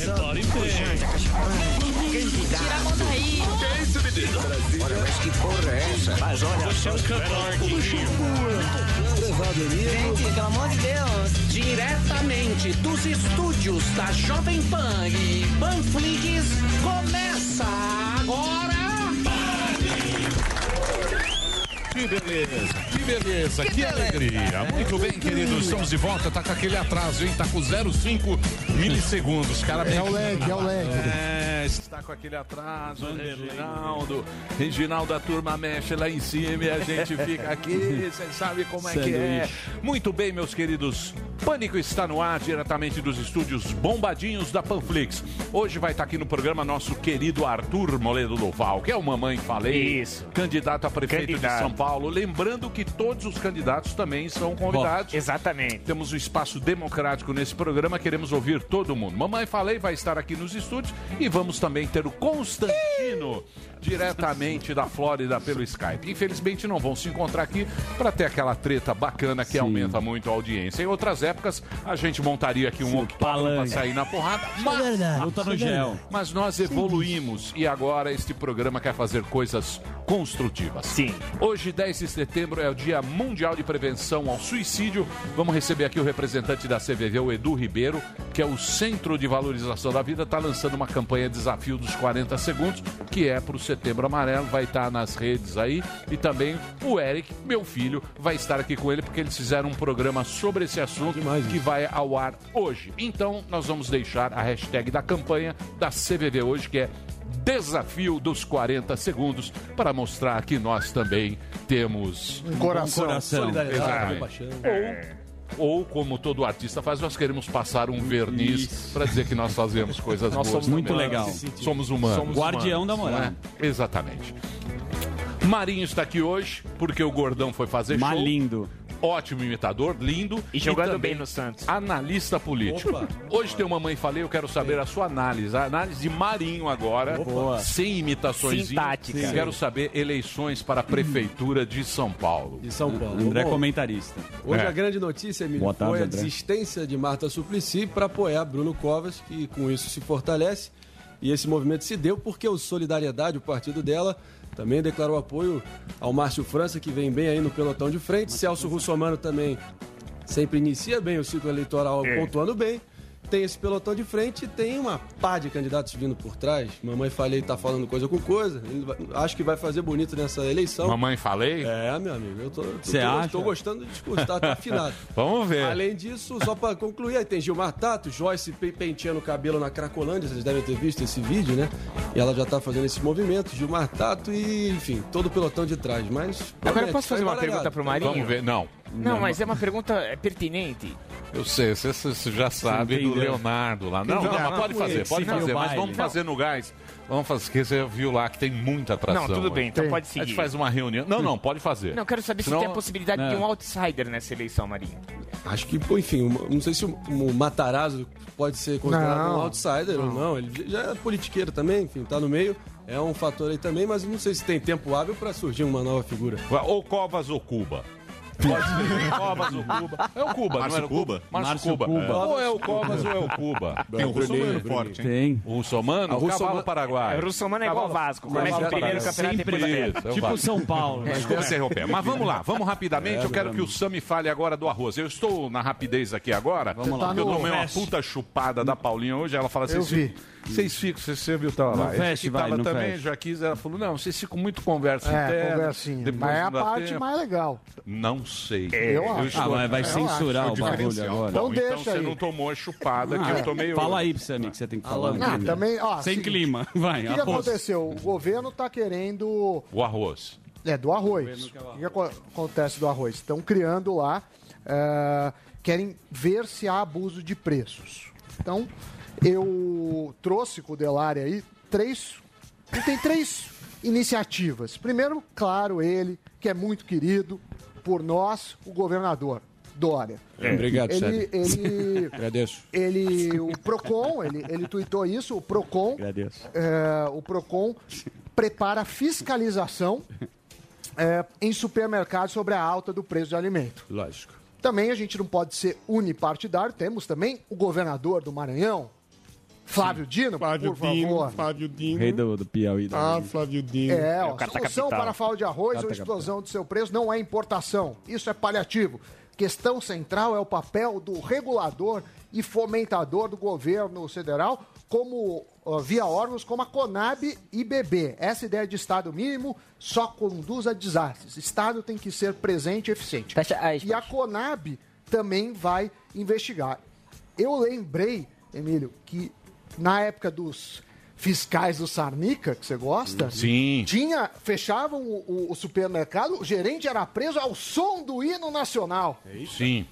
Repare Tira a mão daí. Que isso, menino? Olha, mas que porra é essa? Mas olha, você é um cantor. Gente, pelo amor de Deus. Diretamente dos estúdios da Jovem Pan e Panflix, começa agora. Que beleza, que beleza, que, alegria. Muito bem, queridos, estamos de volta. Tá com aquele atraso, hein? Tá com 0,5 milissegundos. Cara, É o lag, é o lag. É, está com aquele atraso, Reginaldo. Reginaldo, a turma mexe lá em cima e a gente fica aqui. Você sabe como é que é. Muito bem, meus queridos. Pânico está no ar, diretamente dos estúdios bombadinhos da Panflix. Hoje vai estar aqui no programa nosso querido Arthur Moledo Duval, que é o Mamãe Falei, Isso. candidato a prefeito Candidato. de São Paulo. Lembrando que todos os candidatos também são convidados. Exatamente. Temos um espaço democrático nesse programa, queremos ouvir todo mundo. Mamãe Falei vai estar aqui nos estúdios e vamos também ter o Constantino, diretamente da Flórida pelo Skype. Infelizmente não vão se encontrar aqui para ter aquela treta bacana que aumenta muito a audiência. Em outras épocas, a gente montaria aqui um octógono para sair na porrada, mas, verdade. Luta no gel. mas nós evoluímos e agora este programa quer fazer coisas construtivas. Sim. Hoje, 10 de setembro, é o Dia Mundial de Prevenção ao Suicídio. Vamos receber aqui o representante da CVV, o Edu Ribeiro, que é o Centro de Valorização da Vida, está lançando uma campanha Desafio dos 40 Segundos, que é para o Setembro Amarelo, vai estar nas redes aí. E também o Eric, meu filho, vai estar aqui com ele, porque eles fizeram um programa sobre esse assunto que vai ao ar hoje. Então, nós vamos deixar a hashtag da campanha da CVV hoje, que é Desafio dos 40 segundos para mostrar que nós também temos Um coração. coração. Solidariedade. Ou como todo artista faz, nós queremos passar um verniz para dizer que nós fazemos coisas Nós boas. somos muito também. legal. Somos humanos. Somos Guardião da moral. não é? Exatamente. Marinho está aqui hoje porque o Gordão foi fazer show. Malindo. Ótimo imitador, lindo. E jogando também bem no Santos. Analista político. Opa. Hoje tem uma mãe falei, eu quero saber a sua análise. A análise de Marinho agora, Boa. sem imitações. Sintática. Quero saber eleições para a prefeitura de São Paulo. De São Paulo. André Bom, comentarista. Hoje É. a grande notícia, Emílio, Boa tarde, foi a André. desistência de Marta Suplicy para apoiar Bruno Covas, que com isso se fortalece. E esse movimento se deu porque o Solidariedade, o partido dela, também declarou apoio ao Márcio França, que vem bem aí no pelotão de frente. Celso Russomano também sempre inicia bem o ciclo eleitoral, pontuando bem. Tem esse pelotão de frente e tem uma pá de candidatos vindo por trás. Mamãe Falei tá falando coisa com coisa. Ele vai- acho que vai fazer bonito nessa eleição. Mamãe falei? É, meu amigo, eu tô, tô, acha? tô gostando do discurso, tá, tá afinado. Vamos ver. Além disso, só pra concluir, aí tem Gilmar Tato, Joyce pe- penteando o cabelo na Cracolândia, vocês devem ter visto esse vídeo, né? E ela já tá fazendo esse movimento, Gilmar Tato e, enfim, todo o pelotão de trás, mas... Agora eu posso fazer uma pergunta pro Marinho? Vamos ver. Não. Não, mas é uma pergunta é, pertinente. Eu sei, você, você já sabe do. Leonardo lá. Não, não, Não, mas não, pode fazer, pode fazer, mas vamos Não. fazer no gás. Vamos fazer, porque você viu lá que tem muita atração. Não, tudo bem, então pode A seguir. gente faz uma reunião. Não, não, pode fazer. Não, quero saber Senão- se tem a possibilidade de Não. um outsider nessa eleição, Marinho. Acho que, enfim, não sei se o, o Matarazzo pode ser considerado Não. um outsider ou não. Ele já é politiqueiro também, enfim, tá no meio. É um fator aí também, mas não sei se tem tempo hábil pra surgir uma nova figura. Ou Covas ou Cuba. Pode ser Covas ou Cuba. É o Cuba, não Márcio era o Cuba? Márcio, Cuba. Cuba. Ou é o Covas ou é o Cuba. Tem o Russomano forte, hein? Tem. O Russomano, A o Russomano- cavalo paraguai. O Russomano é igual ao Vasco. Começa em primeiro campeonato e é o Tipo Vasco. São Paulo. né? Desculpa interromper. Mas vamos lá, vamos rapidamente. eu quero que o Sami fale agora do arroz. Eu estou na rapidez aqui agora. Vamos lá. porque eu Tá tomei uma puta chupada da Paulinha hoje. Ela fala assim: Eu "Vocês vi. Vocês ficam, você, você viu, tava lá. No Esse fest, que vai, tava no também, fest. já quis, ela falou: não, vocês ficam muito conversa É, interna. conversinha. depois Mas é não a parte tempo." mais legal. Não sei. Eu acho. estou- Ah, mas vai Eu censurar acho. o bagulho agora. Então Bom, então deixa você aí. não tomou a chupada que eu tomei Fala hoje. aí, Sammy, que você tem que falar. Ah, né? também, ó, Sem seguinte, clima. Vai, O que, aconteceu? O governo tá querendo. O arroz. É, do arroz. O que, que aco- acontece do arroz? Estão criando lá. eh, querem ver se há abuso de preços. Então, eu trouxe com o Delari aí três. Ele tem três iniciativas. Primeiro, claro, ele, que é muito querido por nós, o governador Dória. Obrigado, Ele, ele, Agradeço. ele, o Procon, ele, ele tuitou isso, o Procon, Agradeço. é, o Procon prepara fiscalização é, em supermercados sobre a alta do preço de alimento. Lógico. Também a gente não pode ser unipartidário, temos também o governador do Maranhão Flávio Dino, Flávio por Dino, favor. Flávio Dino. Rei do, do Piauí. da Ah, Flávio Dino. É, ó, carta solução capital. para a falta de arroz Carta ou explosão do seu preço não é importação. Isso é paliativo. Questão central é o papel do regulador e fomentador do governo federal, como via órgãos como a Conab e BB. Essa ideia de Estado mínimo só conduz a desastres. Estado tem que ser presente e eficiente. E a Conab também vai investigar. Eu lembrei, Emílio, que na época dos fiscais do Sarnica, que você gosta, Sim. tinha, fechavam o, o- o supermercado, o gerente era preso ao som do hino nacional. Sim.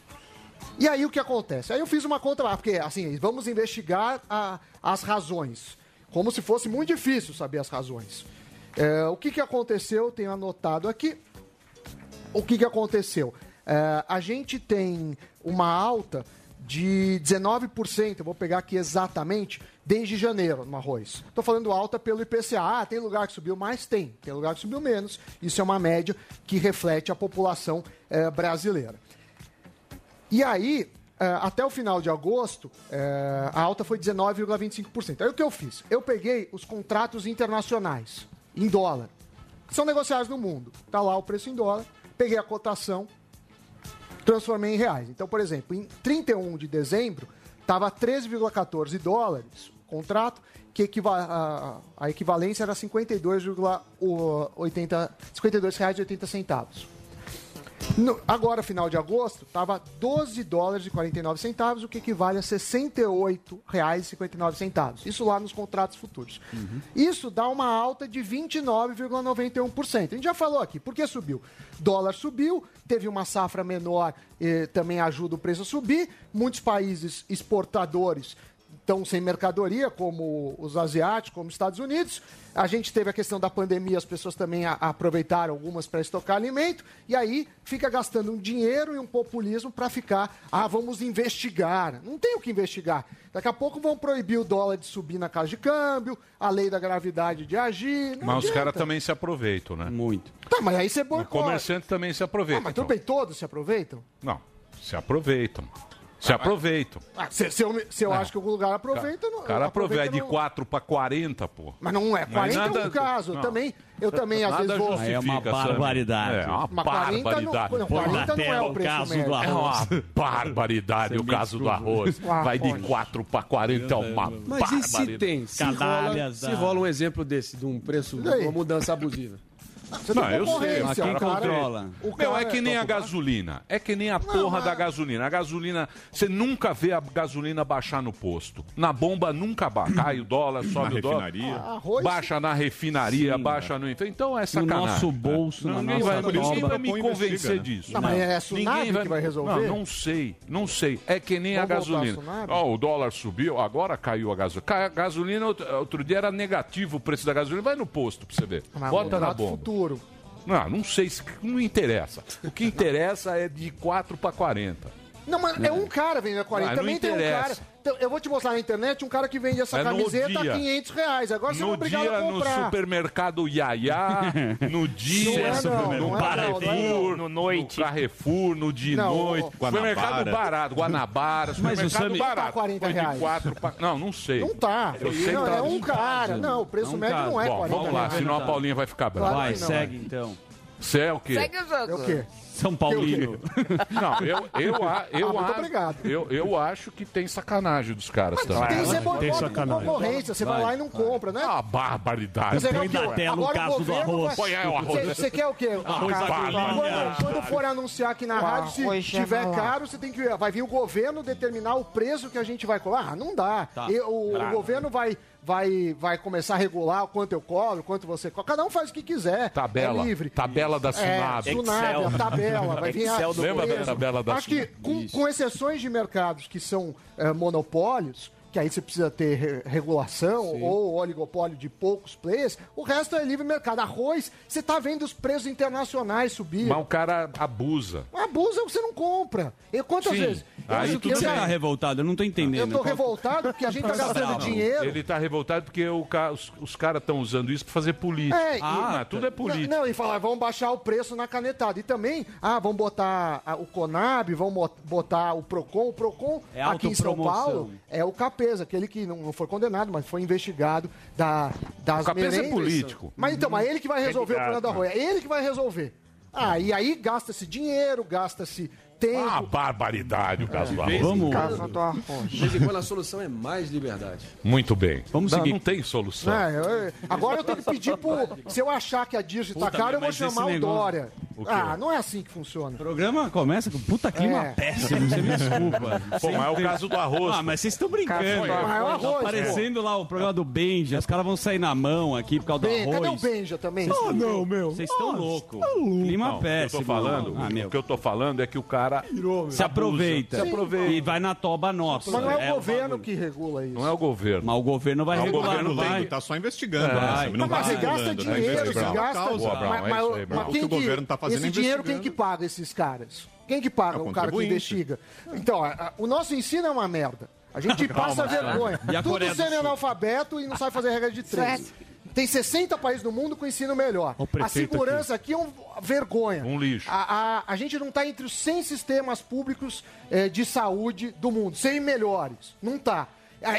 E aí o que acontece? Aí eu fiz uma conta lá, porque assim, vamos investigar a- as razões. Como se fosse muito difícil saber as razões. É, o que, que aconteceu? Eu tenho anotado aqui. O que, que aconteceu? É, a gente tem uma alta de 19%, eu vou pegar aqui exatamente, desde janeiro no arroz. Estou falando alta pelo IPCA. Ah, tem lugar que subiu mais? Tem. Tem lugar que subiu menos. Isso é uma média que reflete a população eh, brasileira. E aí, eh, até o final de agosto, eh, a alta foi 19,25%. Aí o que eu fiz? Eu peguei os contratos internacionais em dólar, que são negociados no mundo. Tá lá o preço em dólar, peguei a cotação, transformei em reais. Então, por exemplo, em 31 de dezembro, estava 13,14 dólares o contrato, que equiva a, a equivalência era 52,80 52,80 centavos. No- agora, final de agosto, estava 12 dólares e 49 centavos, o que equivale a R$ 68,59 centavos. Isso lá nos contratos futuros. Isso dá uma alta de 29,91%. A gente já falou aqui, por que subiu? Dólar subiu, teve uma safra menor, eh, também ajuda o preço a subir. Muitos países exportadores estão sem mercadoria, como os asiáticos, como os Estados Unidos. A gente teve a questão da pandemia, as pessoas também a- aproveitaram algumas para estocar alimento, e aí fica gastando um dinheiro e um populismo para ficar, ah, vamos investigar. Não tem o que investigar. Daqui a pouco vão proibir o dólar de subir na casa de câmbio, a lei da gravidade de agir. Não Mas os adianta. caras também se aproveitam, né? Muito. Tá, mas aí você O boicota. comerciante também se aproveita. Ah, mas então. tudo bem, todos se aproveitam? Não, se aproveitam. Se aproveitam. Ah, se, se eu, se eu acho que algum lugar aproveita, não. O cara aproveita é de não- 4 para 40, pô. Mas não é. 40 é um caso. Eu também, eu também às Nada vezes vou. é uma barbaridade. É, uma Mas 40 barbaridade. não- não, 40 não é o preço médio. É uma barbaridade o caso do arroz. Ah, Vai de olha. 4 para 40, é uma Mas e se barbaridade. tem? Se rola, se rola um exemplo desse, de um preço, E aí? uma mudança abusiva. Você Não, tem eu sei, mas quem o cara- controla? o Meu, cara é que nem a popular. gasolina. É que nem a porra da gasolina. A gasolina, você nunca vê a gasolina baixar no posto. Na bomba nunca baixa. Cai o dólar, sobe o dólar. refinaria. Ah, Arroz- Baixa na refinaria, Sim, baixa no. Então é No sacanagem. nosso bolso, na Ninguém nossa vai, ninguém vai me convencer né? disso. Não, mas é a Sunab Ninguém que vai resolver? Não, não sei, não sei. É que nem a Vamos à gasolina. Sunab? Ó, o dólar subiu, agora caiu a gasolina. A gasolina, outro, dia era negativo o preço da gasolina. Vai no posto pra você ver. Bota na bomba. Futuro. Não, não sei, se- não interessa. O que interessa é de 4 para 40. Não, mas é um cara vendendo a 40. Ah, não Também tem um cara. Então, eu vou te mostrar na internet um cara que vende essa É no camiseta dia. a 500 reais. Agora você é No obrigado dia a no comprar. supermercado Yaya, no dia Não é não, no não é não, não é Carrefour, No noite. no Carrefour, no de Não, noite, o- supermercado barato, Guanabara, supermercado Sammy- barato. Tá 40 Foi de reais. quatro pra- Não, não sei. Não tá. Eu sei não, tá é um cara. Não, o preço É médio não é. Bom, 40 vamos lá, reais. senão a Paulinha vai ficar brava. Claro Vai, segue então. Você é o quê? Segue o jogo. É o quê? São Paulino. Não, eu, eu, eu, Ah, muito acho- obrigado. eu, eu acho que tem sacanagem dos caras também. Tem você tem sacanagem. concorrência. Você vai lá e não compra, né? Ah, barbaridade. Você quer põe o tela caso do governo arroz. vai- Põe aí o arroz. Você- Você quer o quê? Arroz quando, quando for anunciar aqui na rádio, se tiver caro, você tem que vai vir o governo determinar o preço que a gente vai cobrar. Ah, não dá. Tá. E o, o governo vai vai vai começar a regular o quanto eu cobro, o quanto você cobra. Cada um faz o que quiser. Tabela. É livre. Tabela da É, Sunab. Sunab, a tabela, vai vir a, Excel do Lembra da tabela da Acho que, com, com exceções de mercados que são eh, monopólios, que aí você precisa ter re- regulação ou oligopólio de poucos players, o resto é livre mercado. Arroz, você tá vendo os preços internacionais subir. Mas o cara abusa. Abusa, você não compra. Eu, quantas Sim. vezes? Aí tudo você tá revoltado, eu não tô entendendo. Eu tô Qual- revoltado porque a gente tá gastando dinheiro. Ele tá revoltado porque o ca- os, os caras estão usando isso pra fazer política. É, e- ah, tudo é política. Não, e falar, vamos baixar o preço na canetada. E também, ah, vamos botar a- o Conab, vamos bot- botar o Procon. O Procon, É aqui em São. Paulo, é o Capesa, aquele que não, não foi condenado, mas foi investigado da, das O Capesa é político. Mas então, mas ele que vai resolver o Candidato. problema da Arroia. É ele que vai resolver. Ah, e aí gasta-se dinheiro, gasta-se tempo. Ah, barbaridade o caso do arroz. Vamos, Casa do Arroia. De vez em quando a solução é mais liberdade. Muito bem. Vamos não, seguir. não tem solução. É, eu- agora eu tenho que pedir pro. Se eu achar que a Dirce tá cara, eu vou chamar o negócio- Dória. O? Ah, não é assim que funciona. O programa começa com puta clima É. péssimo, você me desculpa. Pô, mas é o caso do arroz. Ah, mas vocês estão brincando. Mas é o Tá arroz, aparecendo lá o programa do Benja, os caras vão sair na mão aqui por causa do Ben, cadê o arroz. Benja também? Ah, não, meu. Vocês estão loucos. Clima Não, o que eu péssimo. tô falando, Ah, o que eu tô falando é que o cara Se aproveita. Se aproveita. E vai na toba nossa. Mas não é, o governo bagulho. que regula isso. não é o governo. Mas o governo vai Não, o regular, governo não tem, vai. Tá só investigando, Vai. né? Não Mas se gasta né? dinheiro, gasta. Mas, é O quem que o governo tá fazendo Esse é dinheiro, quem que paga esses caras? Quem que paga É o o cara que investiga? Então, a- a- o nosso ensino é uma merda. A gente passa vergonha. E a Tudo sendo analfabeto e não sabe fazer regra de três. Tem 60 países no mundo com ensino melhor. A segurança aqui é uma vergonha. Um lixo. A, a, a gente não está entre os 100 sistemas públicos eh, de saúde do mundo, 100 melhores. Não está.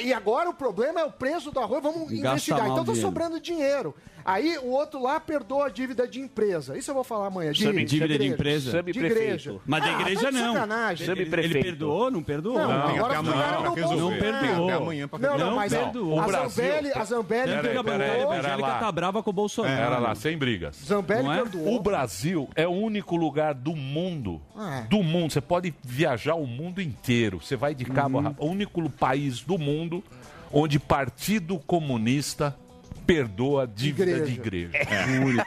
E agora o problema é o preço do arroz, vamos Gasta investigar. Então está sobrando dinheiro. Aí o outro lá perdoa a dívida de empresa. Isso eu vou falar amanhã. De, Sub- dívida de igreja. empresa? De igreja. Mas da Ah, igreja tá de não. sacanagem. Ele, ele perdoou, não perdoou? Não, Tem agora até amanhã não resolver. Não perdoou. Até amanhã pra Não, não, Não mas é, perdoou. a O Brasil- Zambelli, a Zambelli Peraí, perdoou. peraí, A peraí. Angélica lá. tá brava com o Bolsonaro. Pera lá, sem brigas. Zambelli Não é? perdoou. O Brasil é o único lugar do mundo, É. do mundo, você pode viajar o mundo inteiro. Você vai de cabo Uhum. a rabo. O único país do mundo onde Partido Comunista perdoa dívida de igreja.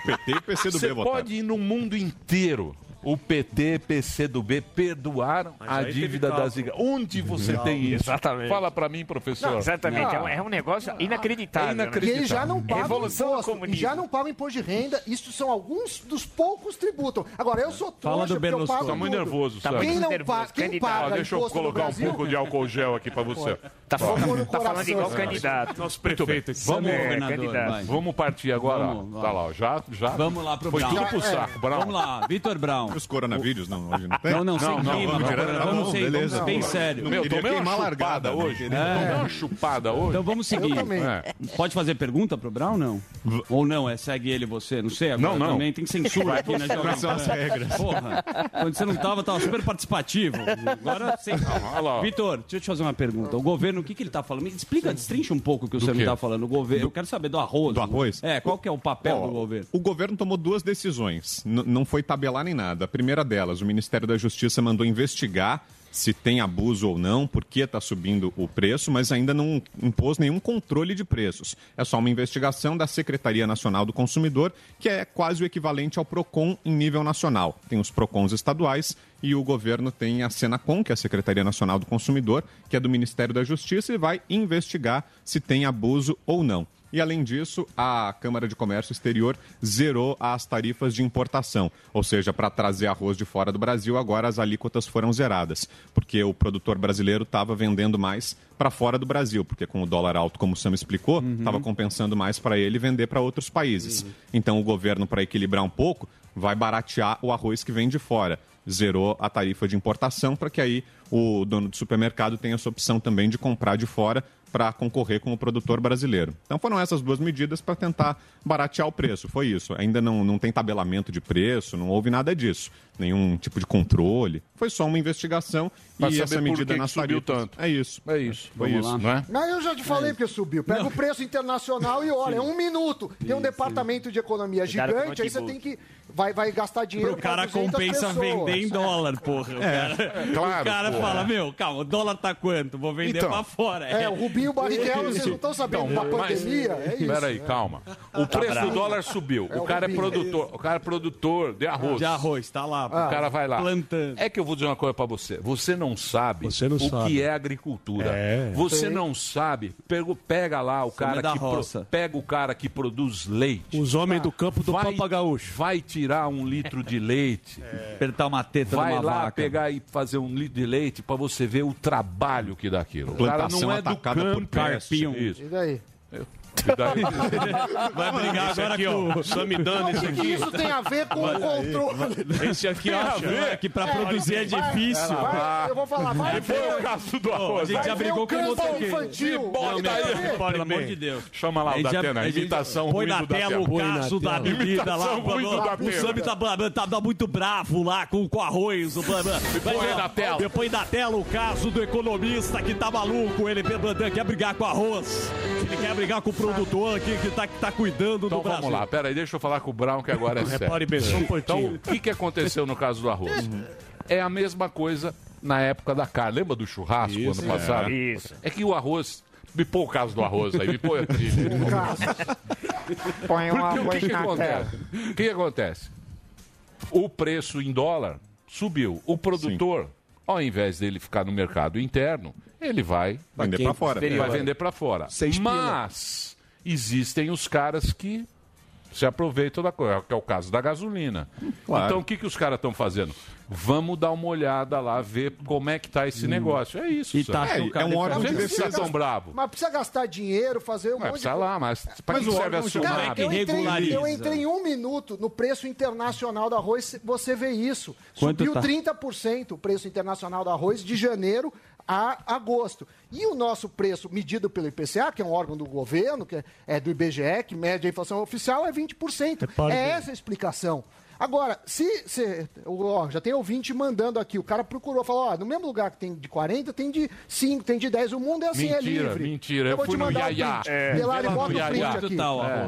PT e PCdoB Você votaram. pode ir no mundo inteiro. O PT, PCdoB perdoaram a aí teve dívida das igrejas. Onde você tem isso? Exatamente. Fala pra mim, professor. Não, exatamente. Não. É, um, é negócio inacreditável. É né? E inacreditável. eles já não pagam Revolução do imposto. E já não pagam imposto de renda. Isso são alguns dos poucos tributos. Agora, eu sou trouxa Fala do porque eu pago Berlusconi. Tá muito nervoso, Tá. Quem não nervoso, paga, quem paga Ó, deixa eu colocar um pouco de álcool gel aqui pra você. Tá Vamos falando, tá falando igual candidato. Nosso prefeito. Vamos, É, governador, candidato. vamos partir agora. Vamos, Tá lá, já, já. Vamos lá pro Foi Brown. tudo pro É. saco, Brown. Vamos lá, Vitor Brown. Os coronavírus, não, hoje não tem? Não, não, sem Não, não, clima. vamos sem, beleza. vamos bem Não, sério. Meu, tomei uma largada, né? hoje. Tomei uma chupada hoje. Então vamos seguir. É. Pode fazer pergunta pro Brown, não? Ou não, é segue ele você? Não sei, agora Não, não. também tem censura aqui na Jovem são as regras? Porra, quando você não tava, tava super participativo. Agora, sem... ó. Vitor, deixa eu te fazer uma pergunta. O governo, o que, que ele tá falando? Me explica, destrincha um pouco o que o senhor me tá falando. O governo, eu quero saber do arroz. Do arroz? É, qual que é o papel do governo? O governo tomou duas decisões. Não foi tabelar nem nada. A primeira delas, o Ministério da Justiça mandou investigar se tem abuso ou não, por que está subindo o preço, mas ainda não impôs nenhum controle de preços. É só uma investigação da Secretaria Nacional do Consumidor, que é quase o equivalente ao PROCON em nível nacional. Tem os PROCONs estaduais e o governo tem a Senacom, que é a Secretaria Nacional do Consumidor, que é do Ministério da Justiça, e vai investigar se tem abuso ou não. E, além disso, a Câmara de Comércio Exterior zerou as tarifas de importação. Ou seja, para trazer arroz de fora do Brasil, agora as alíquotas foram zeradas. Porque o produtor brasileiro estava vendendo mais para fora do Brasil. Porque com o dólar alto, como o Sam explicou, estava compensando mais para ele vender para outros países. Então, o governo, para equilibrar um pouco, vai baratear o arroz que vem de fora. Zerou a tarifa de importação para que aí o dono do supermercado tenha essa opção também de comprar de fora para concorrer com o produtor brasileiro. Então foram essas duas medidas para tentar baratear o preço. Foi isso. Ainda não, não tem tabelamento de preço, não houve nada disso. Nenhum tipo de controle. Foi só uma investigação Pra e saber essa medida nas subiu tarifas. tanto. É isso. É isso. Foi Vamos isso. lá. Não é? Não, eu já te falei porque subiu. Pega o preço internacional e olha, é um minuto. Tem um departamento de economia gigante, aí você tem que. Vai, vai gastar dinheiro. Pro cara pra 200 compensa pessoas. vender em dólar, porra. O cara, claro, o cara porra. fala, meu, calma, o dólar tá quanto? Vou vender Então. pra fora. É, o Rubinho Barrichello, vocês não estão sabendo Então, mas- pandemia? É isso. Peraí, calma. O preço do dólar subiu. É o o cara é Rubinho. produtor. O cara é produtor de arroz. De arroz, tá lá. O cara vai lá. Plantando. É que eu vou dizer uma coisa pra você. Você não sabe Você não o sabe. que é agricultura. É. Você não sabe. Pega, pega lá o cara é da que pro- pega o cara que produz leite. Os homens do campo do vai, Pampa Gaúcho. vai tirar um litro de leite. Apertar uma teta Vai numa lá vaca. pegar e fazer um litro de leite pra você ver o trabalho que dá aquilo. O cara Plantação não é do atacada por campo. carpião. Isso. E daí? E daí- Vai brigar Esse agora aqui, com ó, Samidana, esse aqui. Isso tem a ver com o controle. Esse aqui Tem acha. ver que pra É, produzir é difícil. vai- eu vou falar, vai Foi o caso do Ó, a arroz. gente já brigou o com você aqui. infantil. E daí? Pelo amor de Deus. Chama lá o Datena, a gente imitação Põe ruim na do tela Datena. o caso da bebida lá. Imitação ruim do O Datena. Sammy tá, tá, muito bravo lá com, com arroz. O, põe na tela. Depois na tela o caso do economista que tá maluco. Ele quer brigar com arroz. Ele quer brigar com o produtor aqui que tá, que tá cuidando Então do Brasil. vamos lá, pera aí, deixa eu falar com o Brown que agora é sério. Repare bem, só um Então, pouquinho. o que, que aconteceu no caso do arroz? É a mesma coisa na época da carne. Lembra do churrasco ano passado? Isso. É que o arroz. Me põe o caso do arroz aí, me põe a trilha. Põe um Porque o que, arroz que acontece? O que, que acontece? O preço em dólar subiu. O produtor, ao invés dele ficar no mercado interno, ele vai Vender pra fora. ele vai vender para fora. Seis pila. Mas existem os caras que se aproveitam da coisa, que é o caso da gasolina. Claro. Então o que, que os caras estão fazendo? Vamos dar uma olhada lá, ver como é que tá esse negócio. É isso. E tá É, cara é um órgão de precisa defesa. tão bravo. Mas precisa gastar dinheiro, fazer um Mas monte de lá, mas para que serve a SUNAB? Que eu entrei, eu entrei em um minuto no preço internacional do arroz, você vê isso. Quanto Subiu tá? 30% o preço internacional do arroz de janeiro a agosto. E o nosso preço, medido pelo IPCA, que é um órgão do governo, que é- é do IBGE, que mede a inflação oficial, é 20%. Repare É bem. essa a explicação. Agora, se, se ó, já tem ouvinte mandando aqui, o cara procurou, falou, ó, no mesmo lugar que tem de 40, tem de 5, tem de 10, o mundo é assim, é Mentira, livre. mentira, eu vou fui te mandar o Yaya. print. É, Delari, bota o print aqui. Quanto tá o É.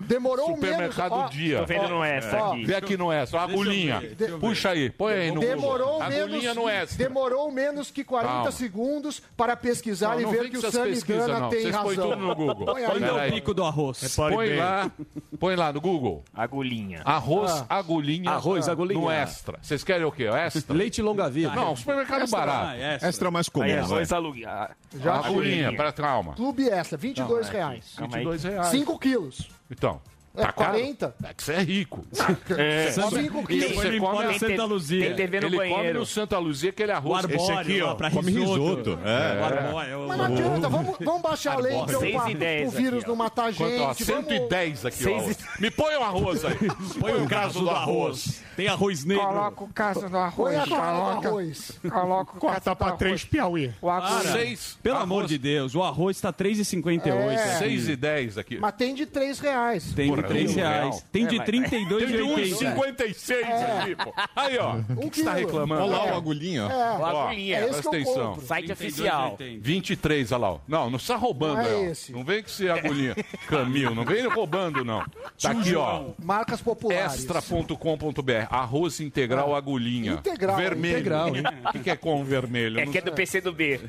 Ó, demorou Supermercado menos... ó, Dia. Tô vendo no extra ó, aqui. Vê aqui no extra, a agulhinha. ver. Puxa aí, põe aí no Demorou Google. Agulhinha menos, no extra. demorou menos que 40 Calma. segundos para pesquisar Não, e não ver que o Samidana não. tem Vocês razão. tudo no Google. Põe Olha aí. o pico do arroz. Põe bem. lá, põe lá no Google. Agulhinha. Arroz, Ah. agulhinha. Arroz, agulhinha. No extra. Vocês querem o quê? Extra? Leite longa vida. Não, supermercado barato. Ah, essa. Extra é mais comum, Aí vai. arroz aluguinha. Já Agulhinha, para calma. Clube Extra, 22 Não, é reais. Calma aí. 22 reais. 5 quilos. Então, É, tá caro? 40? É que você é rico. É. 5 quilos. Você Ele come come a a Santa Luzia. Tem TV no Ele come banheiro. no Santa Luzia aquele O arroz. arbóreo Esse aqui, ó, pra come risoto. É. O arbóreo, é o- Mas não adianta, vamos, vamos baixar a lei então Seis pra, e dez o vírus aqui, não matar Quanto, ó, gente. Vamos... 110 aqui, ó. Me põe o arroz aí. Põe o caso do arroz. Tem arroz negro. Coloca o caso do Põe arroz. a do Coloca, arroz. coloca o caso do arroz. Piauí. O arroz. Seis. Pelo amor de Deus, o arroz tá 3,58. É. aqui. 6 e 10 aqui. Mas tem de 3 reais. Tem de Porra, 3 um reais. real. Tem É, de mas- Tem de 32,80. 1,56 aqui, pô. Aí, ó. Um O que você tá reclamando? Olha lá É. o agulhinho, ó. O Ó, agulhinha. é presta atenção. Site oficial. 23, olha lá. Não, não está roubando Não é. Não vem com esse agulhinha. Camil, não vem roubando, não. Tá aqui, ó. Marcas populares. Extra.com.br. Arroz integral agulhinha. Integral, Vermelho. integral? O que, que é com vermelho? É que é do PC do B.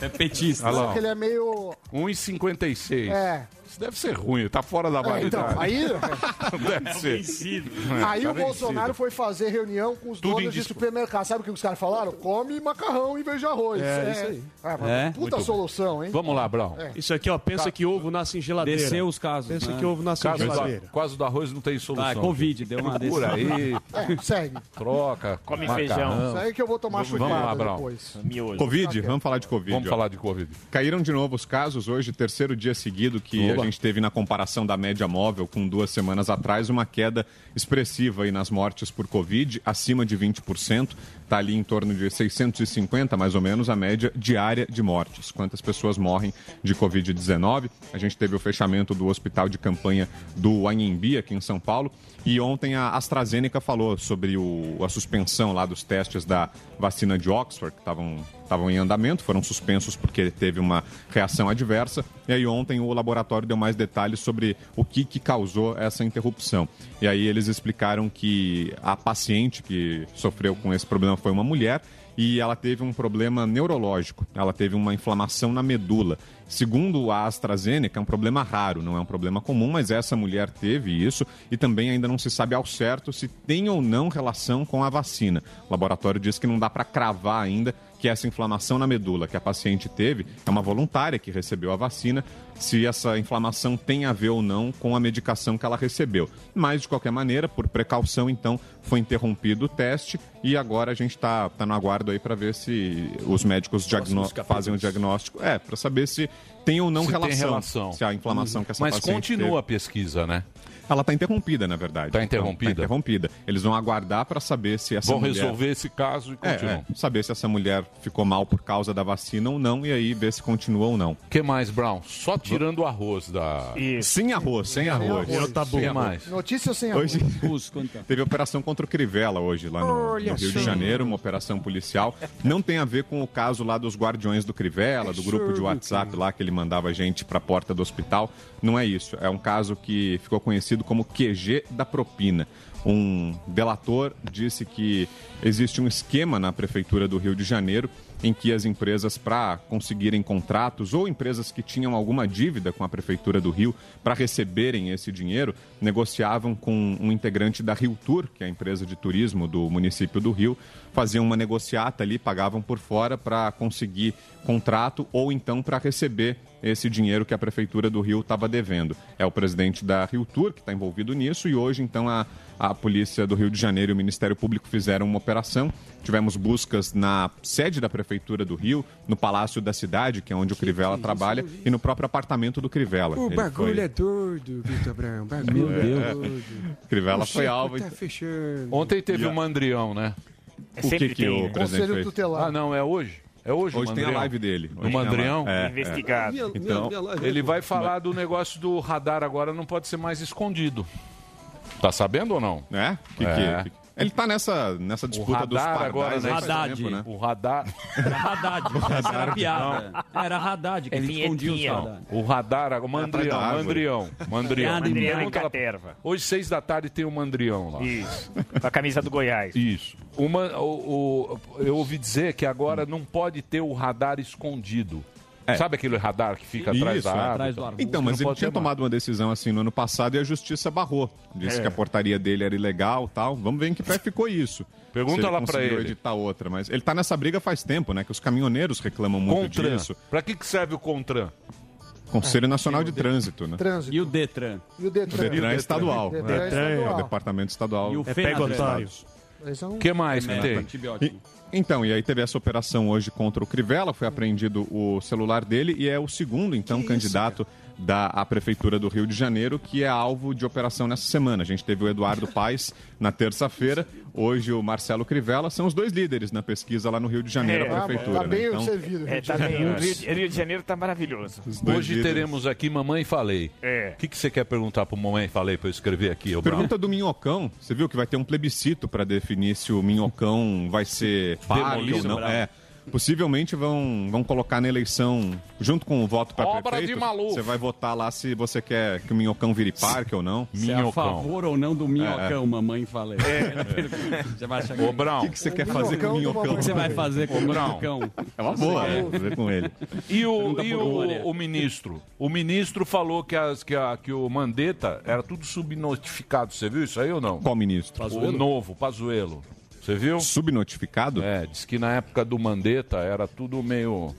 É petista. Olha lá, ele é meio... 1,56. É. Deve ser ruim, tá fora da É, validade. então, aí, Deve ser. aí Tá o Bolsonaro foi fazer reunião com os Tudo donos em de supermercado. Sabe o que os caras falaram? Come macarrão em vez de arroz. É, isso aí. Ah, É. Puta solução, hein? Vamos lá, Brown. Isso aqui, ó, pensa que ovo nasce em geladeira. Desceu os casos. Pensa né? que ovo nasce em Caso geladeira. do, caso do arroz não tem solução. Ah, Covid, deu uma Por aí, É, segue. troca, Come macarrão. feijão. Isso aí que eu vou tomar Vamos lá, chupada Brau. depois. Miojo. Covid, vamos falar de Covid. Vamos falar de Covid. Caíram de novo os casos hoje, terceiro dia seguido que Oba. a gente teve na comparação da média móvel com duas semanas atrás, uma queda expressiva aí nas mortes por Covid, acima de 20%. Está ali em torno de 650, mais ou menos, a média diária de mortes. Quantas pessoas morrem de Covid-19? A gente teve o fechamento do hospital de campanha do Anhembi, aqui em São Paulo. E ontem a AstraZeneca falou sobre o- a suspensão lá dos testes da vacina de Oxford, que estavam estavam em andamento, foram suspensos porque teve uma reação adversa. E aí ontem o laboratório deu mais detalhes sobre o que, que causou essa interrupção. E aí eles explicaram que a paciente que sofreu com esse problema foi uma mulher e ela teve um problema neurológico. Ela teve uma inflamação na medula. Segundo a AstraZeneca, é um problema raro, não é um problema comum, mas essa mulher teve isso e também ainda não se sabe ao certo se tem ou não relação com a vacina. O laboratório diz que não dá para cravar ainda que essa inflamação na medula que a paciente teve é uma voluntária que recebeu a vacina, se essa inflamação tem a ver ou não com a medicação que ela recebeu. Mas, de qualquer maneira, por precaução, então, foi interrompido o teste e agora a gente está tá no aguardo aí para ver se os médicos fazem o diagnóstico. É, para saber se tem ou não relação, relação. Se a inflamação que essa Mas paciente continua teve. a pesquisa, né? Ela está interrompida, na verdade. Está interrompida? interrompida. Eles vão aguardar para saber se essa Vão mulher... resolver esse caso e É, continuam. é, saber se essa mulher ficou mal por causa da vacina ou não e aí ver se continua ou não. que mais, Brown? Só tirando o arroz da... Sem arroz, sem arroz. Tá bom. que mais? Notícia sem arroz. Hoje teve operação contra o Crivella hoje lá no, no Rio de. Janeiro, uma operação policial. Não tem a ver com o caso lá dos guardiões do Crivella, do grupo de WhatsApp lá que ele mandava gente para a porta do hospital. Não é isso. É um caso que ficou conhecido como QG da propina. Um delator disse que existe um esquema na prefeitura do Rio de Janeiro em que as empresas, para conseguirem contratos ou empresas que tinham alguma dívida com a prefeitura do Rio para receberem esse dinheiro, negociavam com um integrante da Rio Tour, que é a empresa de turismo do município do Rio, faziam uma negociata ali, pagavam por fora para conseguir contrato ou então para receber esse dinheiro que a prefeitura do Rio estava devendo. É o presidente da Rio Tour que está envolvido nisso e hoje então a, a polícia do Rio de Janeiro e o Ministério Público fizeram uma operação. Tivemos buscas na sede da prefeitura do Rio, no Palácio da Cidade, que é onde o Crivella trabalha, e no próprio apartamento do Crivella. O Ele bagulho foi- é doido, Vitor Brown. Bagulho é doido. Crivella O foi alvo. Tá fechando. Ontem teve o a- Mandrião, né? O que que o presidente Conselho fez? tutelar. Ah, não, é hoje? É hoje, o Hoje tem a Mandrião? live dele. Hoje a Mandrião? É, é. Investigado. Então, minha live- Ele vai falar do negócio do radar agora, não pode ser mais escondido. Tá sabendo ou não? É? Que, É. que- ele tá nessa, nessa disputa dos radar pardais agora, né? faz Haddad. tempo, né? O radar. Era Haddad. Era a piada. Era Haddad que É ele escondia os vinhetinha. Haddad. O radar, o Mandrião. Mandrião, Mandrião. É, Mandrião lá- Caterva. Hoje, seis da tarde, tem o Mandrião lá. Isso. Com a camisa do Goiás. Isso. Uma, o, o- eu ouvi dizer que agora não pode ter o radar escondido. É. Sabe aquele radar que fica atrás Isso, da é. árvore? Atrás do arbusto. Então, mas ele tinha tomado uma decisão assim no ano passado e a justiça barrou. Disse É. que a portaria dele era ilegal tal. Vamos ver em que pé ficou isso. Pergunta ele lá pra conseguiu ele. editar outra. Mas ele tá nessa briga faz tempo, né? Que os caminhoneiros reclamam muito Contran. disso. Pra que, que serve o Contran? Conselho Nacional de Trânsito, né? Trânsito. E o Detran. E o O Detran. Detran é estadual. Detran é É, estadual. o Departamento Estadual. E o É Fenatran. é O que mais que É, tem? antibiótico. E- então, e aí teve essa operação hoje contra o Crivella, foi apreendido o celular dele e é o segundo, então, candidato da à Prefeitura do Rio de Janeiro que é alvo de operação nessa semana. A gente teve o Eduardo Paes na terça-feira, hoje o Marcelo Crivella, são os dois líderes na pesquisa lá no Rio de Janeiro, É, a Ah, Prefeitura. tá bem né? Então, servido. É, tá bem. O Rio, de- Rio de Janeiro tá maravilhoso. Hoje líderes. teremos aqui Mamãe Falei. É. O que, que você quer perguntar pro Mamãe Falei pra eu escrever aqui, ô? Pergunta do Minhocão. Você viu que vai ter um plebiscito para definir se o Minhocão vai ser parque ou não? bravo. É. Possivelmente vão, vão colocar na eleição, junto com o voto para Obra prefeito, de maluco. você vai votar lá se você quer que o Minhocão vire parque ou não. Se é a favor ou não do minhocão, mamãe falei. Você vai achar Ô, Brown. O que, que você quer fazer com o Minhocão? O que você vai fazer com o minhocão? É uma boa, é, fazer com ele. E, o, e o, o ministro? O ministro falou que, as, que, a, que o Mandetta era tudo subnotificado. Você viu isso aí ou não? Qual ministro? O novo, Pazuello. Você viu? Subnotificado? É, diz que na época do Mandetta era tudo meio.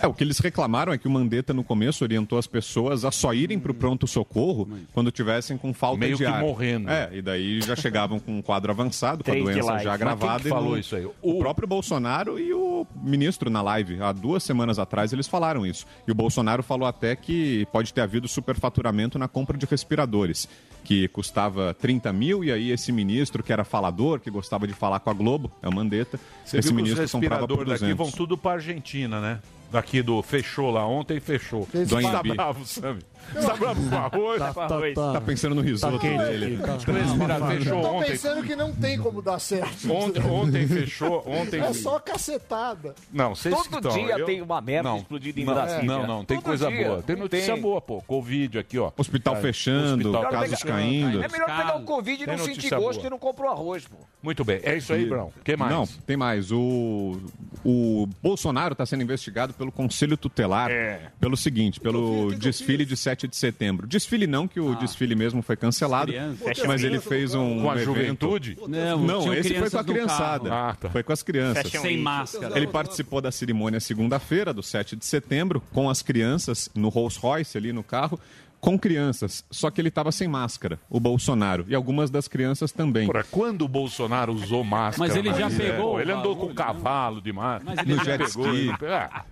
É, o que eles reclamaram é que o Mandetta, no começo, orientou as pessoas a só irem para o pronto-socorro quando tivessem com falta Meio de que ar. morrendo. É, e daí já chegavam com um quadro avançado, com a doença já Mas quem agravada. que e falou não- isso aí? O... O- próprio Bolsonaro e o ministro na live. Há duas semanas atrás eles falaram isso. E o Bolsonaro falou até que pode ter havido superfaturamento na compra de respiradores, que custava 30 mil, e aí esse ministro, que era falador, que gostava de falar com a Globo, é o Mandetta, Você esse viu que os ministro comprava por respiradores 200. daqui vão tudo pra Argentina, né? Daqui do fechou lá ontem, fechou. Fez tá bravo, Sammy? Você tá bravo com arroz? Com arroz. Tá pensando no risoto dele. Respirador fechou Tô ontem. pensando que não tem como dar certo. Ontem, ontem fechou, ontem. É só cacetada. Não, vocês Todo que tão, dia eu- tem uma merda não, explodida em não, Brasília. Não, não, tem Todo coisa dia. boa. Tem notícia tem. boa, pô. Covid aqui, ó. Hospital Tá, fechando, hospital casos pegando. caindo. É melhor pegar o Covid e não sentir gosto boa. e não comprar o arroz, pô. Muito bem, é isso aí, Brown. O que mais? Não, tem mais. O, o Bolsonaro está sendo investigado pelo Conselho Tutelar É. pelo seguinte, pelo desfile de 7 de setembro. Desfile não, que o desfile mesmo foi cancelado, crianças. mas ele fez um Com a evento- juventude? Não, Não, esse foi com a no criançada. Ah, tá. Foi com as crianças. Fashion Sem máscara. Ele participou da cerimônia segunda-feira, do 7 de setembro, com as crianças no Rolls Royce ali no carro. Com crianças, só que ele estava sem máscara, o Bolsonaro, e algumas das crianças também. Porra, quando o Bolsonaro usou máscara? Mas ele já pegou ele andou com cavalo demais. Mas ele No já jet pegou, ski. ele- Ah,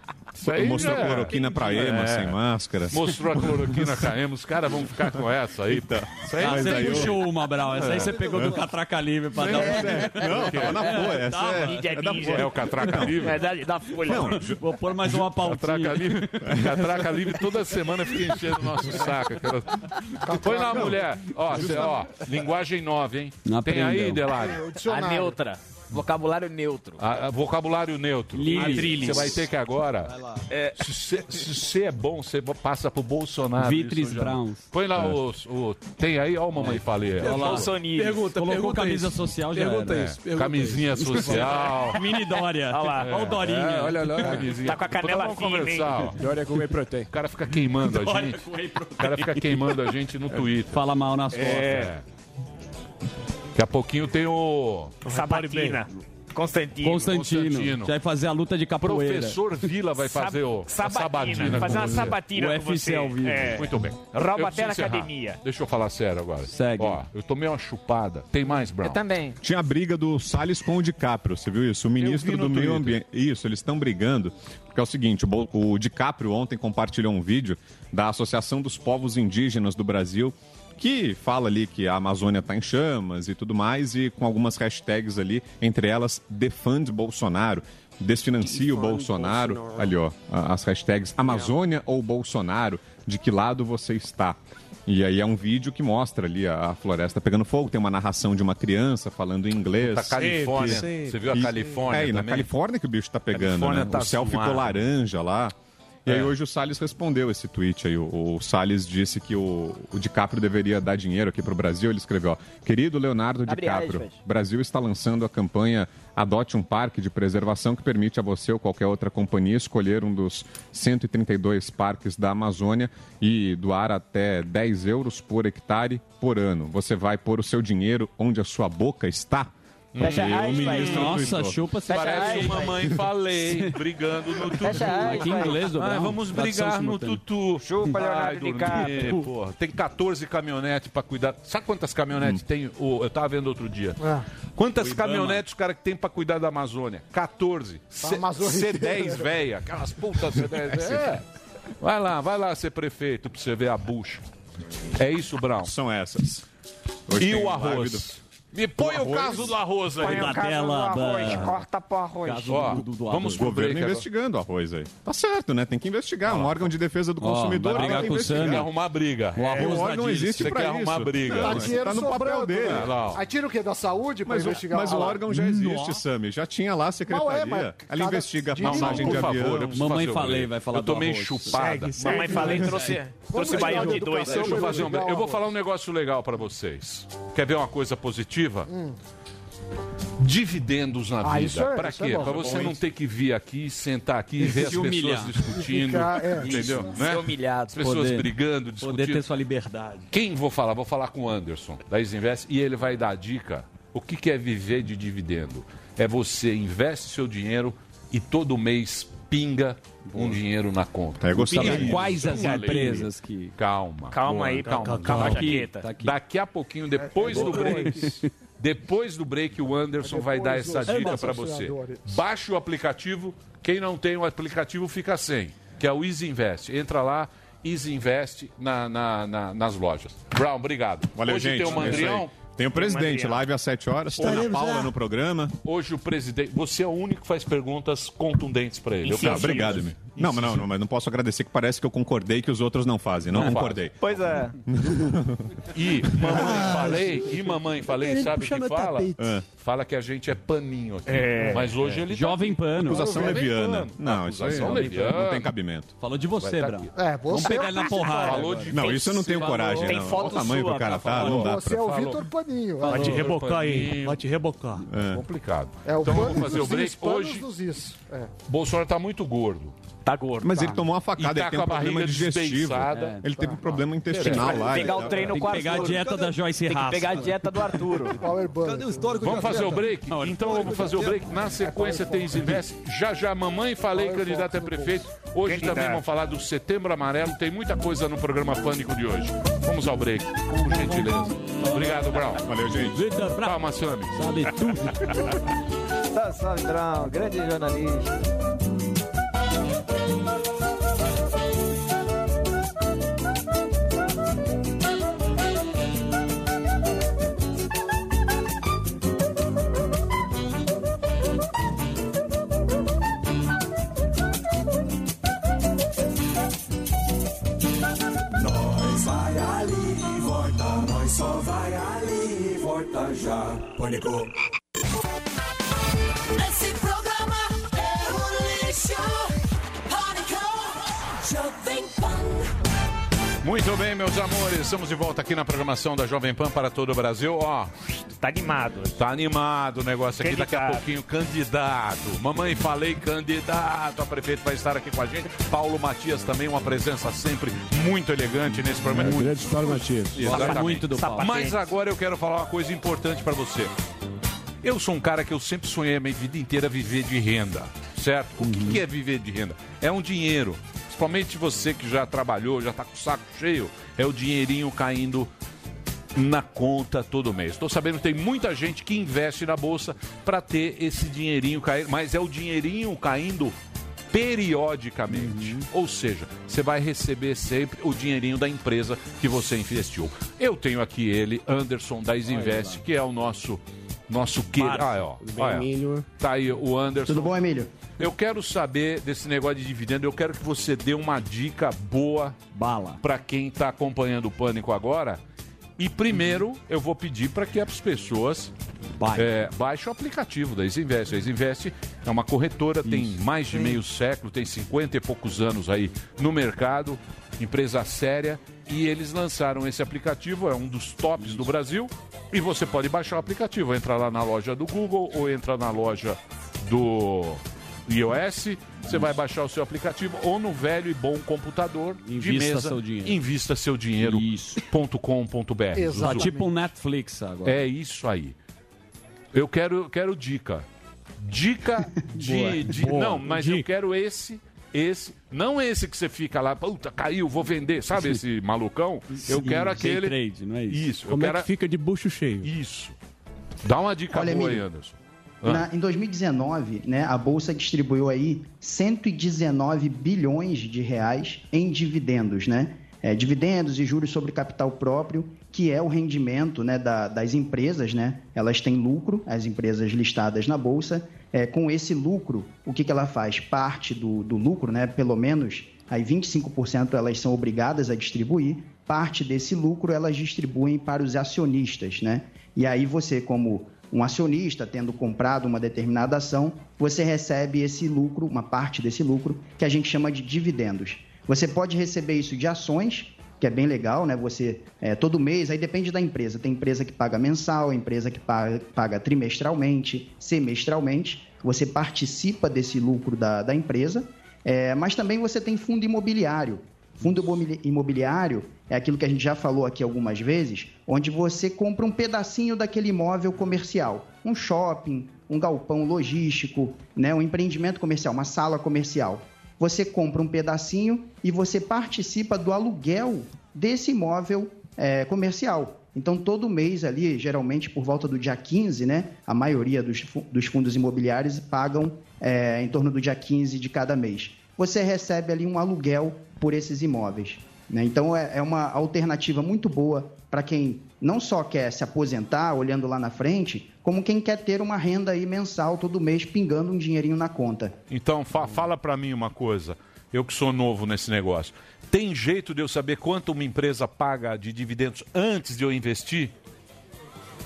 aí Mostrou é. cloroquina pra Ema, É. sem máscara. Mostrou a cloroquina pra Ema. Os caras vão ficar com essa aí. Tá. Isso aí Ah, você aí eu- puxou uma, Brau. Essa aí você pegou do Catraca Livre pra dar um... Não, tava na folha. Essa é, Ninja, é da ninja. folha. É o Catraca Livre? É da, da folha. Não, Vou pôr mais uma pautinha. Catraca Livre, Catraca Livre toda semana fica enchendo o nosso saco. Aquela... Põe lá, mulher. Ó, cê, ó, linguagem nova, hein? Não Tem aí, aprendeu. Delari? A neutra. Vocabulário neutro. A- a vocabulário neutro. Você vai ter que agora. Se você é bom, você passa pro Bolsonaro. Vitris. Browns. Põe lá os, o. Tem aí, ó, o mamãe falei. Olha lá. Bolsonaro. Pergunta, Colocou pergunta camisa isso. social, já Pergunta era. isso. É, pergunta Camisinha isso. social. Mini Dória. Olha lá. Olha o Dorinha. É, olha, olha. Camisinha. Tá com a canela Vamos fina, conversar. Dória com whey protein. O cara fica queimando a gente. com whey protein. O cara fica queimando a gente no Twitter. Fala mal nas costas. É. Daqui a pouquinho tem o. Sabatina. Constantino. Constantino. Constantino. Já vai fazer a luta de capoeira. Professor Vila vai fazer o. a Sabatina. Fazer uma sabatina O com UFC você. ao vivo. É. Muito bem. Rouba Eu até preciso na encerrar. academia. Deixa eu falar sério agora. Segue. Ó, eu tomei uma chupada. Tem mais, Brown? Eu também. Tinha a briga do Salles com o DiCaprio, você viu isso? O ministro do Meio. Ambiente. Isso, eles estão brigando. Porque é o seguinte: o DiCaprio ontem compartilhou um vídeo da Associação dos Povos Indígenas do Brasil. Que fala ali que a Amazônia está em chamas e tudo mais, e com algumas hashtags ali, entre elas, Defund Bolsonaro, Desfinancie o Bolsonaro. Ali, ó, as hashtags Amazônia ou Bolsonaro, de que lado você está? E aí é um vídeo que mostra ali a, floresta pegando fogo, tem uma narração de uma criança falando em inglês. Da Califórnia. Você viu a E- Califórnia É, e na também? Califórnia que o bicho tá pegando, né? tá o céu ficou zoado. laranja lá. E É. aí hoje o Salles respondeu esse tweet aí. O, o Salles disse que o, o DiCaprio deveria dar dinheiro aqui pro Brasil. Ele escreveu, ó, querido Leonardo DiCaprio. Brasil está lançando a campanha Adote um Parque de Preservação que permite a você ou qualquer outra companhia escolher um dos 132 parques da Amazônia e doar até 10 euros por hectare por ano. Você vai pôr o seu dinheiro onde a sua boca está? Fecha o aspas. ministro Nossa, chupa Fecha Parece aspas. o mamãe falei, brigando no tutu. Fecha aspas. Que inglês do Ah, vamos brigar no tutu. Chupa, Leonardo DiCaprio. Tem 14 caminhonetes pra cuidar. Sabe quantas caminhonetes Hum. tem? O, eu tava vendo outro dia. Ah. Quantas O Ibama. caminhonetes os caras que tem pra cuidar da Amazônia? 14. C- Amazônia C10 velha. Aquelas putas C10 velha. É. Vai lá, vai lá ser prefeito pra você ver a bucha. É isso, Brown. São essas. Hoje E o arroz? Me põe o, arroz? caso do arroz aí. Põe o caso do tela, arroz. da- Corta pro arroz. Caso Ó, do- do- do vamos O pro governo investigando o arroz aí. Tá certo, né? Tem que investigar. Um órgão de defesa do Ó, consumidor vai tem brigar que com o arrumar briga. O arroz o da órgão Disney. existe Você pra quer isso. arrumar briga. Não, Tá tá no papel sobrando, dele. né? Não. Aí tira o quê? Da saúde pra Mas, o, investigar mas o órgão já existe, Sami. Já tinha lá a secretaria. mas Ela investiga a Não, não, passagem de favor, avião. eu Mamãe falei, vai falar Eu do tomei arroz. chupada. Mamãe falei, trouxe, baião de dois. Deixa eu fazer um. Eu vou arroz. falar um negócio legal pra vocês. Quer ver uma coisa positiva? Hum. Dividendos na Ah, vida. isso é- pra isso é quê? bom. pra você não ter que vir aqui, sentar aqui e ver as humilhar. pessoas discutindo. Ficar, é. Entendeu? Né? Ser humilhado. As pessoas Poder- brigando, Poder discutindo. ter sua liberdade. Quem vou falar? Vou falar com o Anderson, da Isinvest, e ele vai dar a dica. O que que é viver de dividendo? É você investe seu dinheiro e todo mês pinga um dinheiro na conta. É, eu gostava Pinga disso. Quais as Uma empresas que... Calma. Calma aí, calma. Calma, Tá tá aqui. Daqui a pouquinho, depois do break, depois do break, o Anderson vai dar essa dica para você. Baixe o aplicativo. Quem não tem o aplicativo fica sem, que é o Easy Invest. Entra lá, Easy Invest na, na- na- nas lojas. Brown, obrigado. Valeu, Hoje gente. tem o É. Mandrião. Tem o presidente, live às 7 horas. Ana Paula no programa. Hoje o presidente. Você é o único que faz perguntas contundentes para ele. Eu obrigado, isso. Não, mas não, não, mas não posso agradecer que parece que eu concordei que os outros não fazem. Não, Não concordei. Pois é. E mamãe falei, e mamãe falei, Ele sabe o puxa que meu fala? tapete. Ah. Fala que a gente é paninho aqui. É. Mas hoje ele tá Jovem. Pano. Acusação Jovem leviana. Pano. Não, isso aí Acusação não, leviana. não tem cabimento. Falou de você, Vai tá Brau. aqui. É, você Vamos pegar ele na porrada. Falou de Não, isso eu não tenho Falou. coragem, Tem não. foto Olha o tamanho que sua o cara tá, falar. não dá Você pra... é o Falou. Vitor paninho. Vai te É. rebocar aí, vai te rebocar. Complicado. É o então vamos fazer o break hoje. É. Bolsonaro tá muito gordo. Tá gordo. Mas Tá. ele tomou uma facada, E tá ele tem com um a problema barriga digestivo. É. Ele teve Tá. um problema intestinal Tem que lá. pegar o treino Tem com que pegar a Arthur. dieta da Joyce Tem que Raça. pegar a dieta do Arturo. Bank. Cadê o histórico Vamos fazer o break? Então vamos fazer o break. Na sequência tem Zinvest. Já já, mamãe falei, candidato a prefeito. Hoje também vamos falar do Setembro Amarelo. Tem muita coisa no programa Pânico de hoje. Vamos ao break, por gentileza. Obrigado, Brown. Valeu, gente. Calma, Sammy. Sabe tudo. Tá, Sandrão, grande jornalista. Já. Pânico. Esse Muito bem, meus amores. Estamos de volta aqui na programação da Jovem Pan para todo o Brasil. Ó, Tá animado. tá animado o negócio aqui. Daqui a Candidato. pouquinho, candidato. Mamãe, falei candidato. A prefeito vai estar aqui com a gente. Paulo Matias também, uma presença sempre muito elegante nesse programa. Muito- Grande história, Matias. Exatamente. muito do Paulo. Mas agora eu quero falar uma coisa importante para você. Eu sou um cara que eu sempre sonhei a minha vida inteira viver de renda, certo? O que, que é viver de renda? É um dinheiro. Principalmente você que já trabalhou, já tá com o saco cheio, é o dinheirinho caindo na conta todo mês. Estou sabendo que tem muita gente que investe na bolsa para ter esse dinheirinho cair, mas é o dinheirinho caindo periodicamente. Ou seja, você vai receber sempre o dinheirinho da empresa que você investiu. Eu tenho aqui ele, Anderson da Isinvest, que é o nosso nosso que, ah, ó, Tudo bem, olha, Emílio? tá aí o Anderson. Tudo bom, Emílio? Eu quero saber desse negócio de dividendo, eu quero que você dê uma dica boa Bala. para quem está acompanhando o Pânico agora. E primeiro, eu vou pedir para que as pessoas é, baixem o aplicativo da Isinvest. A Isinvest é uma corretora, tem mais de meio século, tem 50 e poucos anos aí no mercado, empresa séria, e eles lançaram esse aplicativo, é um dos tops do Brasil, e você pode baixar o aplicativo, entra lá na loja do Google ou entra na loja do iOS, você vai baixar o seu aplicativo ou no velho e bom computador de Invista mesa. seu dinheiro. Invista seu dinheiro.com.br. Tá tipo um Netflix agora. É isso aí. Eu quero, quero dica. Dica de. De- Boa. Não, mas eu quero esse. Esse, não esse que você fica lá, puta, caiu, vou vender, sabe esse malucão? Eu Sim, quero day aquele. trade, não é isso? Isso, Como eu é quero. que fica de bucho cheio? Isso. Dá uma dica Olha, boa aí, Anderson. Ah. Na- em 2019, né, a Bolsa distribuiu aí 119 bilhões de reais em dividendos, né? É, dividendos e juros sobre capital próprio, que é o rendimento né, da- das empresas, né? Elas têm lucro, as empresas listadas na Bolsa. É, com esse lucro, o que, que ela faz? Parte do, do lucro, né? Pelo menos aí 25% elas são obrigadas a distribuir. Parte desse lucro elas distribuem para os acionistas, né? E aí você, como um acionista tendo comprado uma determinada ação, você recebe esse lucro, uma parte desse lucro, que a gente chama de dividendos. Você pode receber isso de ações, que é bem legal, né? Você é, todo mês, aí depende da empresa. Tem empresa que paga mensal, empresa que paga, paga trimestralmente, semestralmente. Você participa desse lucro da, da empresa, é, mas também você tem fundo imobiliário. Fundo imobili- imobiliário é aquilo que a gente já falou aqui algumas vezes, onde você compra um pedacinho daquele imóvel comercial, um shopping, um galpão logístico, né, um empreendimento comercial, uma sala comercial. Você compra um pedacinho e você participa do aluguel desse imóvel é, comercial. Então, todo mês ali, geralmente por volta do dia 15, né, a maioria dos, dos fundos imobiliários pagam é, em torno do dia 15 de cada mês. Você recebe ali um aluguel por esses imóveis. né? Então, é, é uma alternativa muito boa para quem não só quer se aposentar olhando lá na frente, como quem quer ter uma renda aí mensal todo mês pingando um dinheirinho na conta. Então, fa- fala pra mim uma coisa. Eu que sou novo nesse negócio. Tem jeito de eu saber quanto uma empresa paga de dividendos antes de eu investir?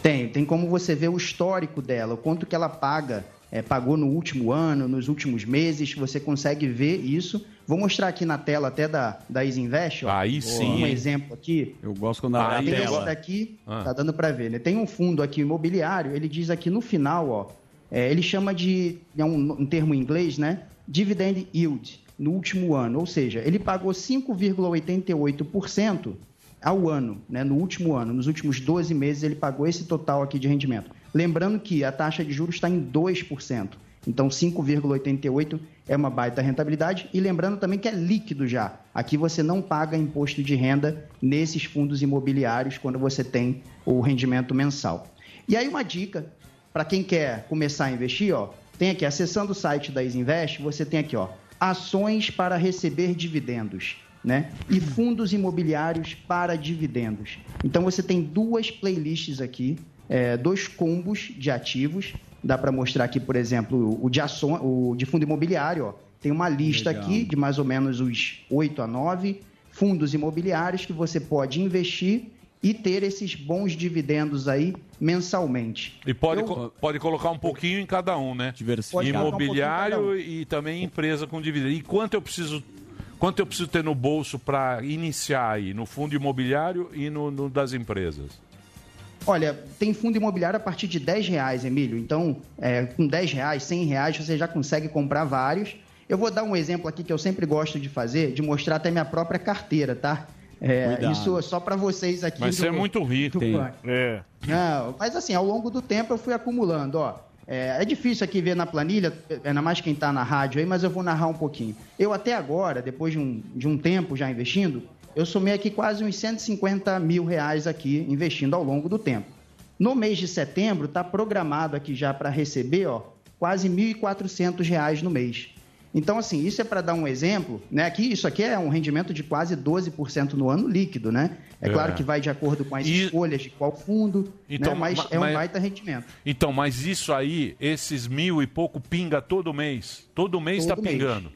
Tem, tem como você ver o histórico dela, o quanto que ela paga é, pagou no último ano, nos últimos meses, você consegue ver isso. Vou mostrar aqui na tela até da, da Isinvest. Ó. Aí sim, Um exemplo aqui. Eu gosto quando a Tem esse daqui, Ah. tá dando para ver, né? Tem um fundo aqui imobiliário, ele diz aqui no final, ó, é, ele chama de, é um, um termo em inglês, né? Dividend yield, no último ano. Ou seja, ele pagou 5,88% ao ano, né? No último ano, nos últimos 12 meses, ele pagou esse total aqui de rendimento. Lembrando que a taxa de juros está em 2%. Então, 5,88 é uma baita rentabilidade. E lembrando também que é líquido já. Aqui você não paga imposto de renda nesses fundos imobiliários quando você tem o rendimento mensal. E aí, uma dica para quem quer começar a investir, ó, tem aqui, acessando o site da Isinvest, você tem aqui, ó, ações para receber dividendos, né? E fundos imobiliários para dividendos. Então você tem duas playlists aqui, é, dois combos de ativos. Dá para mostrar aqui, por exemplo, o de ação, o de fundo imobiliário, ó. Tem uma lista Legal. aqui de mais ou menos os 8 a 9 fundos imobiliários que você pode investir e ter esses bons dividendos aí mensalmente. E pode, Eu- co- pode colocar um pouquinho em cada um, né? Um Imobiliário pouquinho em e também empresa com dividendo. E quanto eu preciso, quanto eu preciso ter no bolso para iniciar aí, no fundo imobiliário e no, no das empresas? Olha, tem fundo imobiliário a partir de 10 reais, Emílio. Então, é, com 10 reais, 100 reais, você já consegue comprar vários. Eu vou dar um exemplo aqui que eu sempre gosto de fazer, de mostrar até minha própria carteira, tá? É, isso é só para vocês aqui. Mas do- você é muito rico. É. Não, mas assim, ao longo do tempo eu fui acumulando, ó. É, é difícil aqui ver na planilha, ainda mais quem está na rádio aí, mas eu vou narrar um pouquinho. Eu até agora, depois de um, de um tempo já investindo, eu somei aqui quase uns 150 mil reais aqui investindo ao longo do tempo. No mês de setembro, está programado aqui já para receber, ó, quase 1.400 reais no mês. Então, assim, isso é para dar um exemplo, né? Aqui, isso aqui é um rendimento de quase 12% no ano líquido, né? É, É. claro que vai de acordo com as escolhas de qual fundo, Então, né? mas ma- é um mas- baita rendimento. Então, mas isso aí, esses mil e pouco pinga todo mês. Todo mês está pingando.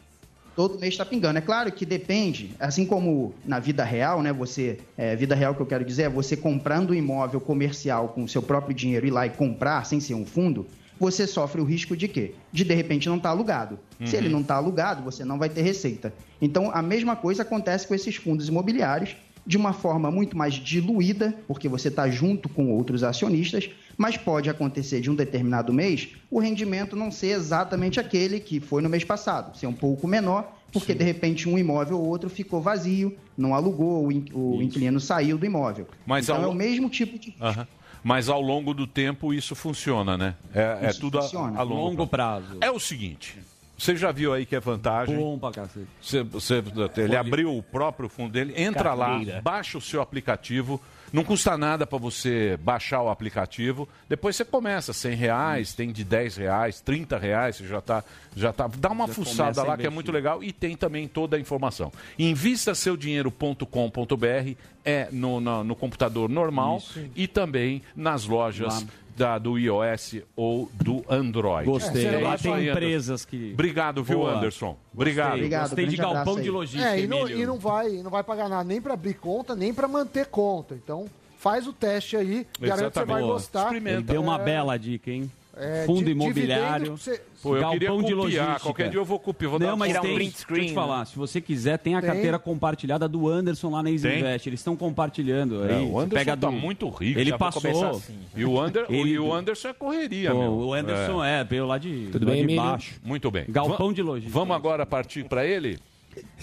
Todo mês está pingando. É claro que depende, assim como na vida real, né? Você, é, vida real que eu quero dizer é você comprando um imóvel comercial com o seu próprio dinheiro ir lá e comprar sem ser um fundo, você sofre o risco de quê? De de repente não estar alugado. Se Uhum. ele não está alugado, você não vai ter receita. Então a mesma coisa acontece com esses fundos imobiliários de uma forma muito mais diluída, porque você está junto com outros acionistas, mas pode acontecer de um determinado mês o rendimento não ser exatamente aquele que foi no mês passado, ser um pouco menor, porque de repente um imóvel ou outro ficou vazio, não alugou, o in- o inquilino saiu do imóvel. Mas então ao é o mesmo tipo de Aham. Mas ao longo do tempo isso funciona, né? É, é Isso tudo a, funciona. a longo, Longo prazo. É o seguinte, você já viu aí que é vantagem. Bom pra cacete. Você, você- ele abriu o próprio fundo dele, entra Carteira. lá, baixa o seu aplicativo. Não custa nada para você baixar o aplicativo. Depois você começa, 100 reais, tem de 10 reais, 30 reais, você já tá, já tá. Dá uma Já fuçada lá que é muito legal e tem também toda a informação. Invistaseudinheiro.com.br é no, na- no computador normal Isso. e também nas lojas da, do iOS ou do Android. Gostei. É, Lá isso tem empresas que- Obrigado, viu, Boa. Anderson? Obrigado. Gostei. Gostei de galpão de logística, É, e não, e não vai, não vai pagar nada nem pra abrir conta, nem pra manter conta. Então, faz o teste aí, garanto que você vai gostar. Ele deu uma É, bela dica, hein? É, Fundo imobiliário, você- Pô, eu galpão de logística. Qualquer dia eu vou copiar. Vou Não, mas um tem, print deixa eu te screen, falar, né? se você quiser, tem a Tem? carteira compartilhada do Anderson lá na Isinvest. Eles estão compartilhando É, aí. o Anderson pega tá do... muito rico, Ele passou. assim. E o, Ander, Ele- e o Anderson é correria, Pô, meu. o Anderson é, veio lá de, Tudo lá bem, de baixo. Muito bem. Galpão Va- de logística. Vamos agora partir para ele?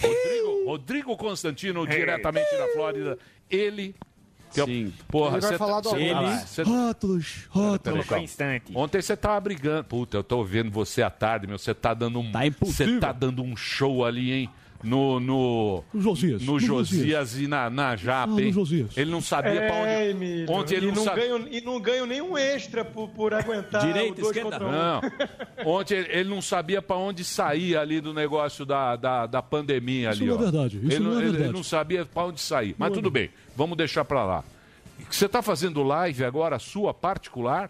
Rodrigo, Rodrigo Constantino, diretamente da Flórida. Ele. Que Sim. Porra, Ele vai cê falar tá- do cê- Ele- cê- Rótulos, rótulos. calma. Ontem você tava brigando. Puta, eu tô vendo você à tarde, meu. Você tá dando um. Você tá dando um show ali, hein? No. No, No Josias, no no Josias, e na, na Japa, Ah, no hein? Josias. Ele não sabia pra onde. É, Emílio. Ontem ele e não, não sabia. ganho E não ganho nenhum extra por, por aguentar Direita, esquerda? um. Não. Ontem ele, ele não sabia para onde sair ali do negócio da, da, da pandemia Isso ali. não é ó. verdade, isso ele, não é ele- verdade. ele não sabia para onde sair. Mas Não é tudo bem, vamos deixar para lá. Você está fazendo live agora, sua particular?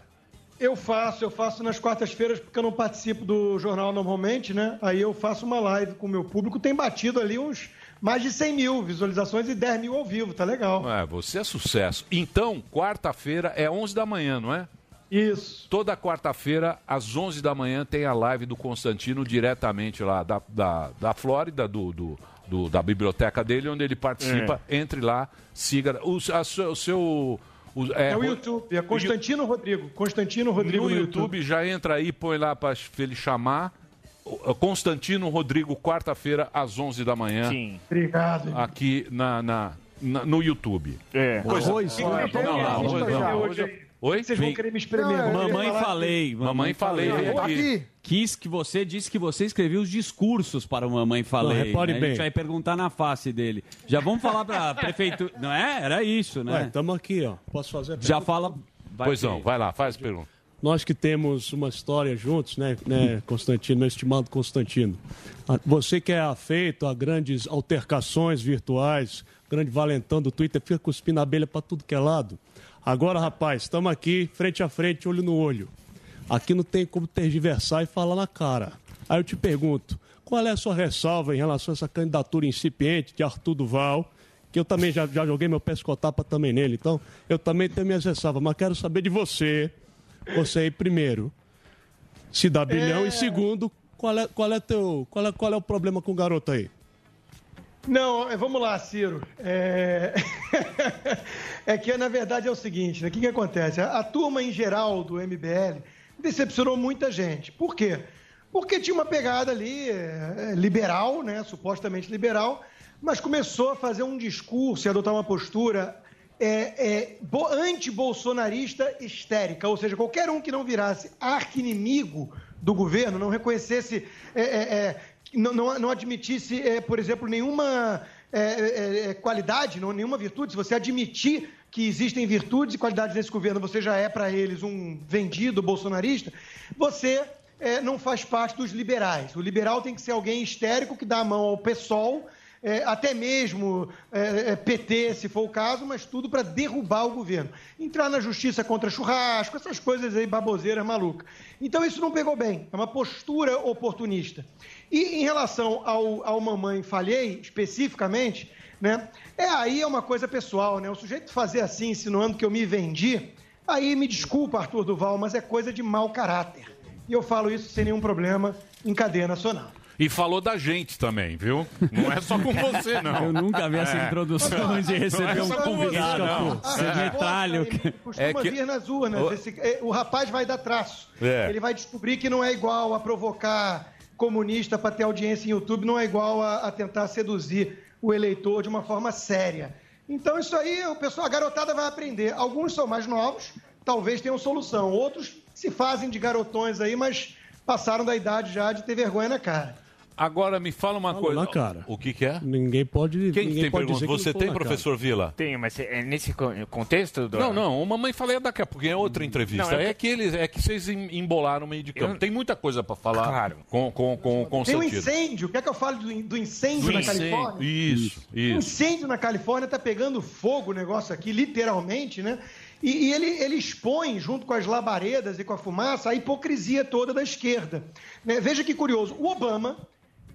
Eu faço, eu faço nas quartas-feiras porque eu não participo do jornal normalmente, né? Aí eu faço uma live com o meu público. Tem batido ali uns mais de 100 mil visualizações e 10 mil ao vivo, tá legal. É, você é sucesso. Então, quarta-feira é 11 da manhã, não é? Isso. Toda quarta-feira, às 11 da manhã, tem a live do Constantino diretamente lá da, da, da Flórida, do, do, do- da biblioteca dele, onde ele participa. Entre lá, siga. O, a o seu. O- É, o Ro- YouTube, é Constantino Rodrigo. Constantino Rodrigo no YouTube, já entra aí, põe lá para ele chamar. O- Constantino Rodrigo, quarta-feira, às 11 da manhã. Sim. Obrigado. Aqui na, na- na- no YouTube. É. Coisa- Arroz, Não, né? não, não, Arroz, arroz, não. não. Hoje aí. Oi? Vocês vão querer me espremer. Não, Mamãe falei. Mamãe falei. Tô aqui. Quis que você disse que você escreveu os discursos para o Mamãe Falei. Não, repare né? A bem. gente vai perguntar na face dele. Já vamos falar para a prefeitura. Não é? Era isso, né? Estamos aqui, ó. Posso fazer a Já pergunta? fala. vai Pois não, vai lá, faz pergunta. Nós que temos uma história juntos, né, né Constantino, meu estimado Constantino. Ah, Você que é afeito a grandes altercações virtuais, grande valentão do Twitter, fica cuspindo abelha para tudo que é lado. Agora, rapaz, estamos aqui, frente a frente, olho no olho. Aqui não tem como tergiversar e falar na cara. Aí eu te pergunto, qual é a sua ressalva em relação a essa candidatura incipiente de Arthur Duval, que eu também já, já joguei meu pescotapa também nele, então eu também tenho minhas ressalvas, mas quero saber de você, você aí primeiro, se dá bilhão, e segundo, qual é, qual, é teu, qual, é, qual é o problema com o garoto aí? Não, é, vamos lá, Ciro. É... é que, na verdade, é o seguinte, né? O que, que acontece? A, a turma, em geral, do MBL, decepcionou muita gente. Por quê? Porque tinha uma pegada ali é, é, liberal, né? Supostamente liberal, mas começou a fazer um discurso e adotar uma postura é, é, bo- anti-bolsonarista histérica. Ou seja, qualquer um que não virasse arqui-inimigo do governo, não reconhecesse, é, é, não, não, não admitisse, é, por exemplo, nenhuma é, qualidade, não, nenhuma virtude, se você admitir que existem virtudes e qualidades nesse governo, você já é para eles um vendido bolsonarista, você é, não faz parte dos liberais. O liberal tem que ser alguém histérico que dá a mão ao PSOL, é, até mesmo é, PT, se for o caso, mas tudo para derrubar o governo. Entrar na justiça contra churrasco, essas coisas aí, baboseiras malucas. Então isso não pegou bem, é uma postura oportunista. E em relação ao, ao Mamãe Falhei, especificamente, né, é aí é uma coisa pessoal, né? O sujeito fazer assim, insinuando que eu me vendi, aí me desculpa, Arthur Duval, mas é coisa de mau caráter. E eu falo isso sem nenhum problema em cadeia nacional. E falou da gente também, viu? Não é só com você, não. Eu nunca vi essa É. introdução de Não receber é um você, convidado. não. Ser É. metralho. Costuma É que- vir nas urnas. O- Esse- é, o rapaz vai dar traço. É. Ele vai descobrir que não é igual a provocar comunista para ter audiência em YouTube, não é igual a, a tentar seduzir o eleitor de uma forma séria. Então, isso aí, o pessoal, a garotada vai aprender. Alguns são mais novos, talvez tenham solução. Outros se fazem de garotões aí, mas passaram da idade já de ter vergonha na cara. Agora me fala uma coisa. na cara. O que, que é? Ninguém pode. Quem ninguém tem pode pergunta? dizer que não Você falou tem, na professor Vila? Tenho, mas é nesse co- contexto do... Não, não, o mamãe falei daqui a pouquinho, é outra entrevista. Não, é é, que eles, é que vocês em- embolaram o meio de campo. Eu- Tem muita coisa pra falar Claro. com, com, com, com Tem um sentido. incêndio. Quer que eu fale do, do incêndio Do na incêndio. Califórnia? Isso, Um isso. incêndio na Califórnia está pegando fogo o negócio aqui, literalmente, né? E, e ele, ele expõe, junto com as labaredas e com a fumaça, a hipocrisia toda da esquerda. né? Veja que curioso, o Obama,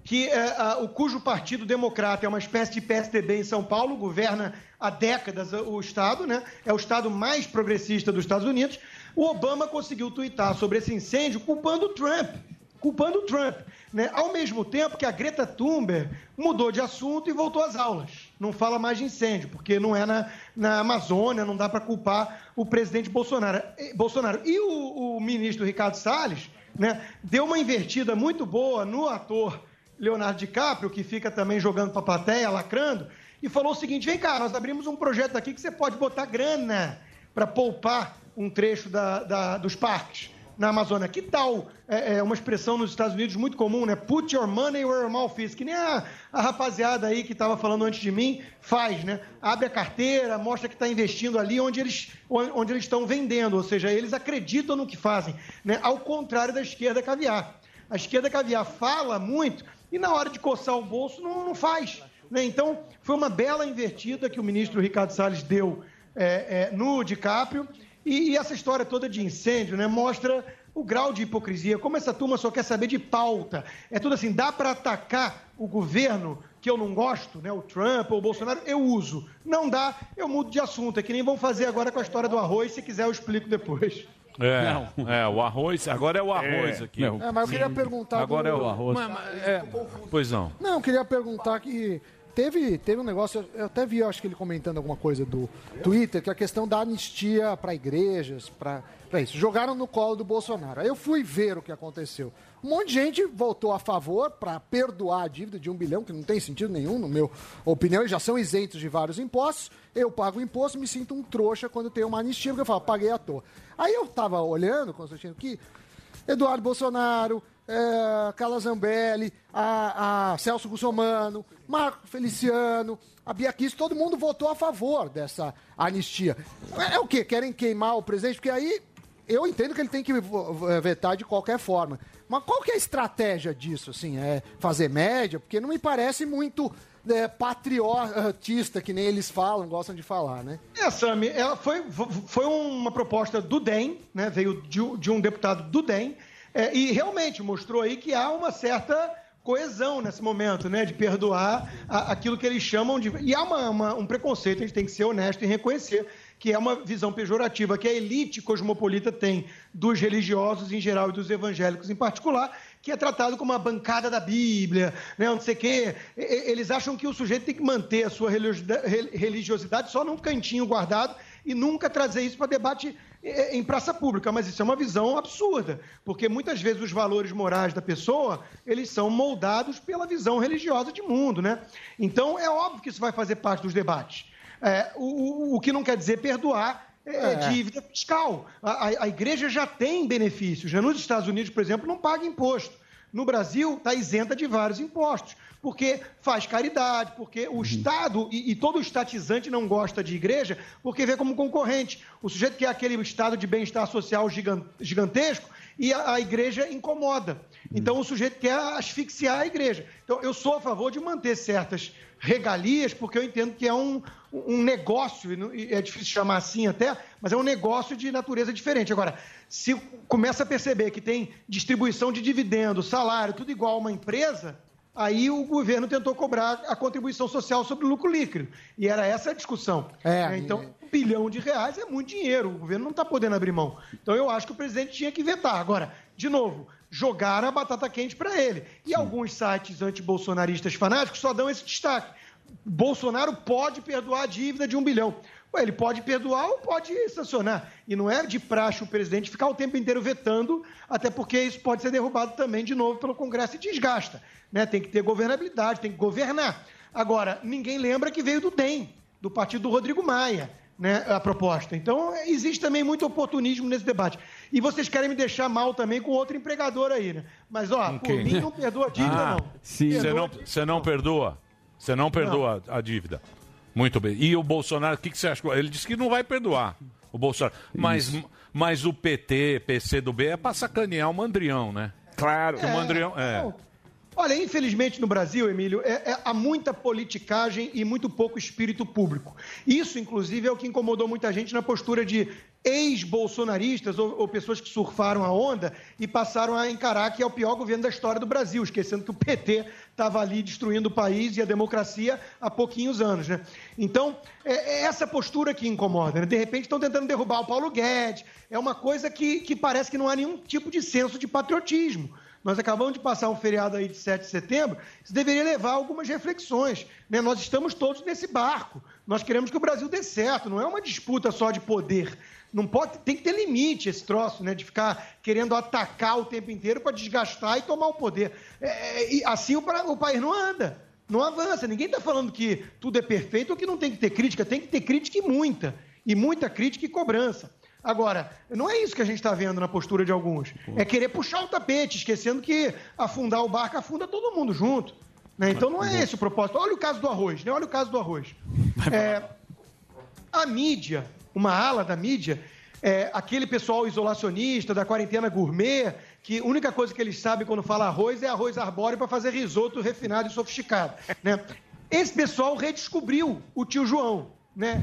que é, a- o cujo partido democrata é uma espécie de PSDB em São Paulo, governa há décadas o Estado, né? É o Estado mais progressista dos Estados Unidos. O Obama conseguiu tuitar sobre esse incêndio culpando o Trump culpando o Trump, né? Ao mesmo tempo que a Greta Thunberg mudou de assunto e voltou às aulas. Não fala mais de incêndio, porque não é na, na Amazônia, não dá para culpar o presidente Bolsonaro. Bolsonaro. E o, o ministro Ricardo Salles, né, deu uma invertida muito boa no ator Leonardo DiCaprio, que fica também jogando para a plateia, lacrando, e falou o seguinte: vem cá, nós abrimos um projeto aqui que você pode botar grana para poupar um trecho da- da- dos parques na Amazônia. Que tal é, é uma expressão nos Estados Unidos muito comum, né? Put your money where your mouth is, que nem a, a rapaziada aí que estava falando antes de mim faz, né? Abre a carteira, mostra que está investindo ali onde eles onde eles estão vendendo, ou seja, eles acreditam no que fazem, né? Ao contrário da esquerda caviar. A esquerda caviar fala muito e na hora de coçar o bolso não, não faz. Né? Então, foi uma bela invertida que o ministro Ricardo Salles deu é, é, no DiCaprio. E, e essa história toda de incêndio né, mostra o grau de hipocrisia, como essa turma só quer saber de pauta. É tudo assim, dá para atacar o governo que eu não gosto, né, o Trump ou o Bolsonaro, eu uso. Não dá, eu mudo de assunto. É que nem vão fazer agora com a história do arroz, se quiser eu explico depois. É, é, o arroz, agora é o arroz É. aqui. É, mas eu queria perguntar Agora do- é o arroz. Mas- mas- é, pois não. Não, eu queria perguntar que teve, teve um negócio, eu até vi, eu acho que ele comentando alguma coisa do Twitter, que é a questão da anistia para igrejas, para isso. Jogaram no colo do Bolsonaro. Aí eu fui ver o que aconteceu. Um monte de gente votou a favor para perdoar a dívida de um bilhão, que não tem sentido nenhum, no meu opinião, eles já são isentos de vários impostos. Eu pago imposto, me sinto um trouxa quando tem uma anistia, porque eu falo, paguei à toa. Aí eu tava olhando, Constantino, que Eduardo Bolsonaro, é, Carla Zambelli, a, a Celso Russomano, Marco Feliciano, a Bia Kiss, todo mundo votou a favor dessa anistia. É, é o quê? Querem queimar o presidente? Porque aí eu entendo que ele tem que vetar de qualquer forma. Mas qual que é a estratégia disso? Assim, é fazer média? Porque não me parece muito é, patriotista, que nem eles falam, gostam de falar, né? É, Sami, ela foi, foi uma proposta do DEM, né? veio de, um- de um deputado do DEM, é, e realmente mostrou aí que há uma certa coesão nesse momento, né? De perdoar a- aquilo que eles chamam de. E há uma- uma- um preconceito, a gente tem que ser honesto e reconhecer, que é uma visão pejorativa que a elite cosmopolita tem dos religiosos em geral e dos evangélicos em particular, que é tratado como a bancada da Bíblia, né, não sei o quê. Eles acham que o sujeito tem que manter a sua religiosidade- re- religiosidade só num cantinho guardado e nunca trazer isso para debate eh, em praça pública. Mas isso é uma visão absurda, porque muitas vezes os valores morais da pessoa, eles são moldados pela visão religiosa de mundo, né? Então, é óbvio que isso vai fazer parte dos debates. É, o, o- que não quer dizer perdoar é, É. dívida fiscal. A, a- a igreja já tem benefícios. Já nos Estados Unidos, por exemplo, não paga imposto. No Brasil, está isenta de vários impostos, porque faz caridade, porque o Estado, e, e todo estatizante não gosta de igreja, porque vê como concorrente. O sujeito quer aquele estado de bem-estar social gigan- gigantesco e a, a igreja incomoda. Então, o sujeito quer asfixiar a igreja. Então, eu sou a favor de manter certas regalias, porque eu entendo que é um, um negócio, e é difícil chamar assim até, mas é um negócio de natureza diferente. Agora, se começa a perceber que tem distribuição de dividendo, salário, tudo igual a uma empresa, aí o governo tentou cobrar a contribuição social sobre o lucro líquido. E era essa a discussão. É, né? Então, um bilhão de reais é muito dinheiro, o governo não está podendo abrir mão. Então, eu acho que o presidente tinha que vetar. Agora, de novo, jogaram a batata quente para ele. E alguns sites antibolsonaristas fanáticos só dão esse destaque. Bolsonaro pode perdoar a dívida de um bilhão. Ué, ele pode perdoar ou pode sancionar. E não é de praxe o presidente ficar o tempo inteiro vetando, até porque isso pode ser derrubado também de novo pelo Congresso e desgasta. Né? Tem que ter governabilidade, tem que governar. Agora, ninguém lembra que veio do DEM, do partido do Rodrigo Maia, né, a proposta. Então, existe também muito oportunismo nesse debate. E vocês querem me deixar mal também com outro empregador aí, né? Mas, ó, por quem? mim não perdoa a dívida, Ah, não. Você não, você não perdoa? Você não perdoa a dívida? Muito bem. E o Bolsonaro, o que, que você acha? Ele disse que não vai perdoar o Bolsonaro. Mas, mas o PT, PC do B é pra sacanear o Mandrião, né? Claro. O Mandrião, é. Olha, infelizmente no Brasil, Emílio, é- é- há muita politicagem e muito pouco espírito público. Isso, inclusive, é o que incomodou muita gente na postura de ex-bolsonaristas ou, ou pessoas que surfaram a onda e passaram a encarar que é o pior governo da história do Brasil, esquecendo que o PT estava ali destruindo o país e a democracia há pouquinhos anos. Né? Então, é, é essa postura que incomoda. Né? De repente estão tentando derrubar o Paulo Guedes. É uma coisa que, que parece que não há nenhum tipo de senso de patriotismo. Nós acabamos de passar um feriado aí de 7 de setembro, isso deveria levar a algumas reflexões. né? Nós estamos todos nesse barco. Nós queremos que o Brasil dê certo, não é uma disputa só de poder. Não pode, tem que ter limite esse troço, né? De ficar querendo atacar o tempo inteiro para desgastar e tomar o poder. É, e assim o, o país não anda, não avança. Ninguém está falando que tudo é perfeito ou que não tem que ter crítica. Tem que ter crítica e muita. E muita crítica e cobrança. Agora, não é isso que a gente está vendo na postura de alguns. É querer puxar o tapete, esquecendo que afundar o barco afunda todo mundo junto. né? Então não é esse o propósito. Olha o caso do arroz, né? Olha o caso do arroz. É, a mídia, uma ala da mídia, é, aquele pessoal isolacionista da quarentena gourmet, que a única coisa que eles sabem quando fala arroz é arroz arbóreo para fazer risoto refinado e sofisticado. Né? Esse pessoal redescobriu o tio João. Né?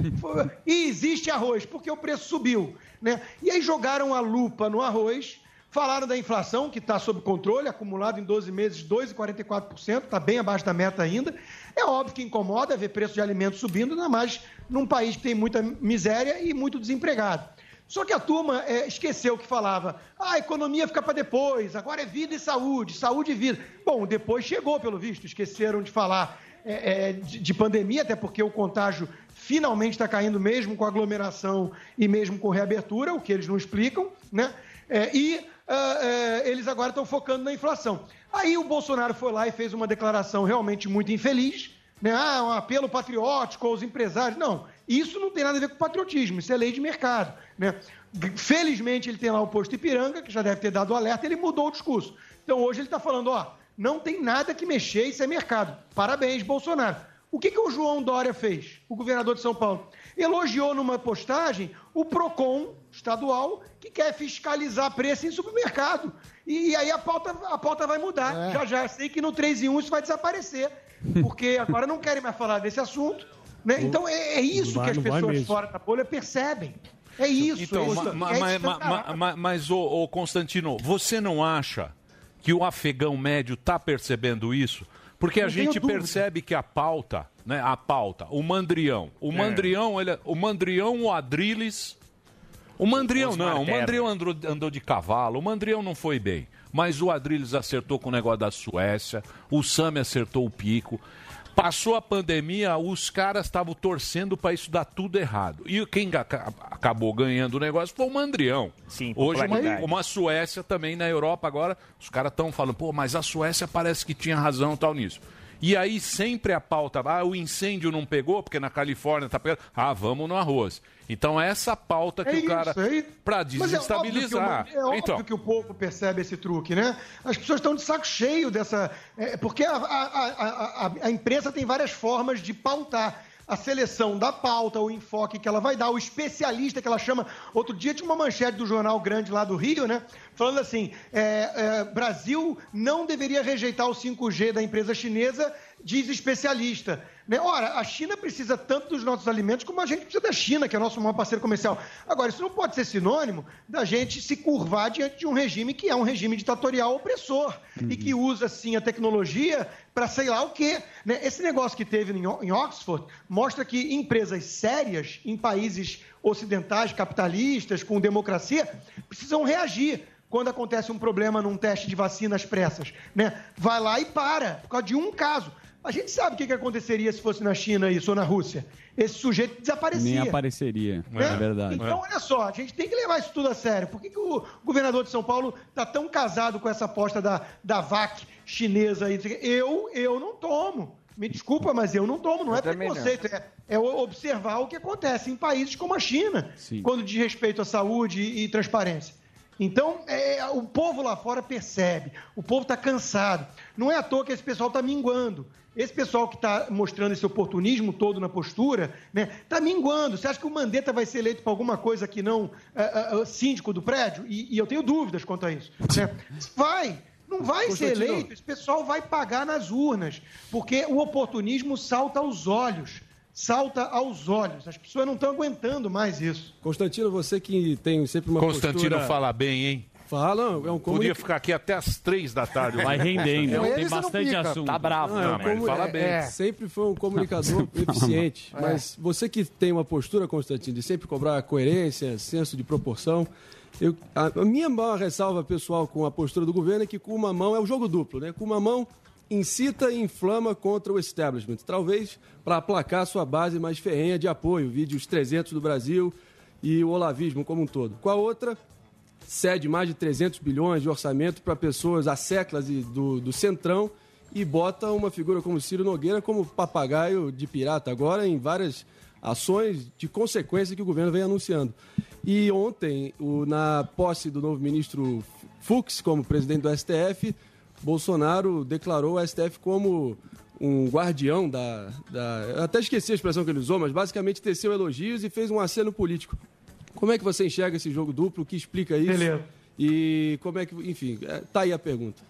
E existe arroz, porque o preço subiu. Né? E aí jogaram a lupa no arroz, falaram da inflação, que está sob controle, acumulado em 12 meses, 2,44%, está bem abaixo da meta ainda. É óbvio que incomoda ver preço de alimentos subindo, ainda mais num país que tem muita miséria e muito desempregado. Só que a turma é, esqueceu que falava, ah, a economia fica para depois, agora é vida e saúde, saúde e vida. Bom, depois chegou, pelo visto, esqueceram de falar é, é, de, de pandemia, até porque o contágio finalmente está caindo mesmo com aglomeração e mesmo com reabertura, o que eles não explicam, né? É, e ah, é, eles agora estão focando na inflação. Aí o Bolsonaro foi lá e fez uma declaração realmente muito infeliz, né? Ah, um apelo patriótico aos empresários. Não, isso não tem nada a ver com patriotismo, isso é lei de mercado, né? Felizmente ele tem lá o posto Ipiranga, que já deve ter dado alerta, ele mudou o discurso. Então hoje ele está falando, ó, não tem nada que mexer, isso é mercado. Parabéns, Bolsonaro. O que, que o João Dória fez, o governador de São Paulo? Elogiou numa postagem o PROCON estadual, que quer fiscalizar preço em supermercado. E, e aí a pauta, a pauta vai mudar. É. Já já sei que no 3 em 1 isso vai desaparecer. Porque agora não querem mais falar desse assunto. Né? Então é, é isso vai- que as pessoas fora da bolha percebem. É isso. Então, é isso, ma- ma- é ma- isso ma- ma- ma- mas, ô, ô, Constantino, você não acha que o afegão médio está percebendo isso? Porque a Não gente dúvida. percebe que a pauta, né, a pauta, o mandrião, o É. mandrião, ele, é- o mandrião, o Adriles, o mandrião não, o mandrião andou, andou de cavalo, o mandrião não foi bem, mas o Adriles acertou com o negócio da Suécia, o Sami acertou o pico. Passou a pandemia, os caras estavam torcendo para isso dar tudo errado. E quem acabou ganhando o negócio foi o Mandrião. Sim, Hoje, uma, uma Suécia também na Europa agora, os caras estão falando, pô, mas a Suécia parece que tinha razão tal nisso. E aí sempre a pauta, ah, o incêndio não pegou, porque na Califórnia tá pegando. Ah, vamos no arroz. Então essa pauta que É o cara. é isso. Pra Mas é óbvio que o- desestabilizar. É óbvio, então, que o povo percebe esse truque, né? As pessoas estão de saco cheio dessa. é, porque a, a- a- a- a imprensa tem várias formas de pautar. A seleção da pauta, o enfoque que ela vai dar, o especialista que ela chama. Outro dia tinha uma manchete do jornal grande lá do Rio, né? Falando assim: é, é, Brasil não deveria rejeitar o 5G da empresa chinesa, diz especialista. Né? Ora, a China precisa tanto dos nossos alimentos como a gente precisa da China, que é nosso maior parceiro comercial. Agora, isso não pode ser sinônimo da gente se curvar diante de um regime que é um regime ditatorial opressor e que usa, sim, a tecnologia para sei lá o quê. né? Esse negócio que teve em O- em Oxford mostra que empresas sérias em países ocidentais, capitalistas, com democracia, precisam reagir quando acontece um problema num teste de vacina às pressas. Né? Vai lá e para, por causa de um caso. A gente sabe o que que aconteceria se fosse na China isso ou na Rússia. Esse sujeito desaparecia. Nem apareceria. né? É verdade. Então, olha só, a gente tem que levar isso tudo a sério. Por que, que o governador de São Paulo está tão casado com essa aposta da, da VAC chinesa aí? Eu, eu não tomo. Me desculpa, mas eu não tomo. Não Eu é também não. preconceito, é, é observar o que acontece em países como a China, Sim. quando diz respeito à saúde e, e transparência. Então, é, o povo lá fora percebe, o povo está cansado. Não é à toa que esse pessoal está minguando. Esse pessoal que está mostrando esse oportunismo todo na postura, né, está minguando. Você acha que o Mandetta vai ser eleito para alguma coisa que não ah, síndico do prédio? E, e eu tenho dúvidas quanto a isso. né? Vai. Não vai ser eleito, esse pessoal vai pagar nas urnas, porque o oportunismo salta aos olhos. Salta aos olhos. As pessoas não estão aguentando mais isso. Constantino, você que tem sempre uma Constantino postura... fala bem, hein? Fala, é um Podia comunicador. ficar aqui até as três da tarde. Vai rendendo. Com ele Tem bastante assunto. Tá bravo. Não, é Não, um mas fala é, bem. é, sempre foi um comunicador eficiente. Mas você que tem uma postura, Constantino, de sempre cobrar coerência, senso de proporção. eu- a, a minha maior ressalva pessoal com a postura do governo é que com uma mão é o jogo duplo, né? Com uma mão incita e inflama contra o establishment, talvez para aplacar sua base mais ferrenha de apoio, vídeo os 300 do Brasil e o olavismo como um todo. Com a outra, cede mais de 300 bilhões de orçamento para pessoas e do, do centrão e bota uma figura como Ciro Nogueira como papagaio de pirata agora em várias ações de consequência que o governo vem anunciando. E ontem, o- na posse do novo ministro Fux como presidente do STF, Bolsonaro declarou o STF como um guardião da, da. Eu até esqueci a expressão que ele usou, mas basicamente teceu elogios e fez um aceno político. Como é que você enxerga esse jogo duplo? O que explica isso? Beleza. E como é que. Enfim, é, tá aí a pergunta.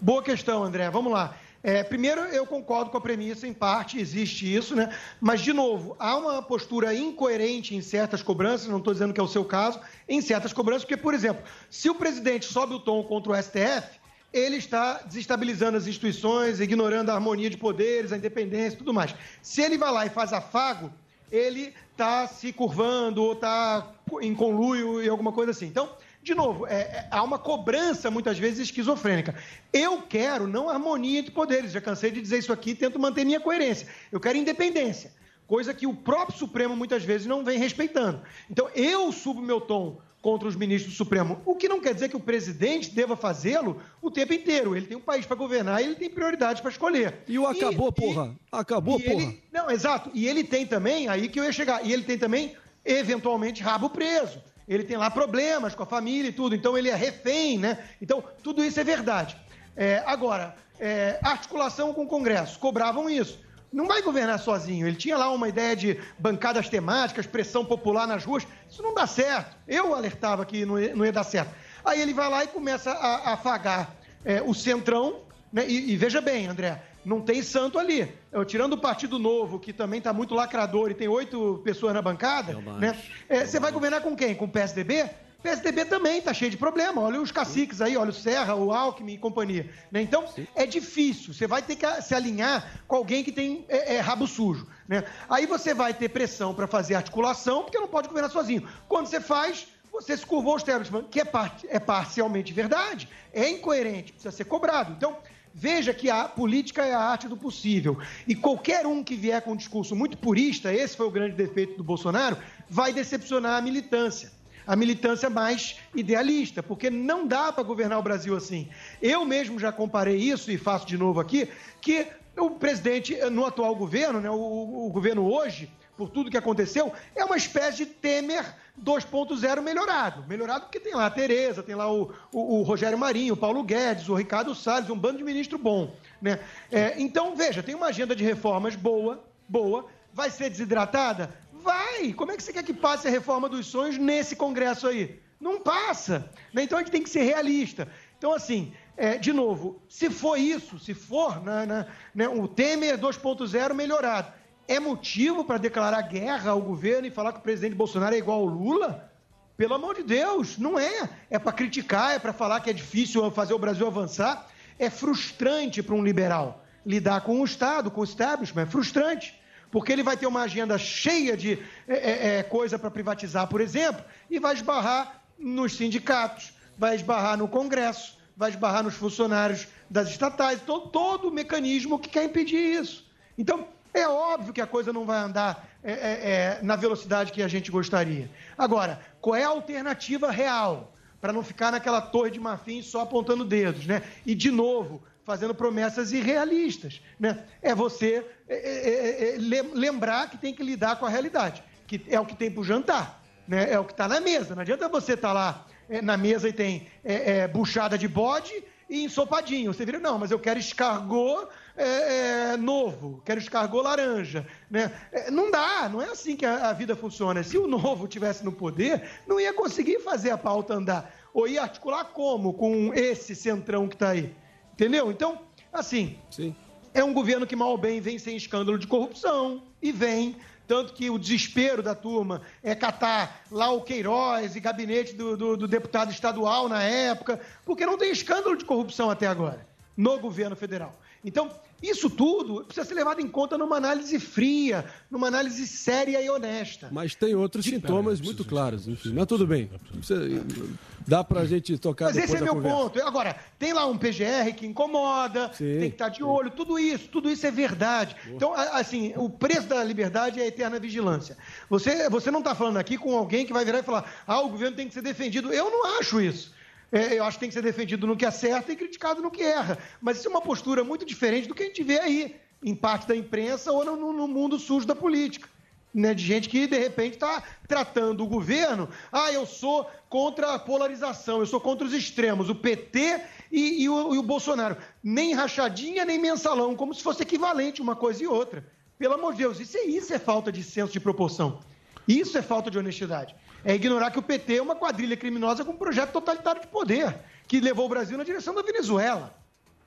Boa questão, André. Vamos lá. É, primeiro, eu concordo com a premissa, em parte existe isso, né? Mas, de novo, há uma postura incoerente em certas cobranças, não estou dizendo que é o seu caso, em certas cobranças, porque, por exemplo, se o presidente sobe o tom contra o STF, ele está desestabilizando as instituições, ignorando a harmonia de poderes, a independência e tudo mais. Se ele vai lá e faz afago, ele está se curvando ou está em conluio e alguma coisa assim. Então, de novo, é- é- há uma cobrança muitas vezes esquizofrênica. Eu quero não harmonia entre poderes, já cansei de dizer isso aqui, tento manter minha coerência. Eu quero independência, coisa que o próprio Supremo muitas vezes não vem respeitando. Então, eu subo meu tom contra os ministros do Supremo, o que não quer dizer que o presidente deva fazê-lo o tempo inteiro. Ele tem um país para governar e ele tem prioridades para escolher. E o acabou, porra. Acabou, E porra. ele- não, exato. E ele tem também, aí que eu ia chegar, e ele tem também, eventualmente, rabo preso. Ele tem lá problemas com a família e tudo, então ele é refém, né? Então, tudo isso é verdade. É, agora, é, articulação com o Congresso, cobravam isso. Não vai governar sozinho. Ele tinha lá uma ideia de bancadas temáticas, pressão popular nas ruas. Isso não dá certo. Eu alertava que não ia, não ia dar certo. Aí ele vai lá e começa a, a afagar é, o centrão, né? E, e veja bem, André, não tem santo ali. Eu, tirando o Partido Novo, que também está muito lacrador e tem oito pessoas na bancada, né? É, você vai governar com quem? Com o PSDB? PSDB também está cheio de problema. Olha os caciques aí, olha o Serra, o Alckmin e companhia. né? Então, é difícil. Você vai ter que se alinhar com alguém que tem é, é, rabo sujo. Né? Aí você vai ter pressão para fazer articulação, porque não pode governar sozinho. Quando você faz, você se curvou ao establishment, que é, par- é parcialmente verdade, é incoerente, precisa ser cobrado. Então, veja que a política é a arte do possível. E qualquer um que vier com um discurso muito purista, esse foi o grande defeito do Bolsonaro, vai decepcionar a militância. A militância mais idealista, porque não dá para governar o Brasil assim. Eu mesmo já comparei isso, e faço de novo aqui, que o presidente, no atual governo, né, o, o governo hoje, por tudo que aconteceu, é uma espécie de Temer 2.0 melhorado. Melhorado porque tem lá a Tereza, tem lá o, o- o Rogério Marinho, o Paulo Guedes, o Ricardo Salles, um bando de ministro bom. Né? É, então, veja, tem uma agenda de reformas boa, boa. Vai ser desidratada? Vai! Como é que você quer que passe a reforma dos sonhos nesse Congresso aí? Não passa. né? Então a gente tem que ser realista. Então, assim, é, de novo, se for isso, se for né, né, né, o Temer 2.0 melhorado, é motivo para declarar guerra ao governo e falar que o presidente Bolsonaro é igual ao Lula? Pelo amor de Deus, não é. É para criticar, é para falar que é difícil fazer o Brasil avançar. É frustrante para um liberal lidar com o Estado, com o establishment, é frustrante. Porque ele vai ter uma agenda cheia de é, é, é, coisa para privatizar, por exemplo, e vai esbarrar nos sindicatos, vai esbarrar no Congresso, vai esbarrar nos funcionários das estatais, todo, todo o mecanismo que quer impedir isso. Então, é óbvio que a coisa não vai andar é, é, é, na velocidade que a gente gostaria. Agora, qual é a alternativa real? Para não ficar naquela torre de marfim só apontando dedos, né? E, de novo, fazendo promessas irrealistas, né? É você é, é, é, lem- lembrar que tem que lidar com a realidade, que é o que tem para o jantar, né? É o que está na mesa. Não adianta você estar lá é, na mesa e tem é, é, buchada de bode e ensopadinho. Você vira, não, mas eu quero escargot é, é, novo, quero escargot laranja. Né? É, não dá, não é assim que a, a vida funciona. Se o novo tivesse no poder, não ia conseguir fazer a pauta andar. Ou ia articular como com esse centrão que está aí. Entendeu? Então, assim, é um governo que mal ou bem vem sem escândalo de corrupção e vem. Tanto que o desespero da turma é catar lá o Queiroz e gabinete do, do- do deputado estadual na época, porque não tem escândalo de corrupção até agora no governo federal. Então, isso tudo precisa ser levado em conta numa análise fria, numa análise séria e honesta. Mas tem outros sintomas muito claros, enfim. Mas tudo bem. Você- Dá pra gente tocar Mas depois esse é da meu conversa. ponto. Agora, tem lá um PGR que incomoda, tem que estar de olho, tudo isso, tudo isso é verdade. Então, a- assim, o preço da liberdade é a eterna vigilância. Você, você não está falando aqui com alguém que vai virar e falar, ah, o governo tem que ser defendido. Eu não acho isso. É, eu acho que tem que ser defendido no que acerta e criticado no que erra. Mas isso é uma postura muito diferente do que a gente vê aí, em parte da imprensa ou no, no mundo sujo da política né, de gente que de repente está tratando o governo. Ah, eu sou contra a polarização, eu sou contra os extremos, o PT e, e o, e o Bolsonaro. Nem rachadinha, nem mensalão, como se fosse equivalente uma coisa e outra. Pelo amor de Deus, isso é, isso é falta de senso de proporção. Isso é falta de honestidade. É ignorar que o PT é uma quadrilha criminosa com um projeto totalitário de poder, que levou o Brasil na direção da Venezuela.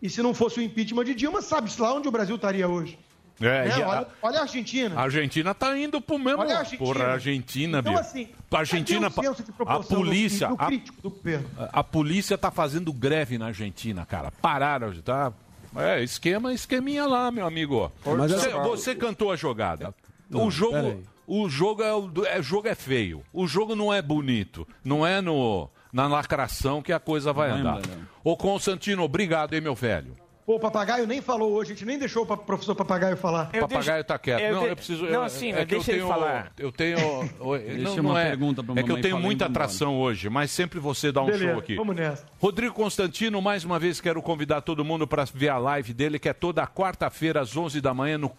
E se não fosse o impeachment de Dilma, sabe-se lá onde o Brasil estaria hoje. É, Né? a- olha, olha a Argentina. A Argentina tá indo pro mesmo. Olha a Argentina. Porra, a Argentina, Então, assim, a Argentina. o de a polícia. do do? A, a polícia tá fazendo greve na Argentina, cara. Pararam, tá? É, esquema, esqueminha lá, meu amigo. Mas você, você cantou a jogada. Não, o jogo. O jogo é, o é, jogo é feio. O jogo não é bonito. Não é no, na lacração que a coisa vai Não andar. Brandão. Ô, Constantino, obrigado, hein, meu velho. Pô, o papagaio nem falou hoje, a gente nem deixou o professor papagaio falar. O papagaio tá quieto. não, eu preciso. eu- é que eu tenho, Eu tenho. Deixa não, uma não é, pergunta pra é que eu tenho falar muita atração hoje, mas sempre você dá um Beleza, show aqui. vamos nessa. Rodrigo Constantino, mais uma vez quero convidar todo mundo para ver a live dele, que é toda quarta-feira às 11 da manhã no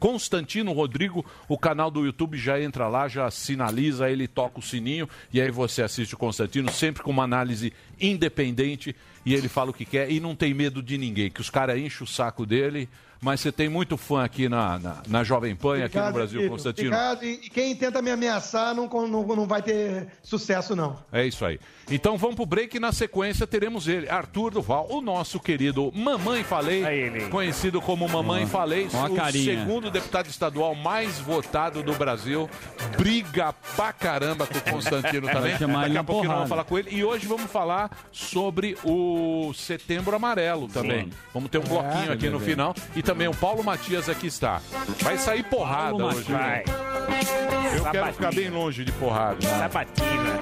Constantino Rodrigo. O canal do YouTube já entra lá, já sinaliza, ele toca o sininho e aí você assiste o Constantino sempre com uma análise independente e ele fala o que quer e não tem medo de ninguém, que os caras enchem o saco dele. Mas você tem muito fã aqui na, na, na Jovem Pan e aqui no Brasil, Vitor. Constantino. Obrigado. E, quem tenta me ameaçar não, não, não vai ter sucesso, não. É isso aí. Então vamos pro break e na sequência teremos ele, Arthur Duval, o nosso querido Mamãe Falei, conhecido como Mamãe Falei, o carinha. segundo deputado estadual mais votado do Brasil. Briga pra caramba com o Constantino também. Daqui a pouquinho nós vamos falar com ele. E hoje vamos falar sobre o Setembro Amarelo também. Sim. Vamos ter um bloquinho É, aqui no final. E também o Paulo Matias aqui está. Vai sair porrada Paulo hoje. Né? Eu quero ficar bem longe de porrada. Sabatina.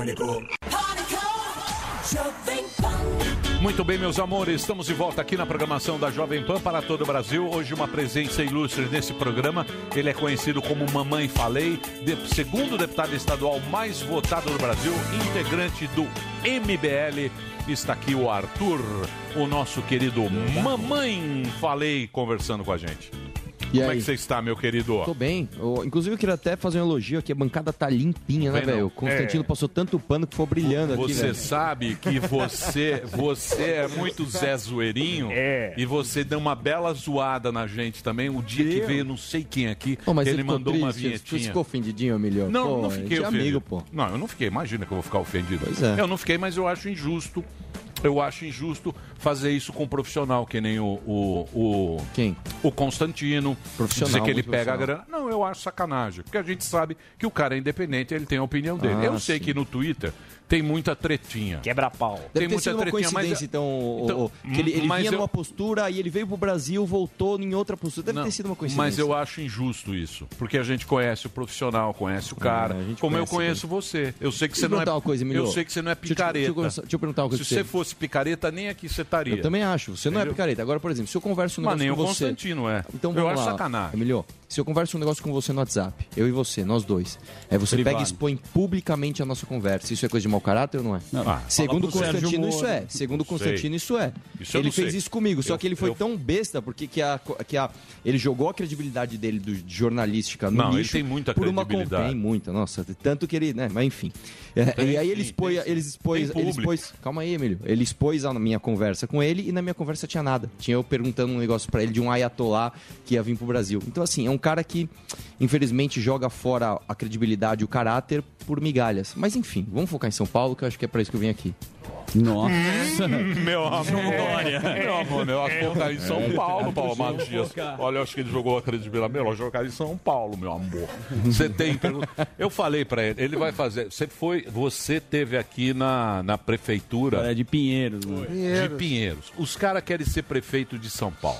Pânico. Muito bem, meus amores, estamos de volta aqui na programação da Jovem Pan para todo o Brasil. Hoje uma presença ilustre nesse programa. Ele é conhecido como Mamãe Falei, de- segundo deputado estadual mais votado do Brasil, integrante do MBL. Está aqui o Arthur, o nosso querido Mamãe Falei, conversando com a gente. E Como é aí? que você está, meu querido? Tô bem. Eu, inclusive, eu queria até fazer um elogio aqui. A bancada tá limpinha, né, velho? O Constantino É. passou tanto pano que ficou brilhando aqui, Você sabe que você, você é muito Zé Zoeirinho e você deu uma bela zoada na gente também. O dia que Eu? veio não sei quem aqui, Pô, mas ele você mandou uma triste, Você vinhetinha. ficou ofendidinho, Emilio? Não, pô, não fiquei é ofendido. amigo, pô. Não, eu não fiquei. Imagina que eu vou ficar ofendido. Pois é. Eu não fiquei, mas eu acho injusto. Eu acho injusto fazer isso com um profissional, que nem o. o, o Quem? O Constantino. Profissional, Dizer que ele pega a grana. Não, eu acho sacanagem. Porque a gente sabe que o cara é independente, ele tem a opinião dele. Ah, eu sei que no Twitter tem muita tretinha. Quebra-pau. Deve Tem ter muita sido uma tretinha, mas- coincidência, então, o- Então, o- que ele, ele mas vinha eu- numa postura e ele veio pro Brasil, voltou em outra postura. Deve Não, ter sido uma coincidência. Mas eu acho injusto isso. Porque a gente conhece o profissional, conhece o cara. É, a gente como eu conheço você. Eu sei que Deixa você eu não é. perguntar uma coisa, Emilio. eu sei que você não é Deixa eu picareta. deixa eu deixa eu perguntar uma coisa Se você fosse picareta, nem aqui você estaria. Eu também acho. Você não é picareta. Agora, por exemplo, se eu converso um Mas nem com o você... Constantino é. Então Eu vamos acho lá. sacanagem. Emilio, se eu converso um negócio com você no WhatsApp, eu e você, nós dois, aí você Privado. pega e expõe publicamente a nossa conversa. Isso é coisa de mau caráter ou não é? Não. Ah, Segundo Constantino, isso é. Segundo. Constantino, isso é. Isso ele fez sei. isso comigo, só Eu- que ele foi eu- tão besta porque que a, que a, ele jogou a credibilidade dele do, de jornalística no Não, ele lixo tem muita por uma credibilidade. Tem muita, nossa. Tanto que ele, né? Mas enfim. É, Tem e aí ele expôs, tem sim. ele expôs, ele expôs. Calma aí, Emílio. Ele expôs a minha conversa com ele e na minha conversa tinha nada. Tinha eu perguntando um negócio pra ele de um ayatollah que ia vir pro Brasil. Então, assim, é um cara que, infelizmente, joga fora a credibilidade e o caráter por migalhas. Mas, enfim, vamos focar em São Paulo, que eu acho que é pra isso que eu vim aqui. Nossa. Meu amor. Glória. Meu amor, meu, acho que colocar em São É. Paulo, Paulo focar. Olha, eu acho que ele jogou a credibilidade. Melhor jogar em São Paulo, meu amor. Você tem. Eu falei pra ele, ele vai fazer. Você foi. Você teve aqui na, na prefeitura. É de Pinheiros, né? De Pinheiros. Os caras querem ser prefeito de São Paulo.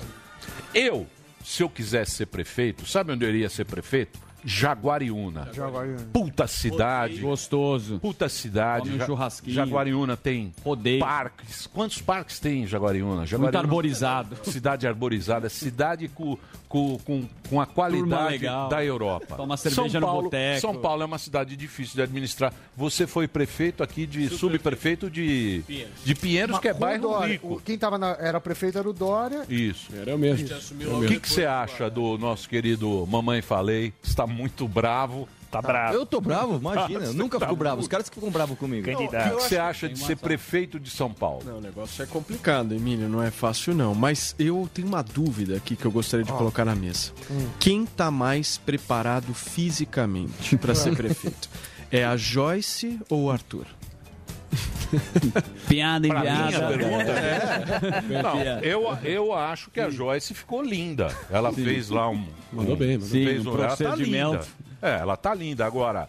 Eu, se eu quisesse ser prefeito, sabe onde eu iria ser prefeito? Jaguariúna. Jaguariúna. Puta cidade. Gostoso. Puta cidade. Come um churrasquinho. Jaguariúna tem Rodeio. parques. Quantos parques tem em Jaguariúna? Muito Jaguariúna arborizado. Cidade arborizada, cidade com, com, com, com a qualidade da Europa. Toma cerveja São no Paulo, boteco. São Paulo é uma cidade difícil de administrar. Você foi prefeito aqui de subprefeito de de Pinheiros, que é bairro Dória, rico. o- Quem tava na, era prefeito era o Dória. Isso. Era eu mesmo. O que que você acha do nosso querido Mamãe Falei? Está muito bravo. Tá bravo. Eu tô bravo, imagina. Eu nunca Tá fico bravo. Os caras que ficam bravos comigo. O que que você acha de ser prefeito de São Paulo? Não, o negócio é complicado, Emílio, não é fácil não. Mas eu tenho uma dúvida aqui que eu gostaria de colocar na mesa. Hum. Quem tá mais preparado fisicamente para ser prefeito? É a Joyce ou o Arthur? Piada Pra enviada. mim, a pergunta É. Não, eu, eu acho que a Joyce ficou linda. Ela Sim. fez lá um. Mandou um- bem, mandou fez um ela tá procedimento. linda. É, ela tá linda. Agora,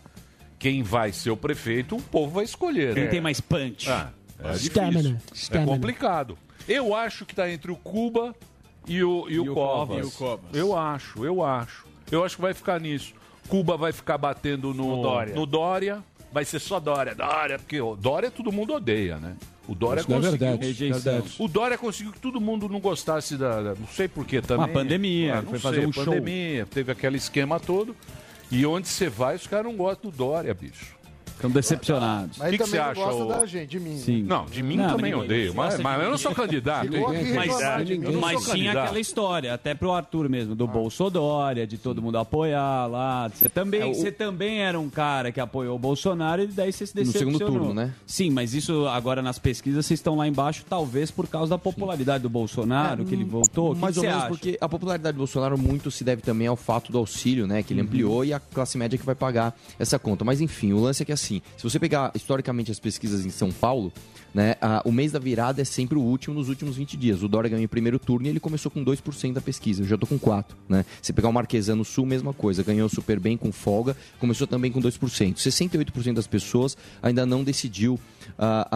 quem vai ser o prefeito, o povo vai escolher. Quem né? tem mais punch? Ah, é difícil. É complicado. Eu acho que tá entre o Cuba e o, e o, E o Covas. E o Covas. Eu acho, eu acho. Eu acho que vai ficar nisso. Cuba vai ficar batendo no, No Dória. no Dória. Vai ser só Dória. Dória, porque o Dória todo mundo odeia, né? O Dória Isso é conseguiu. verdade, Rejeição. verdade. O Dória conseguiu que todo mundo não gostasse da. da- não sei por que também. Uma pandemia, Ah, foi sei, fazer um show. pandemia, teve aquele esquema todo. E onde você vai, os caras não gostam do Dória, bicho. Estão decepcionados. Mas que que também você acha, gosta da gente, de mim. Sim. Não, de mim Não, também ninguém odeio. Mas, mas eu não sou candidato. Mas, mas sou tinha candidato. aquela história, até pro Arthur mesmo, do Bolsodória, de todo mundo apoiar lá. Você também, É, o- você também era um cara que apoiou o Bolsonaro e daí você se No decepcionou. segundo turno, né? Sim, mas isso agora nas pesquisas vocês estão lá embaixo, talvez por causa da popularidade do Bolsonaro, que ele voltou. O que Mais que ou você menos acha? porque a popularidade do Bolsonaro muito se deve também ao fato do auxílio, né? Que ele ampliou e a classe média que vai pagar essa conta. Mas enfim, o lance é que assim, se você pegar historicamente as pesquisas em São Paulo, né? a- o mês da virada é sempre o último nos últimos 20 dias. O Dória ganhou em primeiro turno e ele começou com 2% da pesquisa. Eu já tô com 4, né? Se pegar o Marquesano Sul, mesma coisa. Ganhou super bem com folga, começou também com 2%. 68% das pessoas ainda não decidiu a,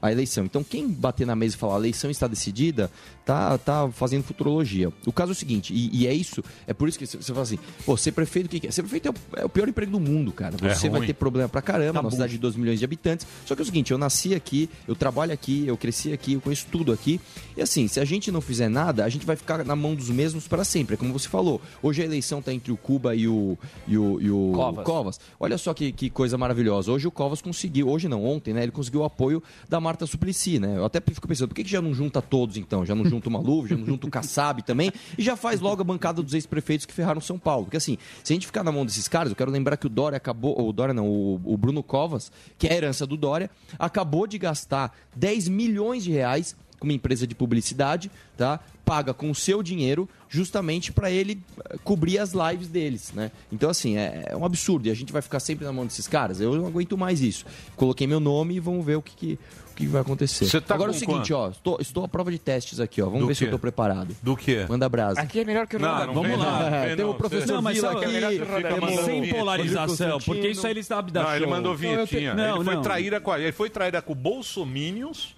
a, a eleição. Então, quem bater na mesa e falar a eleição está decidida, tá, tá fazendo futurologia. O caso é o seguinte, e, e é isso, é por isso que você fala assim, pô, ser prefeito, o que que é? Ser prefeito é o, é o pior emprego do mundo, cara. É Você vai ruim. ter problema pra caramba, Tá bom. cidade de 2 milhões de habitantes. Só que é o seguinte, eu nasci aqui, eu trabalho aqui, eu cresci aqui, eu conheço tudo aqui. E assim, se a gente não fizer nada, a gente vai ficar na mão dos mesmos para sempre. É como você falou, hoje a eleição tá entre o Cuba e o, e o, e o Covas. Covas. Olha só que, que coisa maravilhosa. Hoje o Covas conseguiu, hoje não, ontem, né? Ele conseguiu o apoio da Marta Suplicy, né? Eu até fico pensando, por que, que já não junta todos então? Já não junta o Maluf, já não junta o Kassab também? E já faz logo a bancada dos ex-prefeitos que ferraram São Paulo. Porque assim, se a gente ficar na mão desses caras, eu quero lembrar que o Dória acabou, ou o Dória não, o, o Bruno Covas, que é a herança do Dória, acabou de gastar 10 milhões de reais com uma empresa de publicidade, tá? Paga com o seu dinheiro justamente para ele eh, cobrir as lives deles, né? Então, assim, é, é um absurdo. E a gente vai ficar sempre na mão desses caras. Eu não aguento mais isso. Coloquei meu nome e vamos ver o que, que, que vai acontecer. Você tá Agora é o seguinte, quanto? ó. Estou, estou à prova de testes aqui, ó. Vamos Do ver se eu quê? tô preparado. Do quê? Manda brasa. Aqui é melhor que o Não, não Vamos lá. não. É, Vem, tem o professor Não, mas Vila sabe- aqui. Fica mandando Sem vinheta. polarização, porque isso aí ele sabe dar Não, ele show. mandou vinhetinha. Não, ele foi não. traíra com a, ele foi traíra com o Bolsominions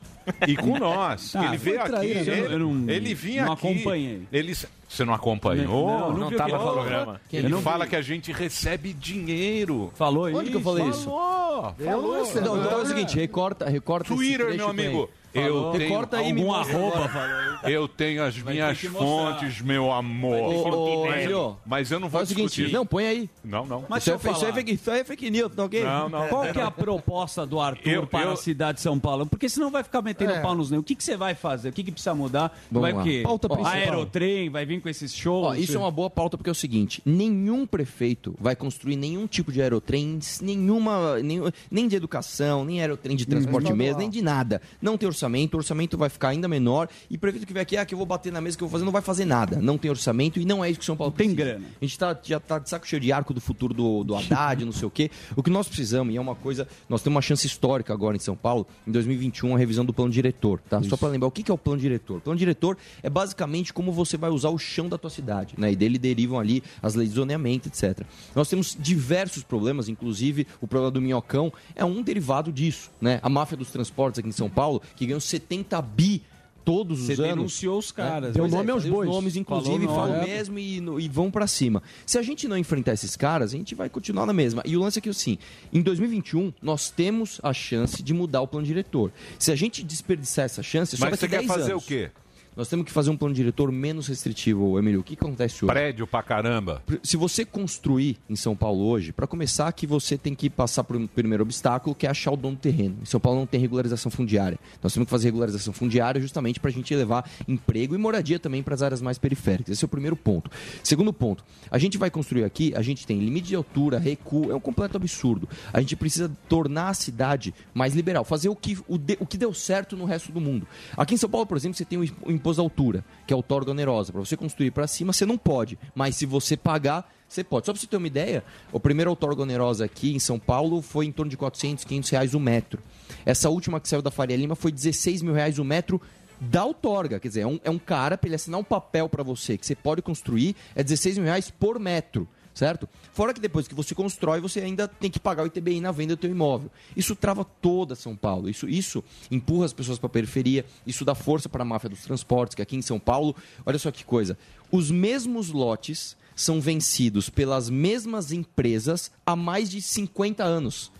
e com nós. Ah, ele veio aqui, traíra, ele, eu não- ele vinha não aqui. acompanhei. Ele, você não acompanhou? Não, não Não viu tava que- no programa. Ele não fala vi. que a gente recebe dinheiro. Falou Onde isso? que eu falei isso? Falou, Eu não falou. recebo. Não, então é o seguinte, recorta, recorta Twitter, meu amigo. aí. Eu tenho, Recorta aí Algum arroba eu tenho as minhas que mostrar. fontes, meu amor. Ô, ô, mas, Emílio, mas eu não vou Faz o seguinte, discutir. não, põe aí. não, não. Mas Isso é, eu isso, é fake, isso é fake news, tá ok? Não, não. Qual que é a proposta do Arthur Eu- para eu- a cidade de São Paulo? Porque senão vai ficar metendo É. pau nos negros. O que, que você vai fazer? O que, que precisa mudar? Vamos vai lá. o quê? Pauta principal. Aerotrem, vai vir com esses shows. Ó, isso é uma boa pauta porque é o seguinte: nenhum prefeito vai construir nenhum tipo de aerotrem, nenhuma, nenhum- nem de educação, nem aerotrem de transporte Estadual. mesmo, nem de nada. Não tem orçamento, o orçamento vai ficar ainda menor. E prefeito que vem aqui, ah, que eu vou bater na mesa que eu vou fazer, não vai fazer nada. Não tem orçamento e não é isso que São Paulo Tem precisa. grana. A gente tá, já tá de saco cheio de arco do futuro do, do Haddad, não sei o quê. O que nós precisamos, e é uma coisa, nós temos uma chance histórica agora em São Paulo, em 2021, a revisão do plano diretor, tá? Só para lembrar, o que que é o plano diretor? O plano diretor é basicamente como você vai usar o chão da tua cidade, né? E dele derivam ali as leis de zoneamento, etc. Nós temos diversos problemas, inclusive o problema do minhocão é um derivado disso, né? A máfia dos transportes aqui em São Paulo, que ganhou 70 bi todos os Você anos. denunciou os caras. Deu Pois nome é, aos bois. Os nomes, inclusive, falam nome. mesmo e, no- e vão pra cima. Se a gente não enfrentar esses caras, a gente vai continuar na mesma. E o lance é que, assim, em 2021, nós temos a chance de mudar o plano diretor. Se a gente desperdiçar essa chance, só Mas daqui você quer 10 fazer anos. o quê? Nós temos que fazer um plano diretor menos restritivo, Emílio. O que acontece hoje? Prédio pra caramba. Se você construir em São Paulo hoje, para começar, que você tem que passar por um primeiro obstáculo, que é achar o dono do terreno. Em São Paulo não tem regularização fundiária. Nós temos que fazer regularização fundiária justamente para a gente levar emprego e moradia também para as áreas mais periféricas. Esse é o primeiro ponto. Segundo ponto, a gente vai construir aqui, a gente tem limite de altura, recuo, é um completo absurdo. A gente precisa tornar a cidade mais liberal, fazer o que, o, de- o que deu certo no resto do mundo. Aqui em São Paulo, por exemplo, você tem o o imposto da altura, que é a outorga onerosa. Para você construir para cima, você não pode. Mas se você pagar, você pode. Só para você ter uma ideia, o primeiro outorga onerosa aqui em São Paulo foi em torno de 400, 500 reais o metro. Essa última que saiu da Faria Lima foi 16 mil reais o metro da outorga. Quer dizer, é um, é um cara, para ele assinar um papel para você que você pode construir, é 16 mil reais por metro. Certo? Fora que depois que você constrói, você ainda tem que pagar o ITBI na venda do teu imóvel. Isso trava toda São Paulo. Isso, isso empurra as pessoas para a periferia. Isso dá força para a máfia dos transportes, que aqui em São Paulo, olha só que coisa. Os mesmos lotes são vencidos pelas mesmas empresas há mais de 50 anos.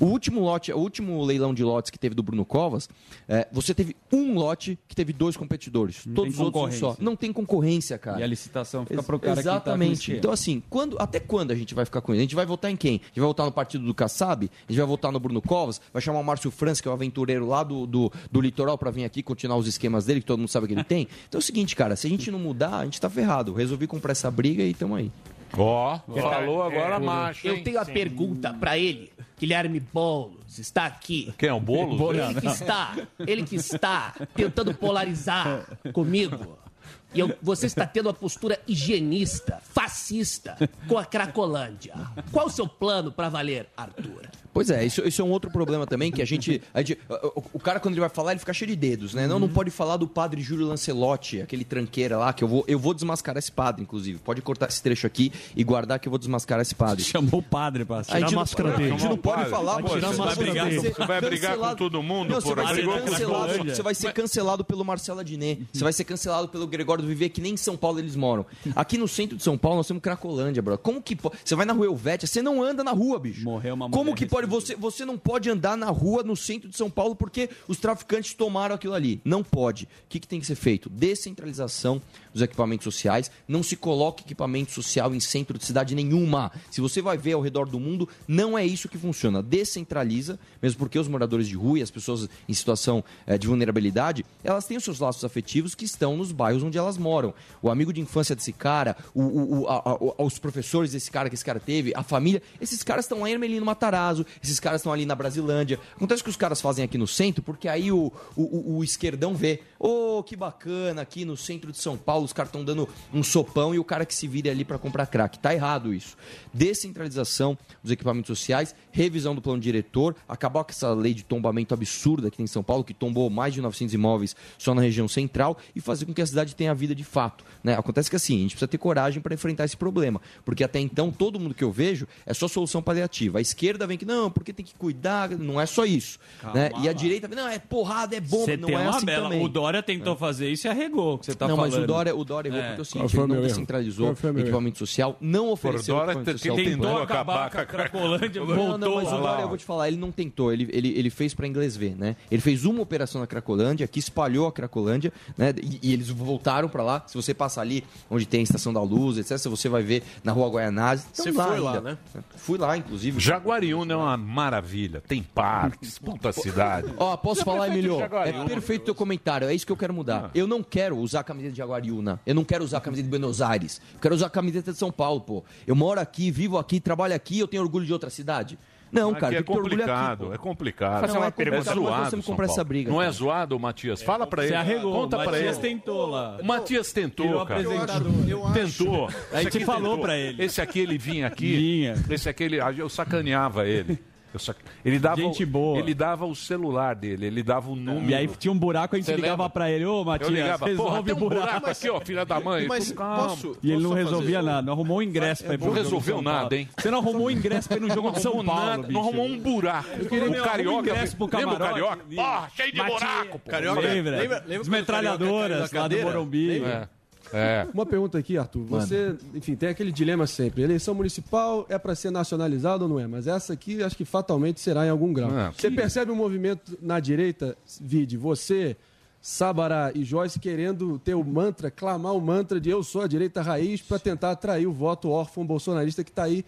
O último lote, o último leilão de lotes que teve do Bruno Covas, é, você teve um lote que teve dois competidores. Não todos os outros um só. Não tem concorrência, cara. E a licitação fica Ex- pro cara que tá Exatamente. esquema. então, assim, quando, até quando a gente vai ficar com isso? A gente vai votar em quem? A gente vai votar no partido do Kassab? A gente vai votar no Bruno Covas? Vai chamar o Márcio França, que é o aventureiro lá do, do, do litoral, pra vir aqui continuar os esquemas dele, que todo mundo sabe que ele tem? Então é o seguinte, cara, se a gente não mudar, a gente tá ferrado. Resolvi comprar essa briga e tamo aí. Ó, falou agora macho, Eu hein? tenho a Sim. pergunta pra ele. Guilherme Boulos está aqui. Quem é o Boulos? Ele que está, ele que está tentando polarizar comigo. E eu- você está tendo uma postura higienista, fascista, com a Cracolândia. Qual o seu plano pra valer, Arthur? Pois é, isso, isso é um outro problema também, que a gente. a gente- o, o cara, quando ele vai falar, ele fica cheio de dedos, né? Não, não pode falar do padre Júlio Lancelotti, aquele tranqueira lá, que eu vou, eu vou desmascarar esse padre, inclusive. Pode cortar esse trecho aqui e guardar que eu vou desmascarar esse padre. Chamou o padre pra a gente não, a gente não pode falar, Pô, você vai brigar, ser você vai brigar com todo mundo, Não, você porra. vai cancelado, você vai ser cancelado pelo Marcelo Adnet, você vai ser cancelado pelo Gregório do Viver, que nem em São Paulo eles moram. Aqui no centro de São Paulo nós temos Cracolândia, bro. Como que pode? Você vai na rua Helvétia, você não anda na rua, bicho. Morreu uma Como que pode? Você, você não pode andar na rua no centro de São Paulo porque os traficantes tomaram aquilo ali. Não pode. O que, que tem que ser feito? Descentralização dos equipamentos sociais. Não se coloque equipamento social em centro de cidade nenhuma. Se você vai ver ao redor do mundo, não é isso que funciona. Descentraliza, mesmo porque os moradores de rua e as pessoas em situação eh, de vulnerabilidade, elas têm os seus laços afetivos que estão nos bairros onde elas moram. O amigo de infância desse cara, o- o- o- a- a- os professores desse cara que esse cara teve, a família, esses caras estão lá em Ermelino Matarazzo, esses caras estão ali na Brasilândia. Acontece que os caras fazem aqui no centro, porque aí o, o, o- esquerdão vê, ô, que bacana, aqui no centro de São Paulo, os caras estão dando um sopão e o cara que se vira ali para comprar crack. Tá errado isso. Descentralização dos equipamentos sociais, revisão do plano diretor, acabar com essa lei de tombamento absurda que tem em São Paulo, que tombou mais de 900 imóveis só na região central e fazer com que a cidade tenha vida de fato. Né? Acontece que assim, a gente precisa ter coragem para enfrentar esse problema, porque até então todo mundo que eu vejo é só solução paliativa. A esquerda vem que não, porque tem que cuidar, não é só isso. Calma né? E a lá. direita não, é porrada, é bomba, Você não tem é uma assim bela. também. O Dória tentou fazer isso e arregou. o Que você tá não, falando. mas o Dória, o Dória errou É. porque é o seguinte, ele o não descentralizou o equipamento social, não ofereceu Dória equipamento social. tentou Não, acabar com a Cracolândia, não, não, voltou mas o lá. Dória, eu vou te falar, ele não tentou, ele, ele, ele fez pra inglês ver, né? Ele fez uma operação na Cracolândia, que espalhou a Cracolândia, né? E, e eles voltaram pra lá. Se você passar ali, onde tem a Estação da Luz, etc., você vai ver na Rua Guaianazes. Você Estão foi lá, ainda. né? Fui lá, inclusive. Jaguariúna é uma maravilha. Tem parques, puta cidade. Ó, posso falar, Emilio? É perfeito teu comentário. É isso que eu quero mudar. Eu não quero usar a camiseta de Jaguariúna. Eu não quero usar a camiseta de Buenos Aires. Eu quero usar a camiseta de São Paulo, pô. Eu moro aqui, vivo aqui, trabalho aqui, eu tenho orgulho de outra cidade. Não, Aqui cara, é orgulho complicado, aqui. é complicado. Fazer uma é pergunta, nós zoado, essa briga, Não é cara. zoado, Matias? Fala pra ele. arregou, Conta o pra Matias ele. tentou lá. O Matias tentou, cara. apresentador. Eu acho. Tentou. A gente falou tentou. pra ele. Esse aqui ele vinha aqui. Vinha. Esse aqui ele, eu sacaneava ele. Eu sac- Ele dava, Gente o- boa. ele dava o celular dele, ele dava o número. E aí tinha um buraco, a gente Você ligava lembra? pra ele, ô Matias, Eu ligava, porra, resolve o um buraco. buraco aqui, ó, filha da mãe. Mas Tu- posso- E ele não resolvia fazer- nada, não arrumou um ingresso pra ir pro Não resolveu nada, hein? Você não arrumou um ingresso pra ir no jogo de São Paulo, nada, bicho. não arrumou um buraco. queria- o Carioca. arruma ingresso pro lembra o. Carioca? Porra, cheio de buraco, pô. Carioca, Lembra? lembra- As metralhadoras lá do? Morumbi. É. Uma pergunta aqui, Arthur. Você, enfim, tem aquele dilema sempre. Eleição municipal é para ser nacionalizado ou não é? Mas essa aqui acho que fatalmente será em algum grau. Ah, você percebe um movimento na direita, Vide, você, Sabará e Joyce querendo ter o mantra, clamar o mantra de eu sou a direita raiz para tentar atrair o voto órfão bolsonarista que está aí.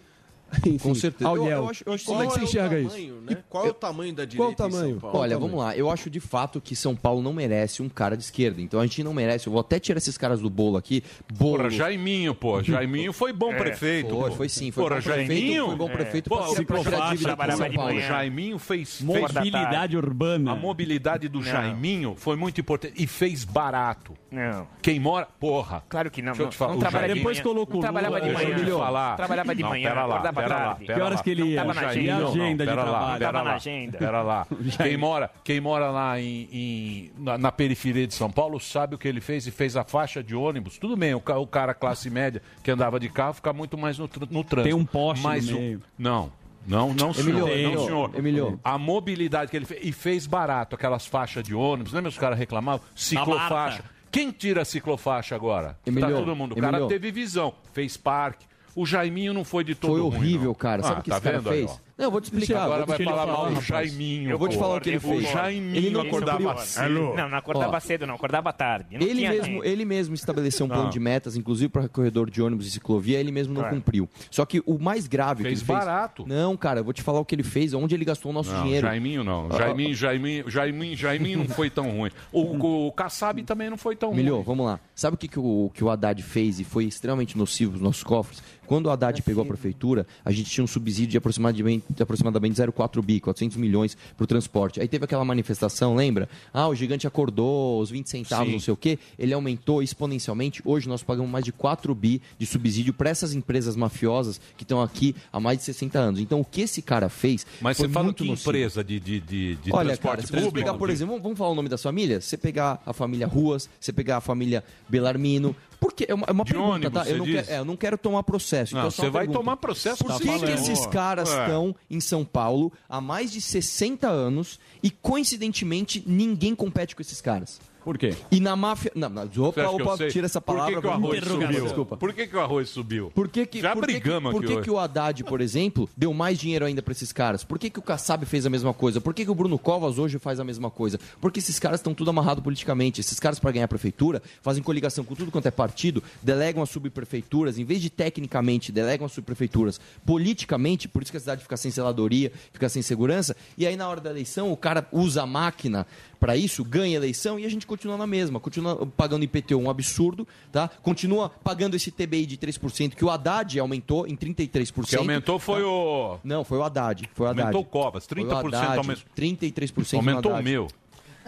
Enfim, Com certeza. Eu- eu acho- eu acho- Como é que você qual é o enxerga tamanho, isso? né? Qual é o tamanho da Qual o direita em São tamanho? Paulo? Olha, vamos lá. Eu acho de fato que São Paulo não merece um cara de esquerda. Então a gente não merece. Eu vou até tirar esses caras do bolo aqui. Bolo. Porra, Jaiminho, pô. Jaiminho foi bom É, prefeito. foi, pô. foi sim, foi Porra, bom prefeito, Jaiminho. foi bom prefeito Pô, pra tirar dívida com São Paulo. O Jaiminho fez... Mobilidade fez... urbana. A mobilidade do Não. Jaiminho foi muito importante. E fez barato. Não. Quem mora... Porra. Claro que não. Deixa eu te falar. não o trabalha de manhã. Não trabalhava de Deixa eu manhã. te falar. Trabalhava de Não, manhã, pera lá, pera lá, pera Que horas lá. que ele ia? Tava na a agenda. De pera lá, trabalho? pera Tava na lá, agenda. Pera lá. Quem mora, quem mora lá em, em- na, na periferia de São Paulo sabe o que ele fez e fez a faixa de ônibus. Tudo bem, o, o cara classe média que andava de carro fica muito mais no, no trânsito. Tem um poste no Mas o- meio. Não. Não, não, senhor. Emilio, não, senhor. Emilio. A mobilidade que ele fez. E fez barato aquelas faixas de ônibus. Lembra os caras reclamavam? Ciclofaixa. Quem tira a ciclofaixa agora? Emilio, tá todo mundo. O cara Emilio. teve visão, fez parque. O Jaiminho não foi de todo Foi horrível, não. cara. Sabe Ah, o que tá esse cara aí, fez? ó? Não, eu vou te explicar. Agora vai falar mal do. Jaiminho. Eu vou te falar o que ele fez. concordo. Jaiminho Ele não acordava cedo. Não, não acordava cedo, não. Acordava tarde. Não Ele tinha mesmo, ele mesmo estabeleceu um plano de metas, inclusive para corredor de ônibus e ciclovia, ele mesmo não cumpriu. Só que o mais grave Fez que ele fez... barato. Não, cara, eu vou te falar o que ele fez, onde ele gastou o nosso Não, dinheiro. Jaiminho não. Ah, Jaiminho, Jaiminho, Jaiminho, Jaiminho não foi tão ruim. O, o, o Kassab também não foi tão ruim. vamos lá. Sabe o que, que, o, que o Haddad fez e foi extremamente nocivo nos nossos cofres? Quando o Haddad pegou a prefeitura, a gente tinha um subsídio de aproximadamente, de aproximadamente 0,4 bi, 400 milhões para o transporte. Aí teve aquela manifestação, lembra? Ah, o gigante acordou, os 20 centavos, Sim. não sei o quê. Ele aumentou exponencialmente. Hoje nós pagamos mais de 4 bi de subsídio para essas empresas mafiosas que estão aqui há mais de 60 anos. Então, o que esse cara fez Mas foi você fala muito que nocivo. empresa de, de, de, de Olha, transporte cara, se você público? pegar, por exemplo, vamos- vamos falar o nome das famílias? Você pegar a família Ruas, você pegar a família Belarmino. Porque é uma, é uma De pergunta, ônibus, tá? Eu não, quero, é, eu não quero tomar processo. Não, então é você vai pergunta. tomar processo Por Tá que, que esses caras estão em São Paulo há mais de 60 anos e, coincidentemente, ninguém compete com esses caras? Por quê? E na máfia. Não, não, opa, opa, tira essa Por palavra. que, que o arroz subiu? Desculpa. Por que, que o arroz subiu? Por que que, Já por que que- brigamos por que, hoje. que o Haddad, por exemplo, deu mais dinheiro ainda para esses caras? Por que, que o Kassab fez a mesma coisa? Por que, que o Bruno Covas hoje faz a mesma coisa? Porque esses caras estão tudo amarrado politicamente. Esses caras, para ganhar a prefeitura, fazem coligação com tudo quanto é partido, delegam as subprefeituras, em vez de tecnicamente, delegam as subprefeituras politicamente, por isso que a cidade fica sem zeladoria, fica sem segurança, e aí na hora da eleição o cara usa a máquina para isso, ganha a eleição e a gente continua na mesma, continua pagando IPTU um absurdo, tá? Continua pagando esse TBI de 3% que o Haddad aumentou em 33%. que aumentou foi tá? o... Não, foi o Haddad, foi o Haddad. Aumentou o Covas, Foi o 30% Haddad, aumentou. 33% no Aumentou o meu.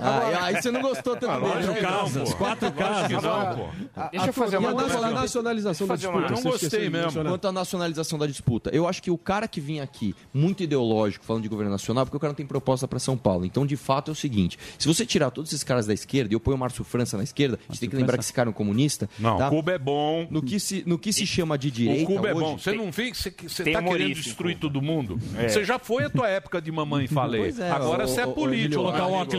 Ah, aí você não gostou também. Ah, lógico né? Quatro casas. não, pô. a- Deixa eu fazer uma coisa. A nacionalização da uma- disputa. Eu não gostei mesmo. Quanto à nacionalização da disputa, eu acho que o cara que vinha aqui muito ideológico, falando de governo nacional, porque o cara não tem proposta para São Paulo. Então, de fato, é o seguinte: se você tirar todos esses caras da esquerda, e eu ponho o Márcio França na esquerda, a gente tem que lembrar que esse cara é um comunista. Não, tá? o Cuba é bom. No que se, no que se chama de direita. o Cuba é hoje, bom. Você não vê que você, que você tem tá querendo destruir todo mundo? É. Você já foi a tua época de mamãe falei. É, Agora você é político. Colocar um amigo.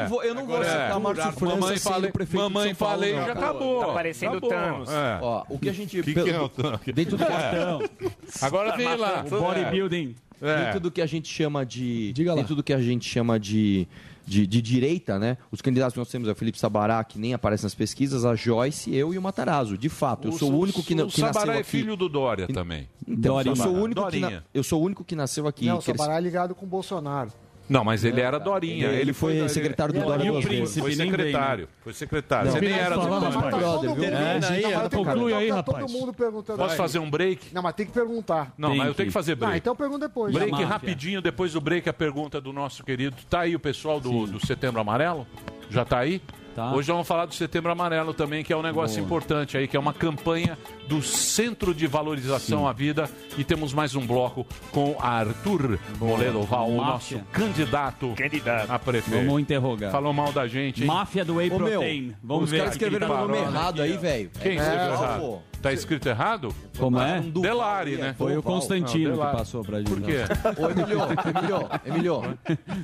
Não vou, eu não vou Agora é. aceitar Márcio França Mamãe falei, prefeito de mamãe São Paulo, falei, não. já acabou. Tá parecendo acabou. Thanos. É. Ó, o que a gente. Que que é o Thanos? Dentro do que, Agora vem lá. O bodybuilding. É. dentro do que a gente chama de. Diga lá. Dentro do que a gente chama de. De, de direita, né? Os candidatos que nós temos é o Felipe Sabará, que nem aparece nas pesquisas, a Joyce, eu e o Matarazzo. De fato, eu sou o único que, na- O que nasceu Sabará é aqui. filho do Dória também. Então, eu, sou o único que na- eu sou o único que nasceu aqui. Não, o Sabará é ligado com o Bolsonaro. Não, mas ele era Dorinha. Ele Ele, foi secretário do ele- Dória ele- duas vezes. Foi secretário. Foi secretário. Não. Você nem era do É, conclui aí, tá rapaz. todo mundo perguntando. Posso fazer um break? Não, mas tem que perguntar. Não, mas eu que. tenho que fazer break. Ah, então pergunta depois. Break rapidinho, depois do break a pergunta do nosso querido. Tá aí o pessoal do, do Setembro Amarelo? Já tá aí? Tá. Hoje vamos falar do Setembro Amarelo também, que é um negócio Boa. importante aí, que é uma campanha do Centro de Valorização à Vida. E temos mais um bloco com Arthur Moledo Val, o nosso candidato, Candidato. a prefeito. Vamos interrogar. Falou mal da gente, hein? Máfia do Whey Ô, meu. Vamos os ver. caras que ele escreveram o tá nome errado aí, velho. Quem escreveu É, errado? Tá escrito errado? Como é? Delari, né? Foi o. Constantino Não, que passou pra gente. Por quê? Ô, Emilio, Emilio, Emilio,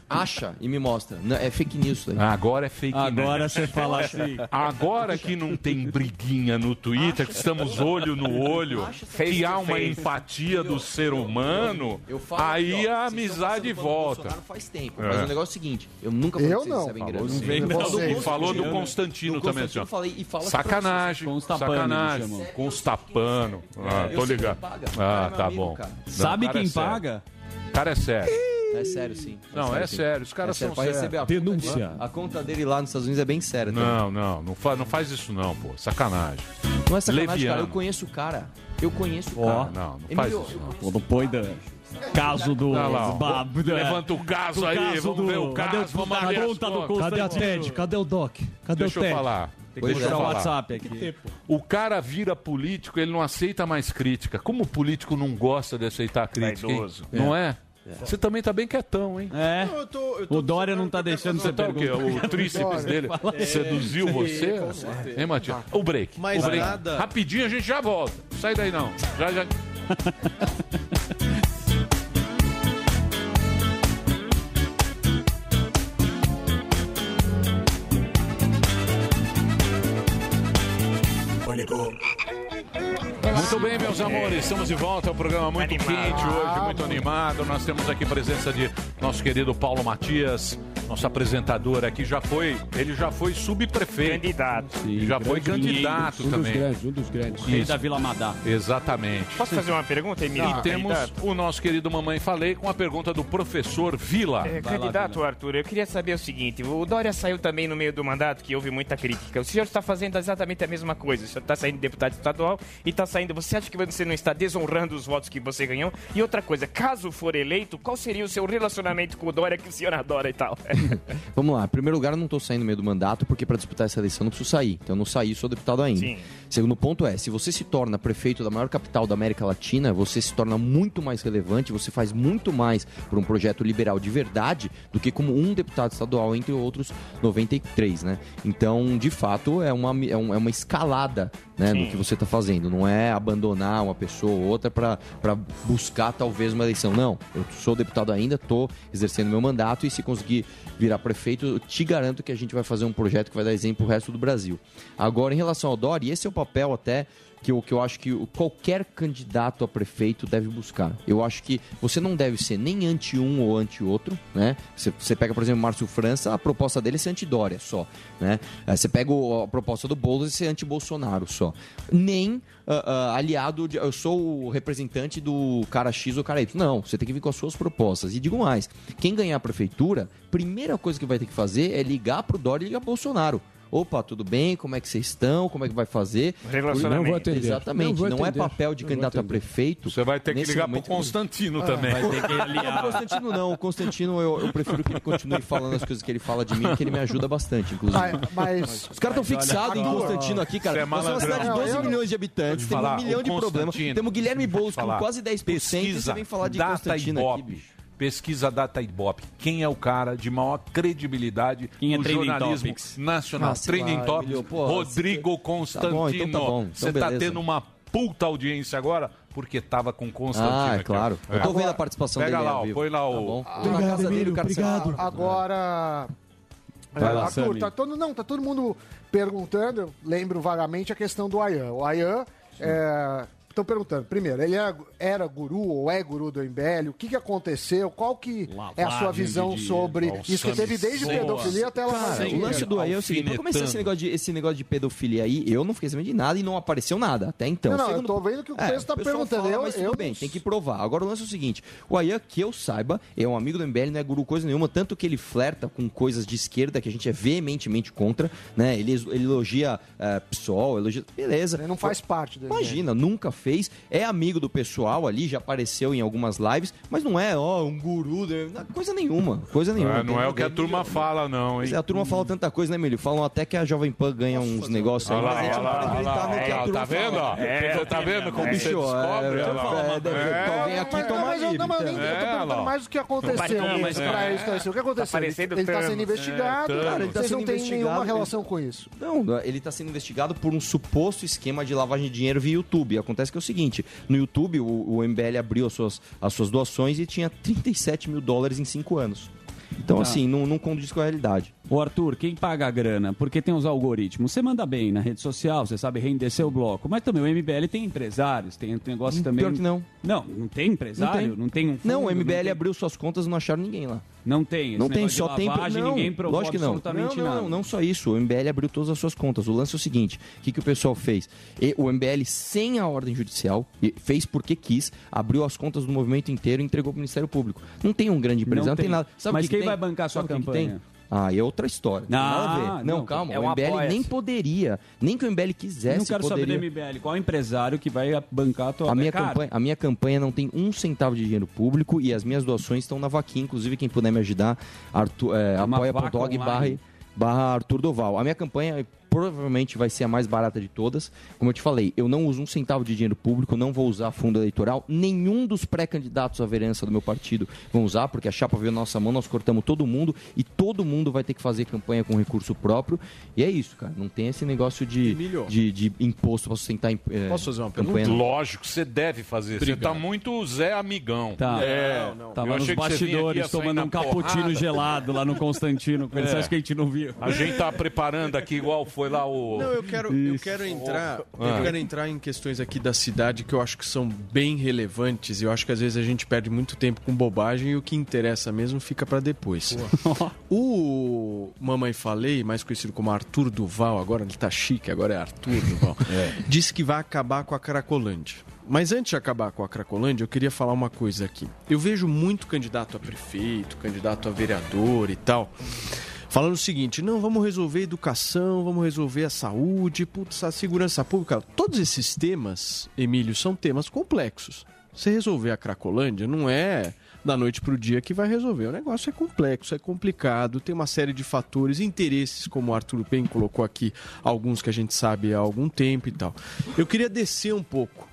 acha e me mostra. Não, é fake news isso aí. Agora é fake news. Agora É você fala assim. Agora que não tem briguinha no Twitter, que estamos olho no olho, que há uma empatia do ser humano, aí a amizade volta. Faz tempo. É. Mas o negócio é o seguinte, eu nunca falei Eu que vocês não. recebem Falou grana. do E falou do Constantino. Também, assim, fala que Sacanagem, Constapano, chamou. Constapano. Ah, Eu tô ligado. quem. Ah, é tá bom. Não, Sabe o quem é sério. paga? O cara é sério. É sério, sim. Não, é sim. sério, os caras é sério. são Pra sérios. receber a Denúncia. Conta, a conta dele lá nos Estados Unidos é bem séria. também. Não, não, não, fa- não faz isso não, pô. Sacanagem. Não é sacanagem, Leviano. cara. Eu conheço o cara. Eu conheço o Ó, cara. Não, não faz Emílio, isso não. Pô, não põe da... Caso do... Olha lá. Babo, da- Levanta o caso do aí, caso vamos do- ver o cadê caso, vamos abrir as conta do. Cadê a? TED? Cadê o Doc? Cadê Deixa o eu TED? falar. Tem que o. WhatsApp aqui. O cara vira político, ele não aceita mais crítica. Como o político não gosta de aceitar crítica, hein? Não é? Você também tá bem quietão, hein? É. Eu tô- eu tô O Dória não tá deixando você Você tá o quê? O tríceps dele seduziu você? com certeza. Hein, Matias? O break. Mas o break. nada- Rapidinho a gente já volta. Sai daí não. Já, já. Pânico. Muito bem, meus amores, estamos de volta. É um programa muito Animado. quente hoje, muito animado. Nós temos aqui a presença de nosso querido Paulo Matias, nosso apresentador aqui. Já foi, ele já foi subprefeito. Candidato. E já foi candidato Um dos também. grandes, um dos grandes. Rei da Vila Madá. Exatamente. Posso fazer uma pergunta, Emílio? E temos Candidato? o nosso querido Mamãe Falei com a pergunta do professor Vila. É, lá, candidato Arthur, eu queria saber o seguinte: o Dória saiu também no meio do mandato, que houve muita crítica. O senhor está fazendo exatamente a mesma coisa. O senhor está saindo deputado estadual e está saindo. Você acha que você não está desonrando os votos que você ganhou? E outra coisa, caso for eleito, qual seria o seu relacionamento com o Dória que o senhor adora e tal? Vamos lá. Em primeiro lugar, eu não estou saindo no meio do mandato, porque para disputar essa eleição eu não preciso sair. Então eu não saí, sou deputado ainda. Sim. Segundo ponto é, se você se torna prefeito da maior capital da América Latina, você se torna muito mais relevante, você faz muito mais por um projeto liberal de verdade do que como um deputado estadual, entre outros 93, né? Então, de fato, é uma, é é uma escalada né, no Sim. que você está fazendo. Não é abandonar uma pessoa ou outra para buscar talvez uma eleição. Não, eu sou deputado ainda, estou exercendo meu mandato e se conseguir virar prefeito, eu te garanto que a gente vai fazer um projeto que vai dar exemplo pro resto do Brasil. Agora, em relação ao Dória, esse é o papel até que eu, que eu acho que o- qualquer candidato a prefeito deve buscar. Eu acho que você não deve ser nem anti um ou anti outro, né? Você, pega, por exemplo, Márcio França, a proposta dele é ser anti-Dória só, né? Aí Você pega o- a proposta do Boulos e ser anti-Bolsonaro só. Nem ah, ah, aliado, de, eu sou o representante do cara X ou cara Y. Não, você tem que vir com as suas propostas. E digo mais, quem ganhar a prefeitura, primeira coisa que vai ter que fazer é ligar pro Dória e ligar pro Bolsonaro. Opa, tudo bem? Como é que vocês estão? Como é que vai fazer? Relacionamento. Não vou atender. Exatamente. Não vou Não, é papel de candidato a prefeito. Você vai ter que ligar pro momento- Constantino também. Vai ter que Não, aliar. o Constantino não. O Constantino eu, eu prefiro que ele continue falando as coisas que ele fala de mim, que ele me ajuda bastante, inclusive. Mas, mas Os caras estão fixados em Constantino aqui, cara. Você é Nós somos uma cidade de 12 Não, eu- milhões de habitantes, falar, um milhão o de problemas. Temos Guilherme Boulos com quase 10% e você vem falar de Constantino aqui, bicho. Pesquisa Data Ibope. Quem é o cara de maior credibilidade Quem é no jornalismo topics? nacional? Ah, sei Trending lá, Topics. Rodrigo Tá Constantino. bom, então tá bom. Então Você tá beleza. tendo uma puta audiência agora porque tava com Constantino. Ah, é claro. Eu tô vendo a participação Pega dele lá, ao ó, põe lá Tá o... bom. Ah, Obrigado, Emílio, obrigado. Agora. Vai lá, Arthur, Sammy. tá todo, não, tá todo mundo perguntando, eu lembro vagamente a questão do Ayan. O Ayan, estão perguntando, primeiro, ele era, era guru ou é guru do MBL? O que, que aconteceu? Qual que é a sua Lavagem visão de sobre isso que teve desde Boa. pedofilia até ela Cara, o lance do aí é o seguinte, pra começar esse negócio, de, esse negócio de pedofilia aí, eu não fiquei sabendo de nada e não apareceu nada até então. Não, não, eu Segundo- tô vendo que o preço tá o pessoal perguntando, fala, eu- mas tudo eu bem, tem que provar. Agora o lance é o seguinte, o Ayan, que eu saiba, é um amigo do MBL, não é guru coisa nenhuma, tanto que ele flerta com coisas de esquerda que a gente é veementemente contra, né? Ele, ele elogia é, PSOL, elogia... Beleza. Ele não faz parte dele. Imagina, nunca fez, é amigo do pessoal ali, já apareceu em algumas lives, mas não é, ó, um guru, né? coisa nenhuma, coisa nenhuma. Ah, não é o que a turma fala, não, hein? é, a turma fala tanta coisa, né, Emílio? Falam até que a Jovem Pan ganha uns negócios aí, lá, mas a gente olha não lá, pode lá, acreditar no que a lá, turma tá vendo? ó? fala. Você tá vendo como Bicho, você é, descobre? é, lá. é, É. Alguém aqui toma não, mas eu tô É, perguntando lá. mais o que aconteceu mas pra é. esclarecer. O que aconteceu? Tá ele tá sendo investigado, É, cara, Ele tá vocês não têm nenhuma relação com isso. Não, ele está sendo investigado por um suposto esquema de lavagem de dinheiro via YouTube. Acontece que é o seguinte: no YouTube, o, o MBL abriu as suas, as suas doações e tinha 37 mil dólares em cinco anos. Então, Tá. assim, não, não condiz com a realidade. Ô Arthur, quem paga a grana? Porque tem os algoritmos. Você manda bem na rede social, você sabe render seu bloco. Mas também o MBL tem empresários, tem tem negócio também. Pior que não. Não, não tem empresário? Não tem, um fundo, Não, o MBL tem- abriu suas contas e não acharam ninguém lá. Não tem. esse Não tem, só tem. lavagem, não, ninguém provou lógico que não. absolutamente não, não, nada. Não, não só isso. O MBL abriu todas as suas contas. O lance é o seguinte: o que, que o pessoal fez? E o MBL, sem a ordem judicial, fez porque quis, abriu as contas do movimento inteiro e entregou para o Ministério Público. Não tem um grande empresário, não, tem. tem. nada. Sabe Mas o que quem que vai tem? bancar sua Sabe o campanha? Ah, é outra história. Não, a Ah. Não, não, calma. é o MBL nem poderia, nem que o MBL Eu quisesse, não quero poderia. saber do MBL. Qual empresário que vai bancar a tua A minha, Cara, campanha, a minha campanha não tem um centavo de dinheiro público e as minhas doações estão na vaquinha. Inclusive, quem puder me ajudar, Arthur, é, vaca apoia.dog barra, barra Arthur Doval. A minha campanha provavelmente vai ser a mais barata de todas. Como eu te falei, eu não uso um centavo de dinheiro público, não vou usar fundo eleitoral. Nenhum dos pré-candidatos à vereança do meu partido vão usar, porque a chapa veio na nossa mão, nós cortamos todo mundo e todo mundo vai ter que fazer campanha com recurso próprio. E é isso, cara. Não tem esse negócio de, de, de imposto para sustentar é, Posso fazer uma campanha, pergunta? não. Lógico, você deve fazer. Obrigado. Você tá muito Zé Amigão. Tá. É, Tava eu nos bastidores aqui a sair tomando um cappuccino gelado lá no Constantino. É. Você acha que a gente não viu? A gente tá preparando aqui igual foi lá o. Não, eu quero, eu quero entrar, Ah. eu quero entrar em questões aqui da cidade que eu acho que são bem relevantes. e Eu acho que às vezes a gente perde muito tempo com bobagem e o que interessa mesmo fica pra depois. o Mamãe Falei, mais conhecido como Arthur Duval, agora ele tá chique, agora é Arthur Duval. Disse que vai acabar com a Cracolândia. Mas antes de acabar com a Cracolândia, eu queria falar uma coisa aqui. Eu vejo muito candidato a prefeito, candidato a vereador e tal, falando o seguinte: não, vamos resolver a educação, vamos resolver a saúde, putz, a segurança pública. Todos esses temas, Emílio, são temas complexos. Você resolver a Cracolândia não é da noite para o dia que vai resolver. O negócio é complexo, é complicado, tem uma série de fatores, interesses, como o Arthur Pen colocou aqui, alguns que a gente sabe há algum tempo e tal. Eu queria descer um pouco.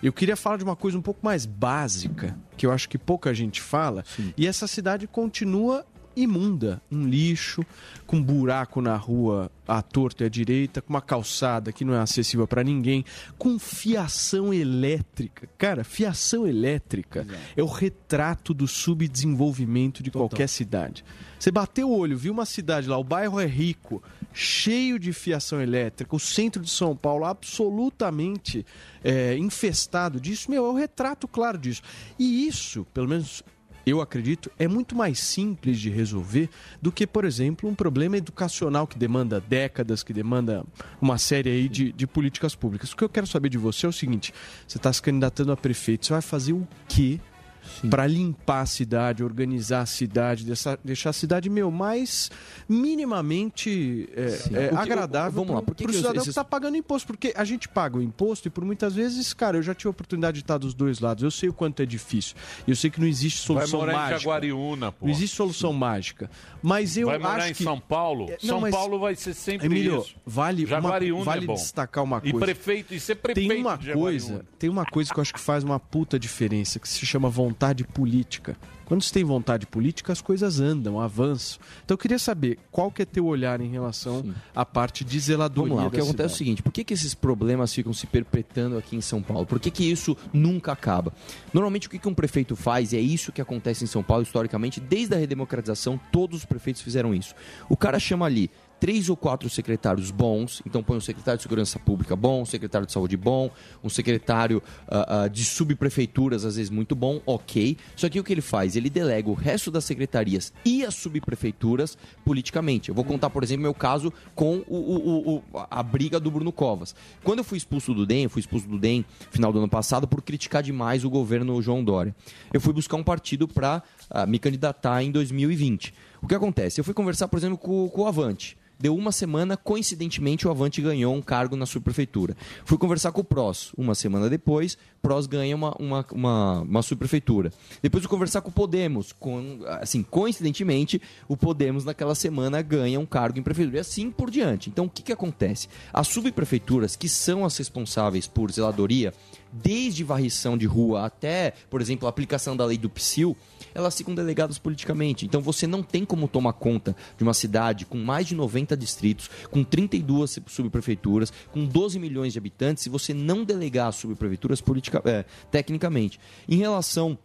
Eu queria falar de uma coisa um pouco mais básica, que eu acho que pouca gente fala, e essa cidade continua imunda, um lixo, com buraco na rua à torta e à direita, com uma calçada que não é acessível para ninguém, com fiação elétrica. Cara, fiação elétrica é o retrato do subdesenvolvimento de qualquer cidade. Você bateu o olho, viu uma cidade lá, o bairro é rico, cheio de fiação elétrica, o centro de São Paulo absolutamente é, infestado disso, meu, é o retrato claro disso. E isso, pelo menos eu acredito, é muito mais simples de resolver do que, por exemplo, um problema educacional que demanda décadas, que demanda uma série aí de, de políticas públicas. O que eu quero saber de você é o seguinte: você está se candidatando a prefeito, você vai fazer o quê? Para limpar a cidade, organizar a cidade, deixar, deixar a cidade, meu, mais minimamente é, Sim. é, O agradável vamos lá, pro- que cidadão esses- que está pagando imposto. Porque a gente paga o imposto e por muitas vezes, cara, eu já tive a oportunidade de estar dos dois lados. Eu sei o quanto é difícil. Eu sei que não existe Vai solução morar em mágica. Jaguariúna, pô. Não existe solução mágica. Mas eu vai morar acho em que... São Paulo? É, não, São Paulo vai ser sempre Emílio, isso. vale, uma, Jaguariúna vale é destacar uma E coisa. prefeito, e ser prefeito tem uma coisa, tem uma coisa que eu acho que faz uma puta diferença, que se chama vontade política. Quando você tem vontade política, as coisas andam, avançam. Então eu queria saber qual que é teu olhar em relação à parte de zeladoria Vamos lá, o que acontece é o seguinte: por que, que esses problemas ficam se perpetuando aqui em São Paulo? Por que, que isso nunca acaba? Normalmente, o que, que um prefeito faz, e é isso que acontece em São Paulo historicamente, desde a redemocratização, todos os prefeitos fizeram isso. O cara chama ali três ou quatro secretários bons, então põe um secretário de segurança pública bom, um secretário de saúde bom, um secretário ah, ah, de subprefeituras, às vezes muito bom, ok. Só que o que ele faz? Ele delega o resto das secretarias e as subprefeituras politicamente. Eu vou contar, por exemplo, meu caso com o, o- o- a briga do Bruno Covas. Quando eu fui expulso do DEM, eu fui expulso do DEM final do ano passado por criticar demais o governo João Dória. Eu fui buscar um partido para me candidatar em 2020. O que acontece? Eu fui conversar, por exemplo, com, com o Avante. Deu uma semana, coincidentemente, o Avante ganhou um cargo na subprefeitura. Fui conversar com o PROS. Uma semana depois, PROS ganha uma, uma, uma, uma subprefeitura. Depois fui conversar com o Podemos. Com, assim, coincidentemente, o Podemos naquela semana ganha um cargo em prefeitura. E assim por diante. Então, o que, que acontece? As subprefeituras, que são as responsáveis por zeladoria, desde varrição de rua até, por exemplo, a aplicação da lei do PSIL, elas ficam delegadas politicamente. Então você não tem como tomar conta de uma cidade com mais de 90 distritos, com 32 subprefeituras, com 12 milhões de habitantes, se você não delegar as subprefeituras politica, é, tecnicamente. Em relação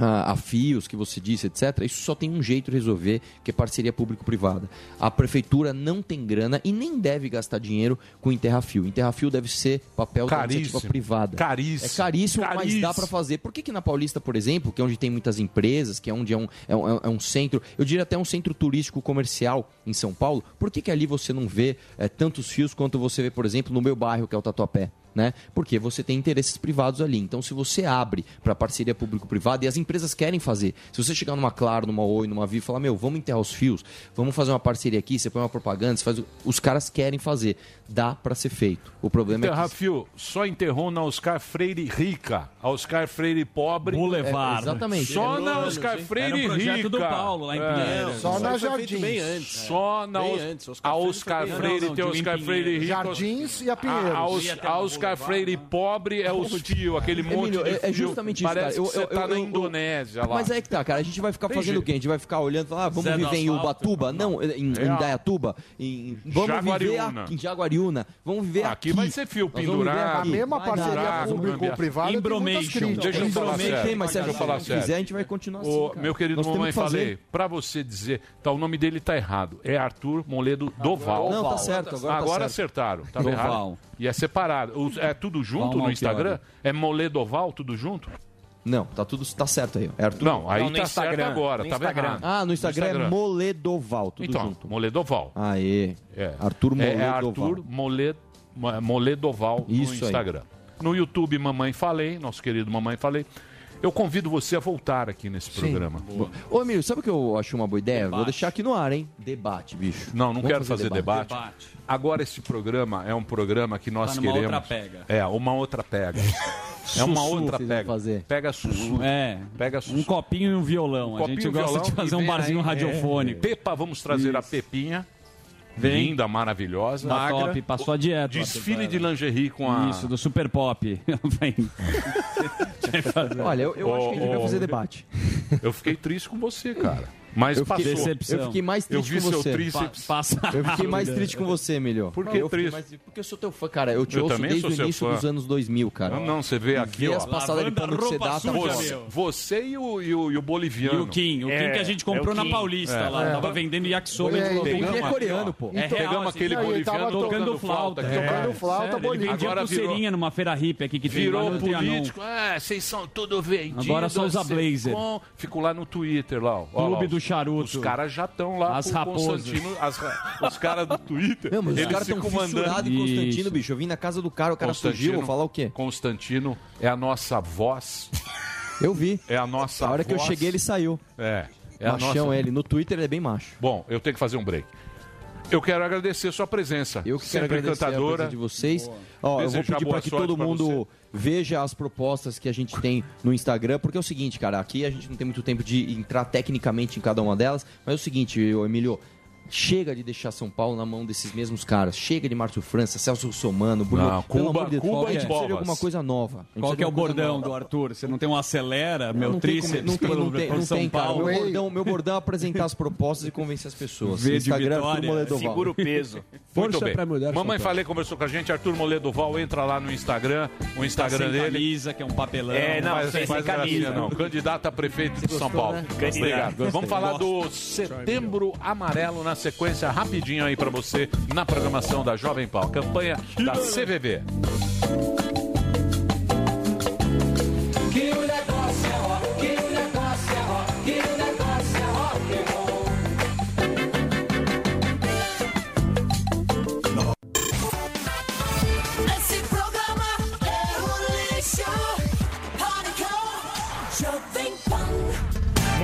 a, fios que você disse, etc., isso só tem um jeito de resolver, que é parceria público-privada. A prefeitura não tem grana e nem deve gastar dinheiro com enterrafio. Enterrafio deve ser papel da Caríssimo. iniciativa privada. Caríssimo. É caríssimo, mas Caríssimo. dá para fazer. Por que, que na Paulista, por exemplo, que é onde tem muitas empresas, que é onde é um, é um, é um centro, eu diria até um centro turístico comercial em São Paulo, por que, que ali você não vê é, tantos fios quanto você vê, por exemplo, no meu bairro, que é o Tatuapé? Né? Porque você tem interesses privados ali. Então, se você abre para parceria público-privada e as empresas querem fazer, se você chegar numa Claro, numa Oi, numa Vivo e falar, meu, vamos enterrar os fios, vamos fazer uma parceria aqui, você põe uma propaganda, você faz. Os caras querem fazer. Dá para ser feito. O problema é que Terrafio só enterrou na Oscar Freire rica. A Oscar Freire pobre. Boulevard. É, exatamente. Só Era na Oscar hein? Freire Era um projeto rica. do Paulo, lá em É. Pinheiros. Só na Jardins. bem antes. Só na Bem Os- antes, a Oscar Oscar Freire tem Oscar Freire rico. Jardins e a Pinheiros. A, a, a Oscar Freire pobre é os fios, aquele monte Emílio, de é- é fio. justamente isso, Parece cara. Eu- que você eu- tá eu- na Indonésia lá. Mas aí que tá, cara. A gente vai ficar Tem fazendo jeito. o quê? A gente vai ficar olhando e falar, ah, vamos Zé viver em. Ubatuba? Não, em, em Real. Dayatuba? Em, vamos viver Jaguariúna. aqui, em Jaguariúna. Vamos viver aqui. Aqui vai ser fio viver pendurado. A mesma parceria público-privada Embromation. Deixa eu falar sério. mas se a gente fizer, a gente vai continuar assim, meu querido mamãe falei, pra você dizer, tá, o nome dele tá errado. É Arthur Moledo Doval. Não, tá certo, agora tá acertaram. Tava Doval. errado. E é separado. Os- É tudo junto Val no Instagram? É Moledoval, tudo junto? Não, tá tudo tá certo aí. É Arthur. Não, aí Não, no tá Instagram. certo agora. No Tava Instagram. errado. Ah, no Instagram, é Moledoval, tudo Então, junto. Moledoval. Aê. É. Arthur É, é Moledoval. Arthur Mole- Mo- Moledoval Isso no aí. Instagram. No YouTube, Mamãe Falei, nosso querido Mamãe Falei. Eu convido você a voltar aqui nesse programa. Ô, Emílio, sabe o que eu acho uma boa ideia? Vou deixar aqui no ar, hein? Debate, bicho. Não, não Vamos quero fazer, debate. Debate. Agora esse programa é um programa que nós Tá numa queremos. outra pega. É, uma outra pega. é uma Sussu, outra pega. fazer. Pega sussu. É. Pega sussu. Um copinho e um violão. a gente Copinho, gosta violão de fazer um barzinho aí. radiofônico. Pepa, vamos trazer a Isso. Pepinha. Vem. Linda, maravilhosa. Tá top, passou a dieta. Desfile de lingerie com a. Isso, do Super Pop. Vem. Olha, eu, eu acho que a gente vai Ô, fazer debate. Eu fiquei triste com você, cara. Mas Eu fiquei, eu fiquei mais Eu triste vi com seu você. tríceps. Passa Eu fiquei mais triste com você, Emílio. Por que eu triste? mais- Porque eu sou teu fã, cara. Eu te Eu ouço também desde o início fã. dos anos 2000, cara. Não, não, você vê aqui, Vê ó. as passadas de pano que você dá, tá suja, bom. Você, você e o, e o, e o boliviano. E o Kim, o Kim É, que a gente é comprou o na Kim. Paulista É. lá. É. Tava vendendo yakisoba. É, Ele uma é coreano, pô. É Pegamos real, aquele boliviano tocando flauta. Tocando flauta, Bolívia. vendia pulseirinha numa feira hippie aqui que tem Virou político. É, vocês são tudo vendidos. Agora só usa blazer. com- Fico lá no Twitter lá. ó. Clube lá, do os- charuto. Os caras já estão lá As com o raposas. Constantino. as os caras do Twitter. Não, mas os eles caras estão fissurados em Constantino, Isso. bicho. Eu vim na casa do cara, o cara fugiu, vou falar o quê? Constantino é a nossa voz. Eu vi. É a nossa A hora que eu voz. cheguei, ele saiu. É. É a Machão nossa... ele. No Twitter ele é bem macho. Bom, eu tenho que fazer um break. Eu quero agradecer a sua presença. Eu que quero agradecer a presença de vocês. Ó, eu vou pedir para que todo mundo veja as propostas que a gente tem no Instagram, porque é o seguinte, cara, aqui a gente não tem muito tempo de entrar tecnicamente em cada uma delas, mas é o seguinte, Emílio, chega de deixar São Paulo na mão desses mesmos caras. Chega de Márcio França, Celso Russomano, Bruno. Não, Cuba- de Cuba a gente e de Bobas. alguma coisa nova. Qual que é o bordão nova. do Arthur? Você não tem um acelera, meu não tríceps não tem, pelo- não tem, por não São tem, cara. Paulo. Meu bordão, meu bordão é apresentar as propostas e convencer as pessoas. V de Instagram, Vitória, Arthur Moledoval. Segura o peso. Muito Força bem. pra mudar Mamãe. Falei conversou com a gente, Arthur Moledoval, entra lá no Instagram, o Instagram Tá sem dele. camisa, que é um papelão. É, não, faz, sem- faz sem gracinha, camisa. não. Candidato a prefeito de São Paulo. né? Obrigado. Vamos falar do. Setembro Amarelo na sequência, rapidinho aí pra você, na programação da Jovem Pan. Campanha da CVV. Que o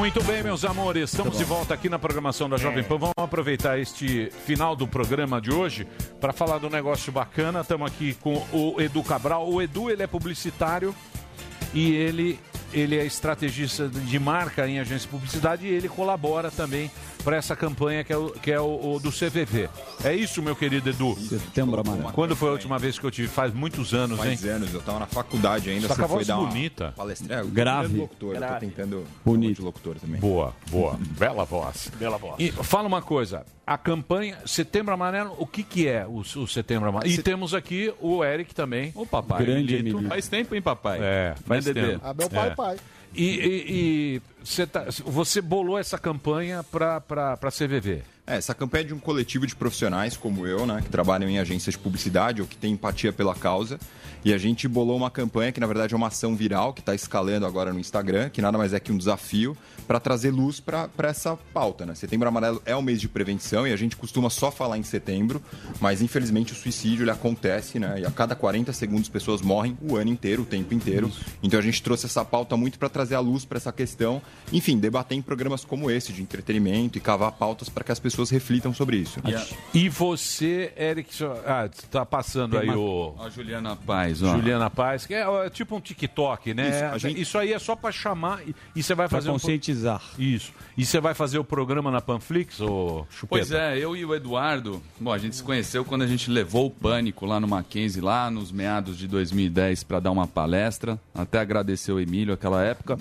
Muito bem, meus amores, estamos de volta aqui na programação da Jovem Pan. Vamos aproveitar este final do programa de hoje para falar do negócio bacana. Estamos aqui com o Edu Cabral. O Edu, ele é publicitário e ele, ele é estrategista de marca em agência de publicidade e ele colabora também para essa campanha que é, o, que é o, o do CVV. É isso, meu querido Edu? Setembro Amarelo. Quando foi a última vez que eu tive? Faz muitos anos, hein? Faz anos, eu tava na faculdade ainda. Tá você foi dar uma bonita. palestra. É, Grave. Locutor, eu tô Grave. tentando Bonito. locutor também. Boa, boa. Bela voz. Bela voz. E fala uma coisa, a campanha Setembro Amarelo, o que que é o, o Setembro Amarelo? E temos aqui o Eric também. O papai. Grande Lito. Faz tempo, hein, papai? É, faz Dedê? tempo. Ah, meu pai É. vai. E, e- e você, tá- você bolou essa campanha para a CVV. É, essa campanha é de um coletivo de profissionais como eu, né, que trabalham em agências de publicidade ou que têm empatia pela causa. E a gente bolou uma campanha que, na verdade, é uma ação viral que está escalando agora no Instagram, que nada mais é que um desafio para trazer luz para essa pauta. Né? Setembro Amarelo é o mês de prevenção e a gente costuma só falar em setembro, mas infelizmente o suicídio ele acontece, né? E a cada 40 segundos pessoas morrem o ano inteiro, o tempo inteiro. Então a gente trouxe essa pauta muito para trazer a luz para essa questão. Enfim, debater em programas como esse de entretenimento e cavar pautas para que as pessoas reflitam sobre isso. E você, Eric, ah, tá passando Tem aí uma- o A Juliana Paz, ó. Juliana Paz, que é ó, tipo um TikTok, né? Isso, Isso, a gente- aí é só para chamar e, e você vai Pra fazer um conscientizar. Isso. E você vai fazer o programa na Panflix ou Chupeta? Pois é, eu e o Eduardo, bom, a gente se conheceu quando a gente levou o Pânico lá no Mackenzie, lá nos meados de 2010, para dar uma palestra. Até agradecer o Emílio aquela época.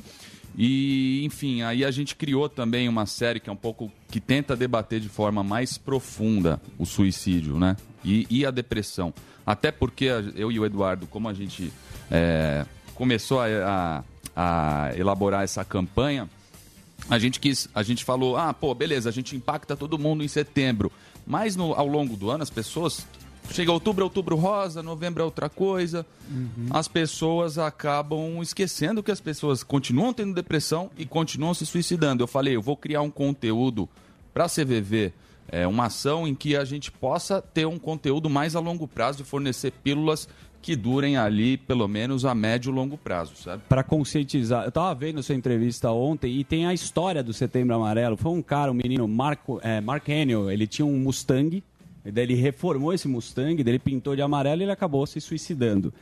E, enfim, aí a gente criou também uma série que é um pouco que tenta debater de forma mais profunda o suicídio, né? E, e a depressão. Até porque eu e o Eduardo, como a gente é, começou a- a- a elaborar essa campanha, a gente quis, a gente falou, ah, pô, beleza, a gente impacta todo mundo em setembro. Mas no- ao longo do ano as pessoas chega outubro, é outubro rosa, novembro é outra coisa. As pessoas acabam esquecendo que as pessoas continuam tendo depressão e continuam se suicidando. Eu falei, eu vou criar um conteúdo para a CVV, é, uma ação em que a gente possa ter um conteúdo mais a longo prazo de fornecer pílulas que durem ali pelo menos a médio e longo prazo, sabe? Para conscientizar. Eu tava vendo sua entrevista ontem e tem a história do Setembro Amarelo. Foi um cara, um menino, Marco, é, Mark Haniel, ele tinha um Mustang, daí ele reformou esse Mustang, daí ele pintou de amarelo e ele acabou se suicidando.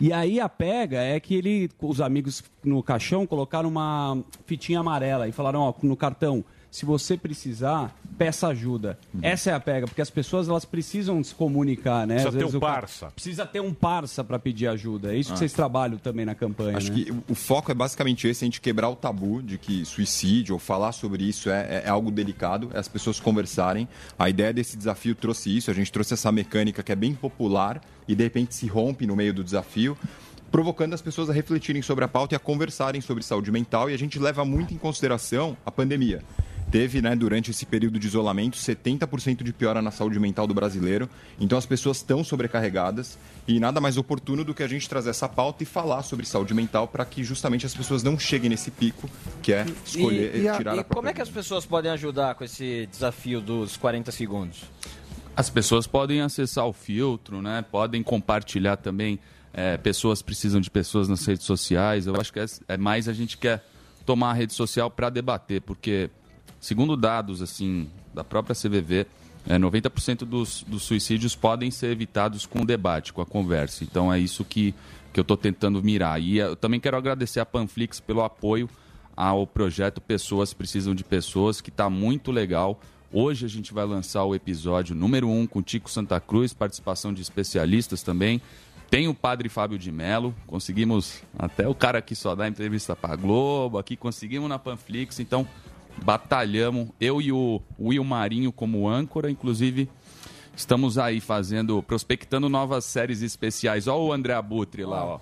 E aí a pega é que ele, os amigos no caixão colocaram uma fitinha amarela e falaram, ó, no cartão, se você precisar, peça ajuda. Essa é a pega, porque as pessoas elas precisam se comunicar, né? Precisa Às ter vezes um parça. Precisa ter um parça para pedir ajuda. É isso que Ah. vocês trabalham também na campanha, Acho né? que o- o foco é basicamente esse, a gente quebrar o tabu de que suicídio ou falar sobre isso é, é- é algo delicado, é as pessoas conversarem. A ideia desse desafio trouxe isso, a gente trouxe essa mecânica que é bem popular e de repente se rompe no meio do desafio. Provocando as pessoas a refletirem sobre a pauta e a conversarem sobre saúde mental, e a gente leva muito em consideração a pandemia. Teve, né, durante esse período de isolamento, 70% de piora na saúde mental do brasileiro. Então as pessoas estão sobrecarregadas e nada mais oportuno do que a gente trazer essa pauta e falar sobre saúde mental para que justamente as pessoas não cheguem nesse pico, que é escolher e, e a- tirar e a como é que as pessoas podem ajudar com esse desafio dos 40 segundos? As pessoas podem acessar o filtro, né? Podem compartilhar também. é, pessoas precisam de pessoas nas redes sociais. Eu acho que é, é mais a gente quer tomar a rede social para debater, porque segundo dados assim da própria CVV, é, 90% dos, dos suicídios podem ser evitados com o debate, com a conversa. Então é isso que, que eu estou tentando mirar. E eu também quero agradecer a Panflix pelo apoio ao projeto Pessoas Precisam de Pessoas, que está muito legal. Hoje a gente vai lançar o episódio número 1 um, com Tico Santa Cruz, participação de especialistas também. Tem o padre Fábio de Mello, conseguimos até o cara que só dá entrevista para Globo, aqui conseguimos na Panflix, então batalhamos, eu e o Will Marinho como âncora, inclusive estamos aí fazendo, prospectando novas séries especiais. Ó o André Abutre lá, ó.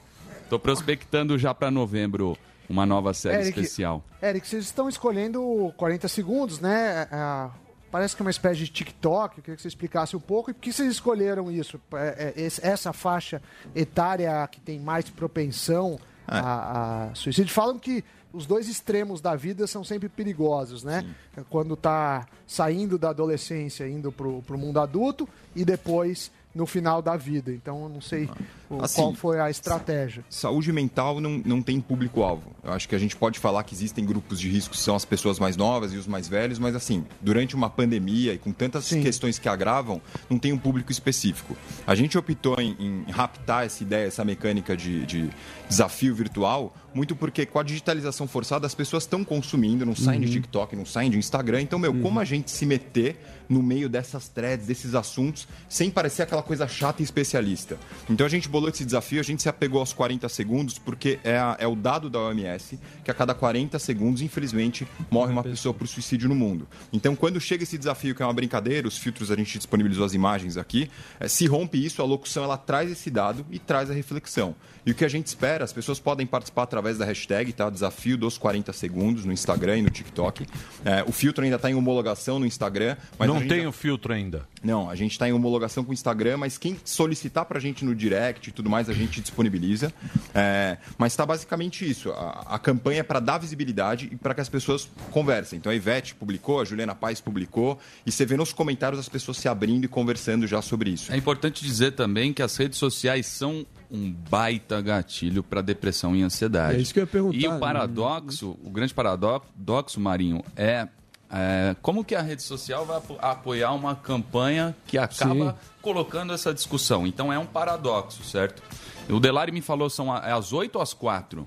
Tô prospectando já para novembro uma nova série Eric, especial. Eric, vocês estão escolhendo 40 segundos, né? Ah, parece que é uma espécie de TikTok. Eu queria que você explicasse um pouco. E por que vocês escolheram isso? É, é, essa faixa etária que tem mais propensão a, a suicídio? Falam que os dois extremos da vida são sempre perigosos, né? Quando tá saindo da adolescência, indo pro, pro mundo adulto e depois no final da vida. Então, eu não sei o- Assim, qual foi a estratégia. Saúde mental não, não tem público-alvo. Eu acho que a gente pode falar que existem grupos de risco, que são as pessoas mais novas e os mais velhos, mas assim, durante uma pandemia e com tantas questões que agravam, não tem um público específico. A gente optou em, em raptar essa ideia, essa mecânica de, de desafio virtual, muito porque com a digitalização forçada as pessoas estão consumindo, não saem de Uhum. TikTok, não saem de Instagram. Então, meu, como a gente se meter no meio dessas threads, desses assuntos, sem parecer aquela coisa chata e especialista. Então a gente bolou esse desafio, a gente se apegou aos 40 segundos, porque é, a- é o dado da OMS que a cada 40 segundos, infelizmente, morre uma pessoa por suicídio no mundo. Então quando chega esse desafio, que é uma brincadeira, os filtros a gente disponibilizou as imagens aqui, eh, se rompe isso, a locução ela traz esse dado e traz a reflexão. E o que a gente espera, as pessoas podem participar através da hashtag, tá? Desafio dos 40 segundos no Instagram e no TikTok. Eh, o filtro ainda está em homologação no Instagram. Mas Não tem já- o filtro ainda. não, a gente está em homologação com o Instagram, mas quem solicitar para a gente no direct e tudo mais, a gente disponibiliza. É, mas está basicamente isso. A, a campanha é para dar visibilidade e para que as pessoas conversem. Então a Ivete publicou, a Juliana Paz publicou, e você vê nos comentários as pessoas se abrindo e conversando já sobre isso. É importante dizer também que as redes sociais são um baita gatilho para depressão e ansiedade. É isso que eu ia perguntar, E o né? paradoxo, o grande paradoxo, Marinho, é, é, como que a rede social vai apo- apoiar uma campanha que acaba Sim. colocando essa discussão. Então é um paradoxo, certo? O Delari me falou são a- é às 8 ou às 4?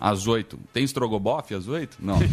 Às 8. Tem estrogobofe às 8? Não.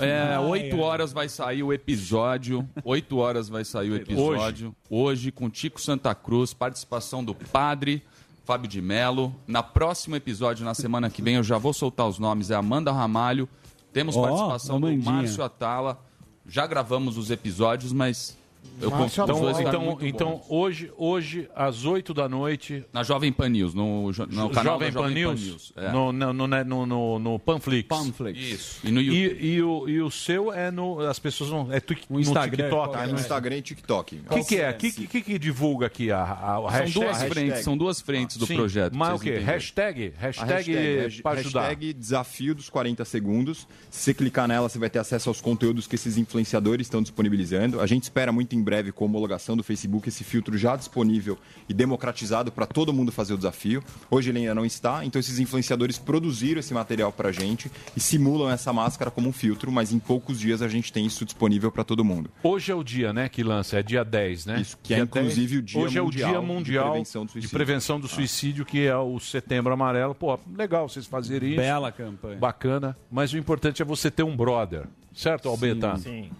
É, 8 horas vai sair o episódio. 8 horas vai sair o episódio. Hoje, com Tico Santa Cruz, participação do padre Fábio de Mello. Na próximo episódio, na semana que vem, eu já vou soltar os nomes. É Amanda Ramalho. Temos Ó, participação do. Márcio Atala. Já gravamos os episódios, mas eu Márcio Então, então, então hoje, hoje, às 8 da noite. Na Jovem Pan News, no, no canal Jovem da Pan Jovem Pan News, News. é. no, no, no, né, no, no, no Panflix. Isso. E no YouTube. E, e o, e o seu é no. As pessoas não. É tuk- no Instagram, TikTok. é? né? No Instagram e TikTok. O que, que é? O que, que, que divulga aqui a, a, a São hashtag? duas frentes, são duas frentes do Sim, projeto. Mas o quê? entenderem. Hashtag? A Hashtag, para ajudar. hashtag desafio dos 40 segundos. Se você clicar nela, você vai ter acesso aos conteúdos que esses influenciadores estão disponibilizando. A gente espera muito em breve, com a homologação do Facebook, esse filtro já disponível e democratizado para todo mundo fazer o desafio. Hoje ele ainda não está, então esses influenciadores produziram esse material para a gente e simulam essa máscara como um filtro, mas em poucos dias a gente tem isso disponível para todo mundo. Hoje é o dia, né, que lança, é dia 10, né? Isso, que é Dia inclusive 10. o Dia Hoje é o Mundial Dia de Mundial Prevenção do Suicídio. de Prevenção do Suicídio, que é o Setembro Amarelo. Pô, legal vocês fazerem isso. Bela campanha. Bacana, mas o importante é você ter um brother, certo, Albeta? sim.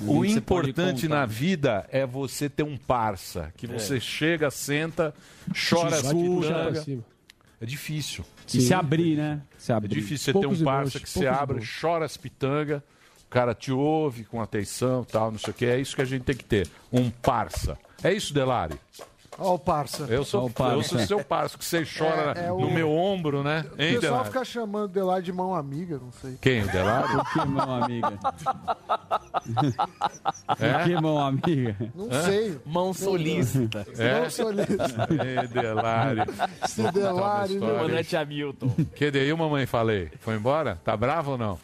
O você importante na vida é você ter um parça, que você É. chega, senta, chora, escuta, cima. É difícil. E se abrir, né? Se É abrir. difícil você Poucos ter um parça que você abre, chora as pitanga, o cara te ouve com atenção tal, não sei o que. É isso que a gente tem que ter. Um parça. É isso, Delari? Ó, o parça. Eu sou, o parça. eu sou seu parça, que você chora É, é o- no meu ombro, né? O Hein, pessoal Delari? fica chamando o Delari de mão amiga, não sei. Quem, o Delari? Por que, mão amiga? É? Por que, mão amiga? Não Hã? sei. Mão solícita. É? Não solista. Ê, Delari. Esse Delari, História. né? Hamilton. Que daí, mamãe, falei? Foi embora? Tá bravo ou não?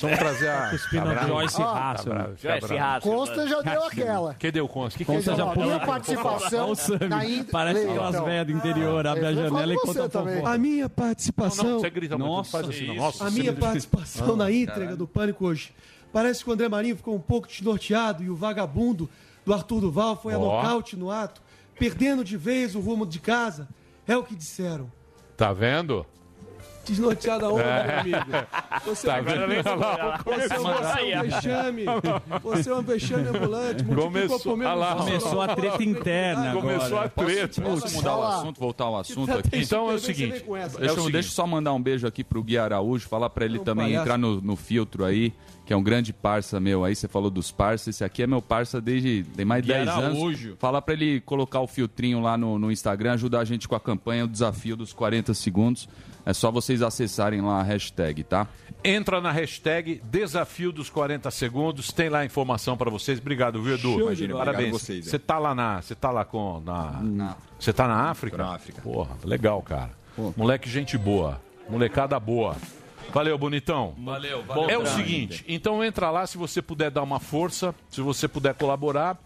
Precisamos trazer a. Cuspindo tá a? Joyce Tá Hassel. bravo, tá Joyce. Hassel. Consta já deu aquela. Que deu Consta? Que que Consta já deu? pulou. Minha participação na Parece aquelas então. velhas do interior, abre a janela e conta também. A minha participação. não, você grita muito, Nossa, faz assim. Nossa, A minha participação na entrega do Pânico hoje. Parece que o André Marinho ficou um pouco desnorteado e o vagabundo do Arthur Duval foi a nocaute no ato, perdendo de vez o rumo de casa. É o que disseram. Tá vendo? Desnorteado aonde, É. meu amigo? Você, Tá vendo? você, Olha lá, você, você é um vexame. Você é um vexame ambulante. Começou- lá. Começou a treta interna Começou a agora. treta. Posso mudar o assunto, voltar ao assunto Tá aqui? Então é o seguinte. É Deixa, eu- seguinte. deixa eu só mandar um beijo aqui pro Gui Araújo, falar pra ele É um também palhaço. entrar no, no filtro aí, que é um grande parça meu aí. Você falou dos parças, esse aqui é meu parça desde tem mais de Gui 10 Araújo. anos. Falar pra ele colocar o filtrinho lá no, no Instagram, ajudar a gente com a campanha, o desafio dos 40 segundos. É só vocês acessarem lá a hashtag, tá? Entra na hashtag Desafio dos 40 Segundos, tem lá a informação pra vocês. Obrigado, viu, Edu? Imagina. Parabéns. vocês. Você tá lá na, você tá lá com na, você tá na África? Tô na África. Porra, legal, cara. Moleque gente boa, molecada boa. Valeu, bonitão. Valeu, É o seguinte, então entra lá se você puder dar uma força, se você puder colaborar,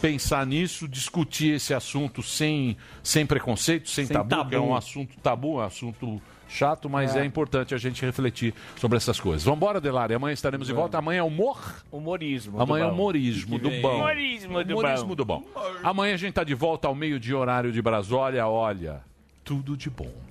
pensar nisso, discutir esse assunto sem, sem preconceito, sem, Sem tabu, tabu. que é um assunto tabu, é um assunto chato, mas é. importante a gente refletir sobre essas coisas. Vambora, Delari, amanhã estaremos de volta. Amanhã é humor. Humorismo. Amanhã é humorismo do bom. Humorismo do Humorismo do bom. Amanhã a gente tá de volta ao meio-dia, horário de Brasólia. Olha, tudo de bom.